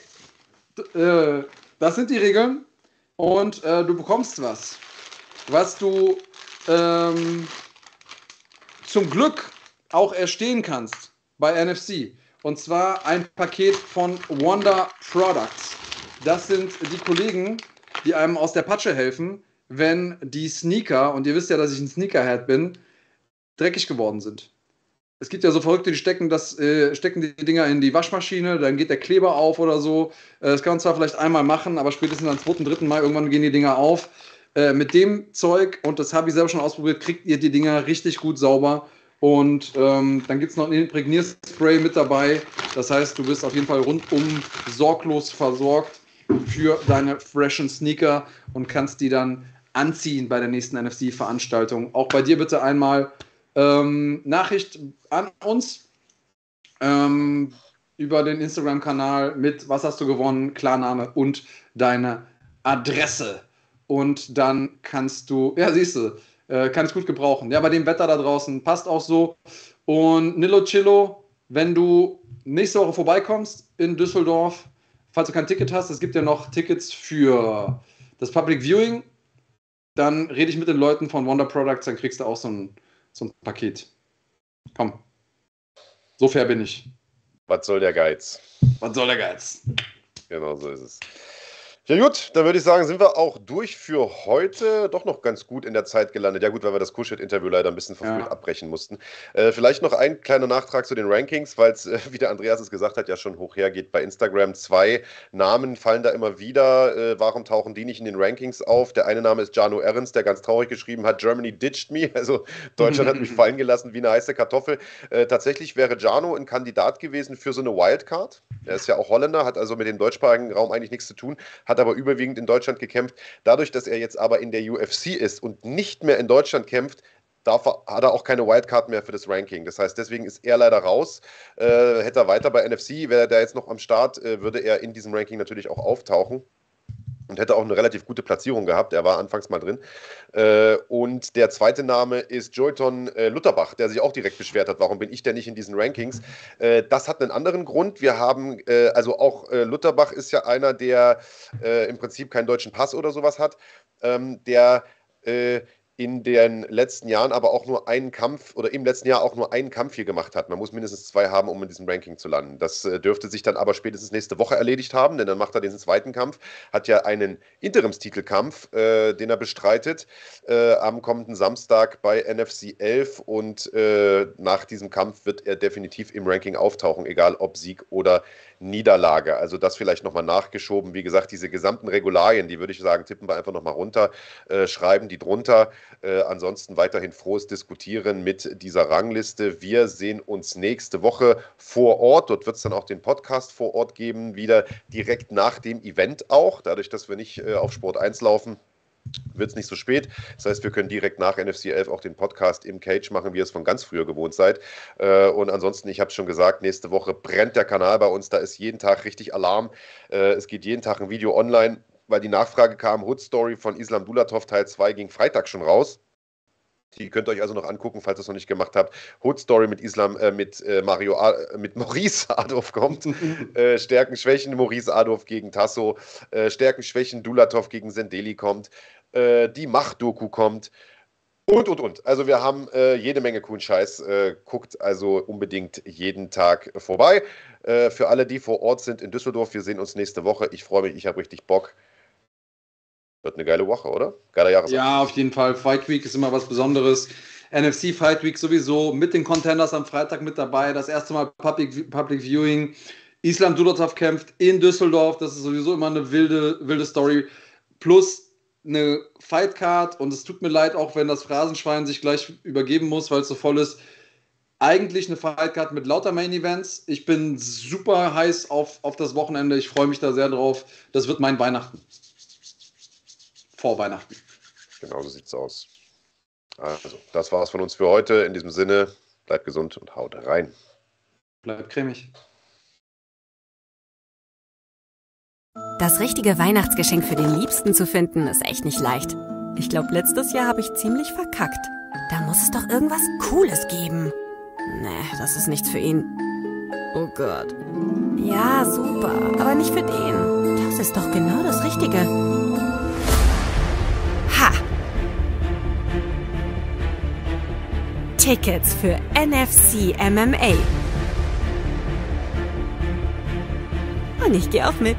äh, das sind die Regeln und äh, du bekommst was, was du ähm, zum Glück auch erstehen kannst bei NFC. Und zwar ein Paket von Wonder Products. Das sind die Kollegen, die einem aus der Patsche helfen, wenn die Sneaker, und ihr wisst ja, dass ich ein Sneakerhead bin, dreckig geworden sind. Es gibt ja so Verrückte, die stecken, das, äh, stecken die Dinger in die Waschmaschine, dann geht der Kleber auf oder so. Äh, das kann man zwar vielleicht einmal machen, aber spätestens am 2., 3. Mai irgendwann gehen die Dinger auf. Äh, mit dem Zeug, und das habe ich selber schon ausprobiert, kriegt ihr die Dinger richtig gut sauber und ähm, dann gibt es noch ein Imprägnierspray mit dabei. Das heißt, du bist auf jeden Fall rundum sorglos versorgt für deine freshen Sneaker und kannst die dann anziehen bei der nächsten NFC-Veranstaltung. Auch bei dir bitte einmal ähm, Nachricht an uns ähm, über den Instagram-Kanal mit Was hast du gewonnen, Klarname und deine Adresse. Und dann kannst du, ja, siehst du, äh, kann ich gut gebrauchen. Ja, bei dem Wetter da draußen passt auch so. Und Nilo Chillo, wenn du nächste Woche vorbeikommst in Düsseldorf, falls du kein Ticket hast, es gibt ja noch Tickets für das Public Viewing, dann rede ich mit den Leuten von Wonder Products, dann kriegst du auch so ein, so ein Paket. Komm. So fair bin ich. Was soll der Geiz? Was soll der Geiz? Genau so ist es. Ja gut, dann würde ich sagen, sind wir auch durch für heute. Doch noch ganz gut in der Zeit gelandet. Ja gut, weil wir das Kuschet-Interview leider ein bisschen verfrüht ja. abbrechen mussten. Äh, vielleicht noch ein kleiner Nachtrag zu den Rankings, weil es, äh, wie der Andreas es gesagt hat, ja schon hoch hergeht bei Instagram. Zwei Namen fallen da immer wieder. Äh, warum tauchen die nicht in den Rankings auf? Der eine Name ist Jano Ehrens, der ganz traurig geschrieben hat, Germany ditched me. Also Deutschland hat mich fallen gelassen wie eine heiße Kartoffel. Äh, tatsächlich wäre Jano ein Kandidat gewesen für so eine Wildcard. Er ist ja auch Holländer, hat also mit dem deutschsprachigen Raum eigentlich nichts zu tun. Hat hat aber überwiegend in Deutschland gekämpft. Dadurch, dass er jetzt aber in der UFC ist und nicht mehr in Deutschland kämpft, darf hat er auch keine Wildcard mehr für das Ranking. Das heißt, deswegen ist er leider raus. Äh, hätte er weiter bei NFC, wäre er da jetzt noch am Start, äh, würde er in diesem Ranking natürlich auch auftauchen. Und hätte auch eine relativ gute Platzierung gehabt. Er war anfangs mal drin. Äh, und der zweite Name ist Joyton äh, Lutterbach, der sich auch direkt beschwert hat, warum bin ich denn nicht in diesen Rankings? Äh, das hat einen anderen Grund. Wir haben, äh, also auch äh, Lutterbach ist ja einer, der äh, im Prinzip keinen deutschen Pass oder sowas hat, ähm, der in den letzten Jahren aber auch nur einen Kampf oder im letzten Jahr auch nur einen Kampf hier gemacht hat. Man muss mindestens zwei haben, um in diesem Ranking zu landen. Das äh, dürfte sich dann aber spätestens nächste Woche erledigt haben, denn dann macht er den zweiten Kampf, hat ja einen Interimstitelkampf, äh, den er bestreitet äh, am kommenden Samstag bei NFC 11 und äh, nach diesem Kampf wird er definitiv im Ranking auftauchen, egal ob Sieg oder Niederlage. Also das vielleicht nochmal nachgeschoben. Wie gesagt, diese gesamten Regularien, die würde ich sagen, tippen wir einfach nochmal runter, äh, schreiben die drunter. Äh, ansonsten weiterhin frohes Diskutieren mit dieser Rangliste. Wir sehen uns nächste Woche vor Ort. Dort wird es dann auch den Podcast vor Ort geben, wieder direkt nach dem Event auch, dadurch, dass wir nicht äh, auf Sport 1 laufen wird es nicht so spät. Das heißt, wir können direkt nach NFC 11 auch den Podcast im Cage machen, wie ihr es von ganz früher gewohnt seid. Äh, und ansonsten, ich habe schon gesagt, nächste Woche brennt der Kanal bei uns. Da ist jeden Tag richtig Alarm. Äh, es geht jeden Tag ein Video online, weil die Nachfrage kam, Hood Story von Islam Dulatov Teil 2 ging Freitag schon raus. Die könnt ihr euch also noch angucken, falls ihr es noch nicht gemacht habt. Hood Story mit Islam, äh, mit äh, Mario, äh, mit Maurice Adolf kommt. äh, Stärken, Schwächen, Maurice Adolf gegen Tasso. Äh, Stärken, Schwächen, Dulatov gegen Sendeli kommt. Äh, die Macht-Doku kommt. Und, und, und. Also wir haben jede Menge coolen Scheiß. Guckt also unbedingt jeden Tag vorbei. Für alle, die vor Ort sind in Düsseldorf, wir sehen uns nächste Woche. Ich freue mich, ich habe richtig Bock. Wird eine geile Woche, oder? Geiler Jahresabschluss. Ja, auf jeden Fall. Fight Week ist immer was Besonderes. NFC Fight Week sowieso mit den Contenders am Freitag mit dabei. Das erste Mal Public, Public Viewing. Islam Dulatov kämpft in Düsseldorf. Das ist sowieso immer eine wilde, wilde Story. Plus eine Fightcard und es tut mir leid, auch wenn das Phrasenschwein sich gleich übergeben muss, weil es so voll ist. Eigentlich eine Fightcard mit lauter Main Events. Ich bin super heiß auf, auf das Wochenende. Ich freue mich da sehr drauf. Das wird mein Weihnachten. Vor Weihnachten. Genau so sieht's aus. Also, das war's von uns für heute. In diesem Sinne, bleibt gesund und haut rein. Bleibt cremig. Das richtige Weihnachtsgeschenk für den Liebsten zu finden, ist echt nicht leicht. Ich glaube, letztes Jahr habe ich ziemlich verkackt. Da muss es doch irgendwas Cooles geben. Nee, das ist nichts für ihn. Oh Gott. Ja, super, aber nicht für den. Das ist doch genau das Richtige. Tickets für NFC MMA. Und ich gehe auch mit.